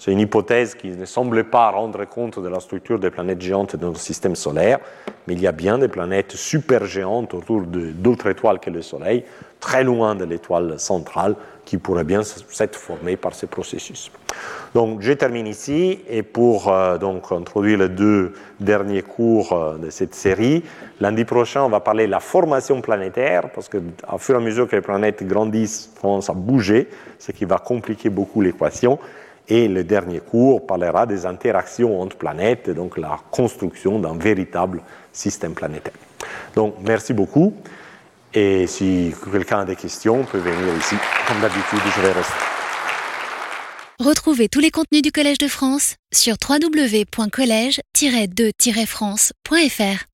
C'est une hypothèse qui ne semble pas rendre compte de la structure des planètes géantes dans notre système solaire, mais il y a bien des planètes super géantes autour d'autres étoiles que le Soleil, très loin de l'étoile centrale, qui pourraient bien s'être formées par ce processus. Donc, je termine ici et pour euh, donc introduire les deux derniers cours euh, de cette série, lundi prochain, on va parler de la formation planétaire parce qu'à fur et à mesure que les planètes grandissent, commencent à bouger, ce qui va compliquer beaucoup l'équation. Et le dernier cours parlera des interactions entre planètes, donc la construction d'un véritable système planétaire. Donc, merci beaucoup. Et si quelqu'un a des questions, peut venir ici. Comme d'habitude, je vais rester. Retrouvez tous les contenus du Collège de France sur www.colège-2-france.fr.